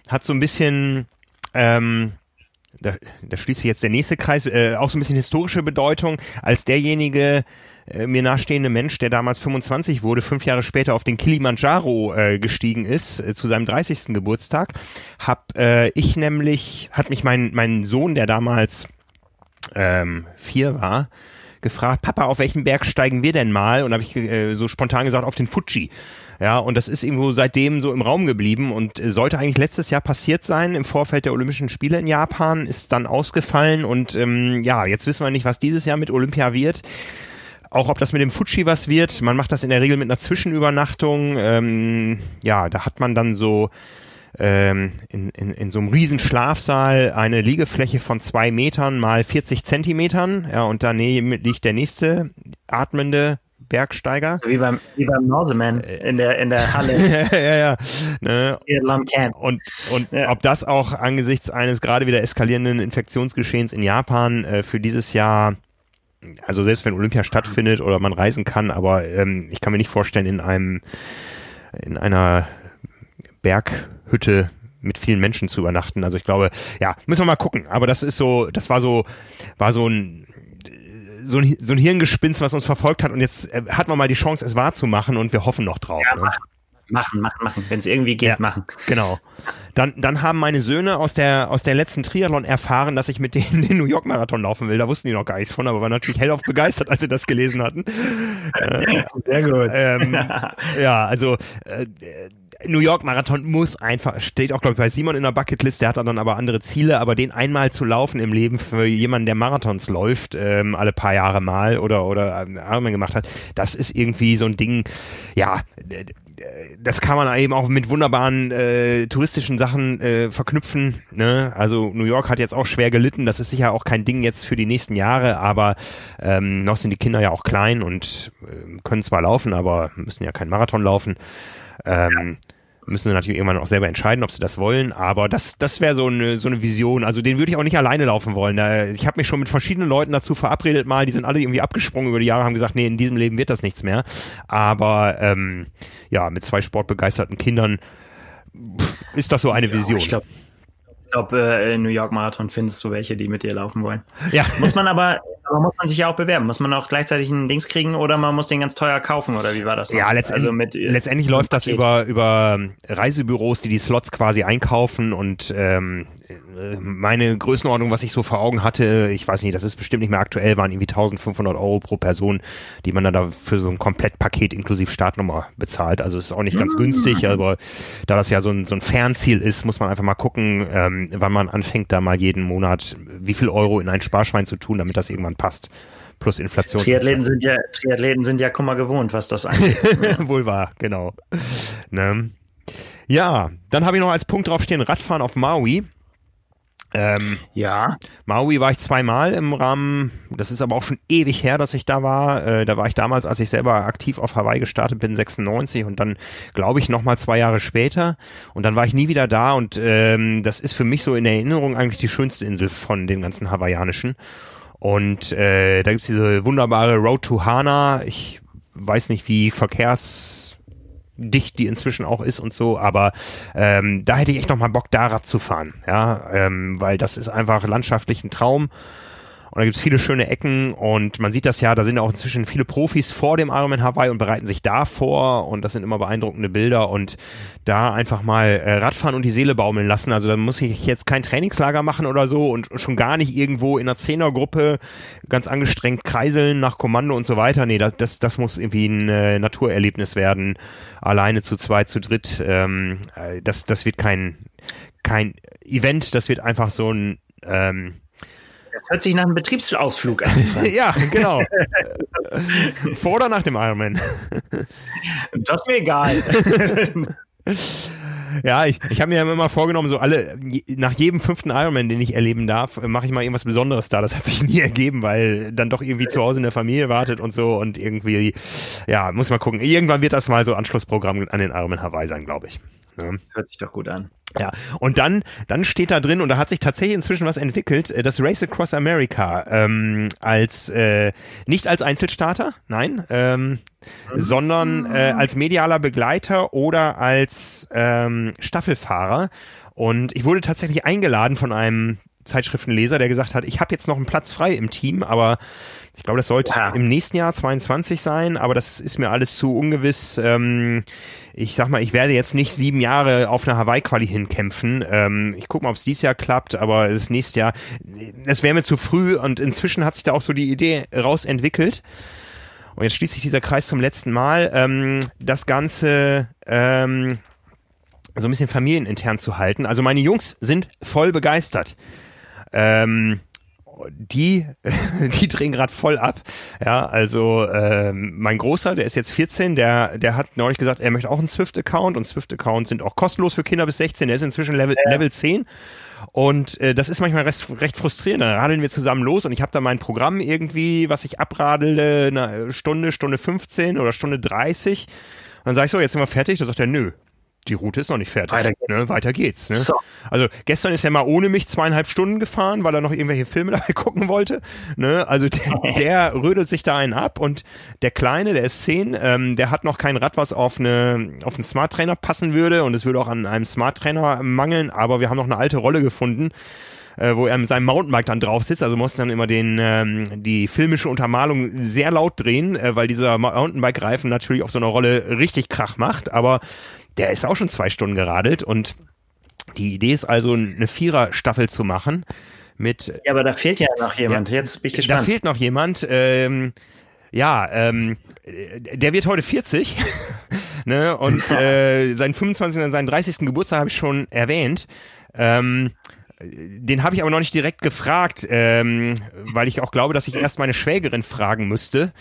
Hat so ein bisschen, ähm, da, da schließt sich jetzt der nächste Kreis, äh, auch so ein bisschen historische Bedeutung. Als derjenige äh, mir nahestehende Mensch, der damals 25 wurde, fünf Jahre später auf den Kilimanjaro äh, gestiegen ist, äh, zu seinem 30. Geburtstag, hab äh, ich nämlich, hat mich mein, mein Sohn, der damals ähm, vier war, gefragt, Papa, auf welchen Berg steigen wir denn mal? Und habe ich äh, so spontan gesagt, auf den Fuji. Ja, und das ist irgendwo seitdem so im Raum geblieben und äh, sollte eigentlich letztes Jahr passiert sein im Vorfeld der Olympischen Spiele in Japan, ist dann ausgefallen und ähm, ja, jetzt wissen wir nicht, was dieses Jahr mit Olympia wird. Auch ob das mit dem Fuji was wird. Man macht das in der Regel mit einer Zwischenübernachtung. Ähm, ja, da hat man dann so ähm, in, in, in so einem riesen Schlafsaal eine Liegefläche von zwei Metern mal 40 Zentimetern. Ja, und daneben liegt der nächste atmende Bergsteiger. Wie beim, wie beim Norseman in der, in der Halle. ja, ja, ja. Ne? Und, und ja. ob das auch angesichts eines gerade wieder eskalierenden Infektionsgeschehens in Japan äh, für dieses Jahr, also selbst wenn Olympia stattfindet oder man reisen kann, aber ähm, ich kann mir nicht vorstellen, in einem, in einer Berghütte mit vielen Menschen zu übernachten. Also ich glaube, ja, müssen wir mal gucken. Aber das ist so, das war so, war so ein, so ein, so ein Hirngespinst, was uns verfolgt hat. Und jetzt äh, hat man mal die Chance, es wahrzumachen und wir hoffen noch drauf. Ja, ne? Machen, machen, machen. Wenn es irgendwie geht, ja, machen. Genau. Dann, dann haben meine Söhne aus der, aus der letzten Triathlon erfahren, dass ich mit denen den New York Marathon laufen will. Da wussten die noch gar nichts von, aber waren natürlich hellauf begeistert, als sie das gelesen hatten. Sehr gut. Ähm, ja, also äh, New York Marathon muss einfach, steht auch glaube ich bei Simon in der Bucketlist, der hat dann aber andere Ziele, aber den einmal zu laufen im Leben für jemanden, der Marathons läuft, ähm, alle paar Jahre mal oder oder ähm, Arme gemacht hat, das ist irgendwie so ein Ding, ja, das kann man eben auch mit wunderbaren äh, touristischen Sachen äh, verknüpfen. Ne? Also New York hat jetzt auch schwer gelitten. Das ist sicher auch kein Ding jetzt für die nächsten Jahre, aber ähm, noch sind die Kinder ja auch klein und äh, können zwar laufen, aber müssen ja keinen Marathon laufen. Ähm, ja. Müssen sie natürlich irgendwann auch selber entscheiden, ob sie das wollen. Aber das, das wäre so eine, so eine Vision. Also den würde ich auch nicht alleine laufen wollen. Ich habe mich schon mit verschiedenen Leuten dazu verabredet mal. Die sind alle irgendwie abgesprungen über die Jahre, haben gesagt, nee, in diesem Leben wird das nichts mehr. Aber ähm, ja, mit zwei sportbegeisterten Kindern ist das so eine Vision. ich glaube, glaube, äh, New York Marathon findest du welche, die mit dir laufen wollen. Ja. Muss man aber, aber muss man sich ja auch bewerben. Muss man auch gleichzeitig ein Dings kriegen oder man muss den ganz teuer kaufen oder wie war das? Ja, letztendlich, also mit, äh, letztendlich läuft das über, über Reisebüros, die die Slots quasi einkaufen und ähm, äh, meine Größenordnung, was ich so vor Augen hatte, ich weiß nicht, das ist bestimmt nicht mehr aktuell, waren irgendwie 1500 Euro pro Person, die man dann da für so ein Komplettpaket inklusive Startnummer bezahlt. Also es ist auch nicht ganz günstig, aber da das ja so ein, so ein Fernziel ist, muss man einfach mal gucken, ähm, wann man anfängt, da mal jeden Monat wie viel Euro in ein Sparschwein zu tun, damit das irgendwann passt plus Inflation. Triathleten sind ja, Triathleten sind ja Kummer gewohnt, was das angeht. Wohl wahr, genau. Ne? Ja, dann habe ich noch als Punkt draufstehen Radfahren auf Maui. Ähm, ja. Maui war ich zweimal im Rahmen, das ist aber auch schon ewig her, dass ich da war. Äh, da war ich damals, als ich selber aktiv auf Hawaii gestartet bin, 96 und dann, glaube ich, nochmal zwei Jahre später. Und dann war ich nie wieder da und ähm, das ist für mich so in Erinnerung eigentlich die schönste Insel von den ganzen hawaiianischen. Und äh, da gibt's diese wunderbare Road to Hana. Ich weiß nicht, wie verkehrsdicht die inzwischen auch ist und so, aber ähm, da hätte ich echt noch mal Bock, da Rad zu fahren, ja, ähm, weil das ist einfach landschaftlich ein Traum und da gibt's viele schöne Ecken und man sieht das ja, da sind auch inzwischen viele Profis vor dem Ironman Hawaii und bereiten sich da vor und das sind immer beeindruckende Bilder und da einfach mal äh, Radfahren und die Seele baumeln lassen. Also da muss ich jetzt kein Trainingslager machen oder so und schon gar nicht irgendwo in einer Zehnergruppe ganz angestrengt kreiseln nach Kommando und so weiter. Nee, das, das, das muss irgendwie ein äh, Naturerlebnis werden. Alleine zu zweit, zu dritt. Ähm, äh, das, das wird kein, kein Event, das wird einfach so ein ähm, das hört sich nach einem Betriebsausflug an. ja, genau. Vor oder nach dem Ironman? das ist mir egal. Ja, ich, ich habe mir immer vorgenommen, so alle, nach jedem fünften Ironman, den ich erleben darf, mache ich mal irgendwas Besonderes da. Das hat sich nie ergeben, weil dann doch irgendwie zu Hause in der Familie wartet und so und irgendwie, ja, muss mal gucken. Irgendwann wird das mal so Anschlussprogramm an den Ironman Hawaii sein, glaube ich. Ja. Das hört sich doch gut an. Ja, und dann, dann steht da drin, und da hat sich tatsächlich inzwischen was entwickelt, äh, das Race Across America ähm, als äh, nicht als Einzelstarter, nein, ähm, mhm. sondern äh, als medialer Begleiter oder als ähm, Staffelfahrer. Und ich wurde tatsächlich eingeladen von einem Zeitschriftenleser, der gesagt hat, ich habe jetzt noch einen Platz frei im Team, aber ich glaube, das sollte ja. im nächsten Jahr 22 sein, aber das ist mir alles zu ungewiss. Ähm, ich sag mal, ich werde jetzt nicht sieben Jahre auf eine Hawaii-Quali hinkämpfen. Ähm, ich gucke mal, ob es dieses Jahr klappt, aber das nächste Jahr, es wäre mir zu früh und inzwischen hat sich da auch so die Idee rausentwickelt. Und jetzt schließt sich dieser Kreis zum letzten Mal. Ähm, das Ganze ähm, so ein bisschen familienintern zu halten. Also meine Jungs sind voll begeistert. Ähm, die, die drehen gerade voll ab. Ja, also ähm, mein Großer, der ist jetzt 14, der, der hat neulich gesagt, er möchte auch einen Swift-Account und Swift-Accounts sind auch kostenlos für Kinder bis 16. Der ist inzwischen Level, ja. Level 10. Und äh, das ist manchmal recht, recht frustrierend. Dann radeln wir zusammen los und ich habe da mein Programm irgendwie, was ich abradele, eine Stunde, Stunde 15 oder Stunde 30. Und dann sage ich so, jetzt sind wir fertig. Da sagt er, nö, die Route ist noch nicht fertig. Weiter geht's. Ne? Weiter geht's ne? So. Also gestern ist er mal ohne mich zweieinhalb Stunden gefahren, weil er noch irgendwelche Filme dabei gucken wollte. Ne? Also der, der rödelt sich da einen ab und der Kleine, der ist zehn, ähm, der hat noch kein Rad, was auf eine auf einen Smart Trainer passen würde und es würde auch an einem Smart Trainer mangeln, aber wir haben noch eine alte Rolle gefunden äh, wo er mit seinem Mountainbike dann drauf sitzt. Also muss dann immer den ähm, die filmische Untermalung sehr laut drehen, äh, weil dieser Mountainbike-Reifen natürlich auf so einer Rolle richtig Krach macht. Aber der ist auch schon zwei Stunden geradelt und die Idee ist also, eine Vierer-Staffel zu machen mit. Ja, aber da fehlt ja noch jemand. Ja, Jetzt bin ich gespannt. Da fehlt noch jemand. Ähm, ja, ähm, der wird heute 40. ne? Und äh, seinen 25. und seinen 30. Geburtstag habe ich schon erwähnt. Ähm, den habe ich aber noch nicht direkt gefragt, ähm, weil ich auch glaube, dass ich erst meine Schwägerin fragen müsste.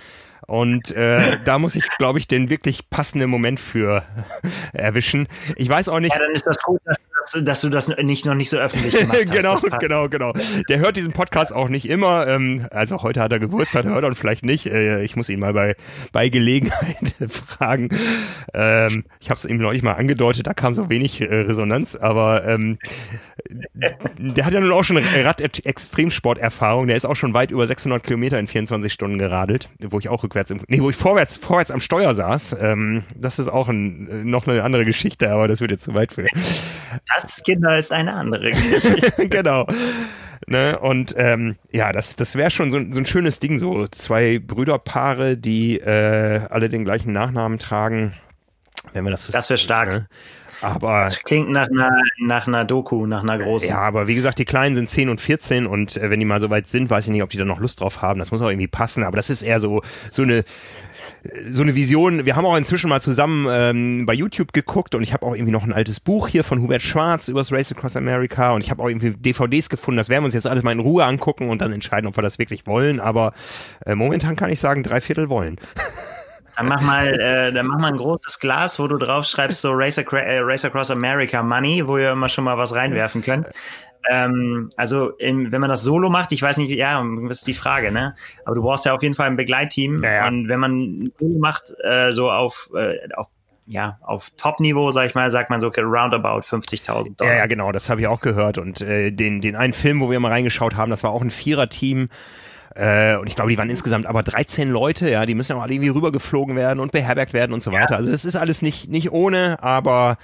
Und äh, da muss ich, glaube ich, den wirklich passenden Moment für erwischen. Ich weiß auch nicht. Ja, dann ist das gut, dass dass, dass, du das nicht noch nicht so öffentlich gemacht hast. genau, genau, genau. Der hört diesen Podcast auch nicht immer. Ähm, also heute hat er Geburtstag, hört er vielleicht nicht. Äh, ich muss ihn mal bei, bei Gelegenheit fragen. Ähm, ich habe es ihm neulich mal angedeutet, da kam so wenig äh, Resonanz, aber ähm, der hat ja nun auch schon Rad-Extremsport-Erfahrung. Der ist auch schon weit über 600 Kilometer in 24 Stunden geradelt, wo ich auch rückwärts, im, nee, wo ich vorwärts, vorwärts am Steuer saß. Ähm, das ist auch ein, noch eine andere Geschichte, aber das wird jetzt zu weit für. Das, Kinder, ist eine andere Geschichte. genau. Ne? Und ähm, ja, das, das wäre schon so, so ein schönes Ding, so zwei Brüderpaare, die äh, alle den gleichen Nachnamen tragen. Wenn wir das, das wäre stark. Ne? Aber das klingt nach einer, nach einer Doku, nach einer großen. Ja, aber wie gesagt, die Kleinen sind 10 und 14 und äh, wenn die mal so weit sind, weiß ich nicht, ob die dann noch Lust drauf haben. Das muss auch irgendwie passen. Aber das ist eher so, so eine so eine Vision. Wir haben auch inzwischen mal zusammen ähm, bei YouTube geguckt und ich habe auch irgendwie noch ein altes Buch hier von Hubert Schwarz übers Race Across America und ich habe auch irgendwie DVDs gefunden. Das werden wir uns jetzt alles mal in Ruhe angucken und dann entscheiden, ob wir das wirklich wollen. Aber äh, momentan kann ich sagen, drei Viertel wollen. Dann mach mal, äh, dann mach mal ein großes Glas, wo du drauf schreibst so Race, Acro äh, Race Across America Money, wo ihr immer schon mal was reinwerfen könnt. Ähm, also in, wenn man das solo macht, ich weiß nicht, ja, das ist die Frage, ne? Aber du brauchst ja auf jeden Fall ein Begleitteam. Ja, ja. Und wenn man solo macht, äh, so auf, äh, auf ja, auf Top-Niveau, sag ich mal, sagt man so okay, roundabout 50.000 Dollar. Ja, ja, genau, das habe ich auch gehört. Und äh, den, den einen Film, wo wir mal reingeschaut haben, das war auch ein Vierer-Team. Äh, und ich glaube, die waren insgesamt aber 13 Leute, ja, die müssen auch alle irgendwie rübergeflogen werden und beherbergt werden und so weiter. Also das ist alles nicht, nicht ohne, aber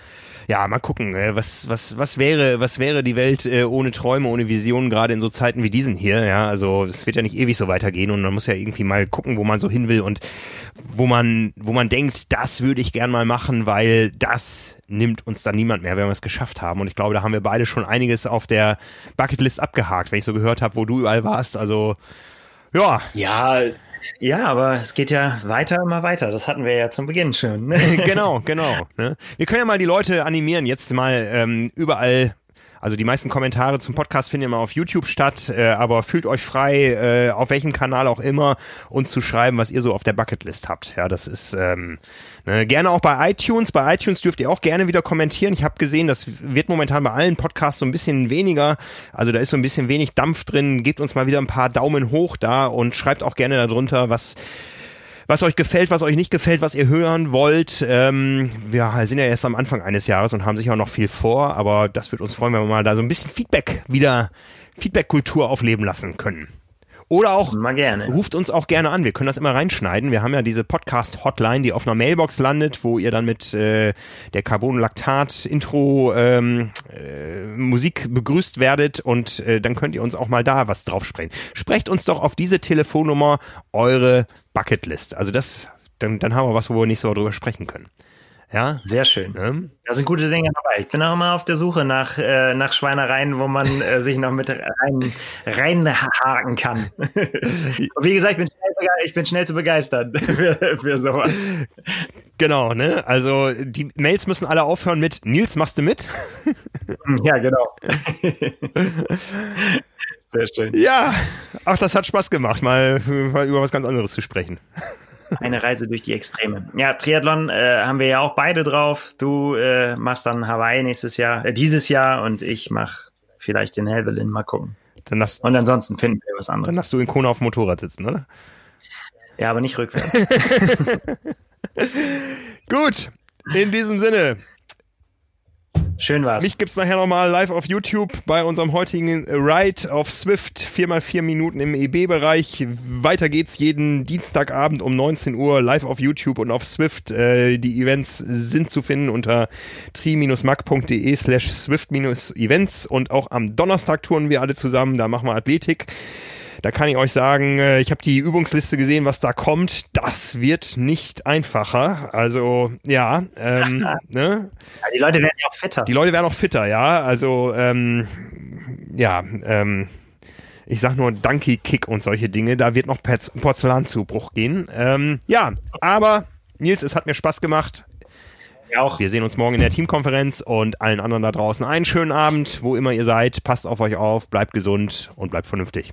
ja, mal gucken, äh, was, was, was wäre, was wäre die Welt äh, ohne Träume, ohne Visionen, gerade in so Zeiten wie diesen hier, ja, also es wird ja nicht ewig so weitergehen und man muss ja irgendwie mal gucken, wo man so hin will und wo man, wo man denkt, das würde ich gern mal machen, weil das nimmt uns dann niemand mehr, wenn wir es geschafft haben. Und ich glaube, da haben wir beide schon einiges auf der Bucketlist abgehakt, wenn ich so gehört habe, wo du überall warst. Also ja. Ja, ja, aber es geht ja weiter, immer weiter. Das hatten wir ja zum Beginn schon. Ne? genau, genau. Ne? Wir können ja mal die Leute animieren, jetzt mal ähm, überall also die meisten Kommentare zum Podcast finden immer auf YouTube statt, äh, aber fühlt euch frei, äh, auf welchem Kanal auch immer, uns zu schreiben, was ihr so auf der Bucketlist habt. Ja, das ist ähm, ne, gerne auch bei iTunes. Bei iTunes dürft ihr auch gerne wieder kommentieren. Ich habe gesehen, das wird momentan bei allen Podcasts so ein bisschen weniger. Also da ist so ein bisschen wenig Dampf drin. Gebt uns mal wieder ein paar Daumen hoch da und schreibt auch gerne darunter, was was euch gefällt, was euch nicht gefällt, was ihr hören wollt. Ähm, wir sind ja erst am Anfang eines Jahres und haben sicher auch noch viel vor, aber das wird uns freuen, wenn wir mal da so ein bisschen Feedback wieder, Feedback-Kultur aufleben lassen können. Oder auch ruft uns auch gerne an. Wir können das immer reinschneiden. Wir haben ja diese Podcast-Hotline, die auf einer Mailbox landet, wo ihr dann mit äh, der Carbonlactat-Intro ähm, äh, Musik begrüßt werdet und äh, dann könnt ihr uns auch mal da was drauf sprechen. Sprecht uns doch auf diese Telefonnummer eure Bucketlist. Also das, dann, dann haben wir was, wo wir nicht so drüber sprechen können. Ja. Sehr schön. Ja. Da sind gute Dinge dabei. Ich bin auch immer auf der Suche nach, äh, nach Schweinereien, wo man äh, sich noch mit rein, reinhaken kann. wie gesagt, ich bin, schnell, ich bin schnell zu begeistern für, für sowas. Genau, ne? Also die Mails müssen alle aufhören mit Nils, machst du mit? ja, genau. Sehr schön. Ja, auch das hat Spaß gemacht, mal, mal über was ganz anderes zu sprechen. Eine Reise durch die Extreme. Ja, Triathlon äh, haben wir ja auch beide drauf. Du äh, machst dann Hawaii nächstes Jahr, äh, dieses Jahr und ich mach vielleicht den Helvelin. Mal gucken. Dann darfst, und ansonsten finden wir was anderes. Dann darfst du in Kona auf dem Motorrad sitzen, oder? Ja, aber nicht rückwärts. Gut, in diesem Sinne. Schön war's. Mich gibt's nachher nochmal live auf YouTube bei unserem heutigen Ride auf Swift. Viermal vier Minuten im EB-Bereich. Weiter geht's jeden Dienstagabend um 19 Uhr live auf YouTube und auf Swift. Äh, die Events sind zu finden unter tri-mac.de slash swift-events und auch am Donnerstag touren wir alle zusammen. Da machen wir Athletik. Da kann ich euch sagen, äh, ich habe die Übungsliste gesehen, was da kommt. Das wird nicht einfacher. Also ja, ähm, ne? ja die Leute werden ja auch fitter. Die Leute werden auch fitter, ja. Also ähm, ja, ähm, ich sag nur Donkey Kick und solche Dinge. Da wird noch Porzellanzubruch gehen. Ähm, ja, aber Nils, es hat mir Spaß gemacht. Ja, auch. Wir sehen uns morgen in der Teamkonferenz und allen anderen da draußen einen schönen Abend, wo immer ihr seid. Passt auf euch auf, bleibt gesund und bleibt vernünftig.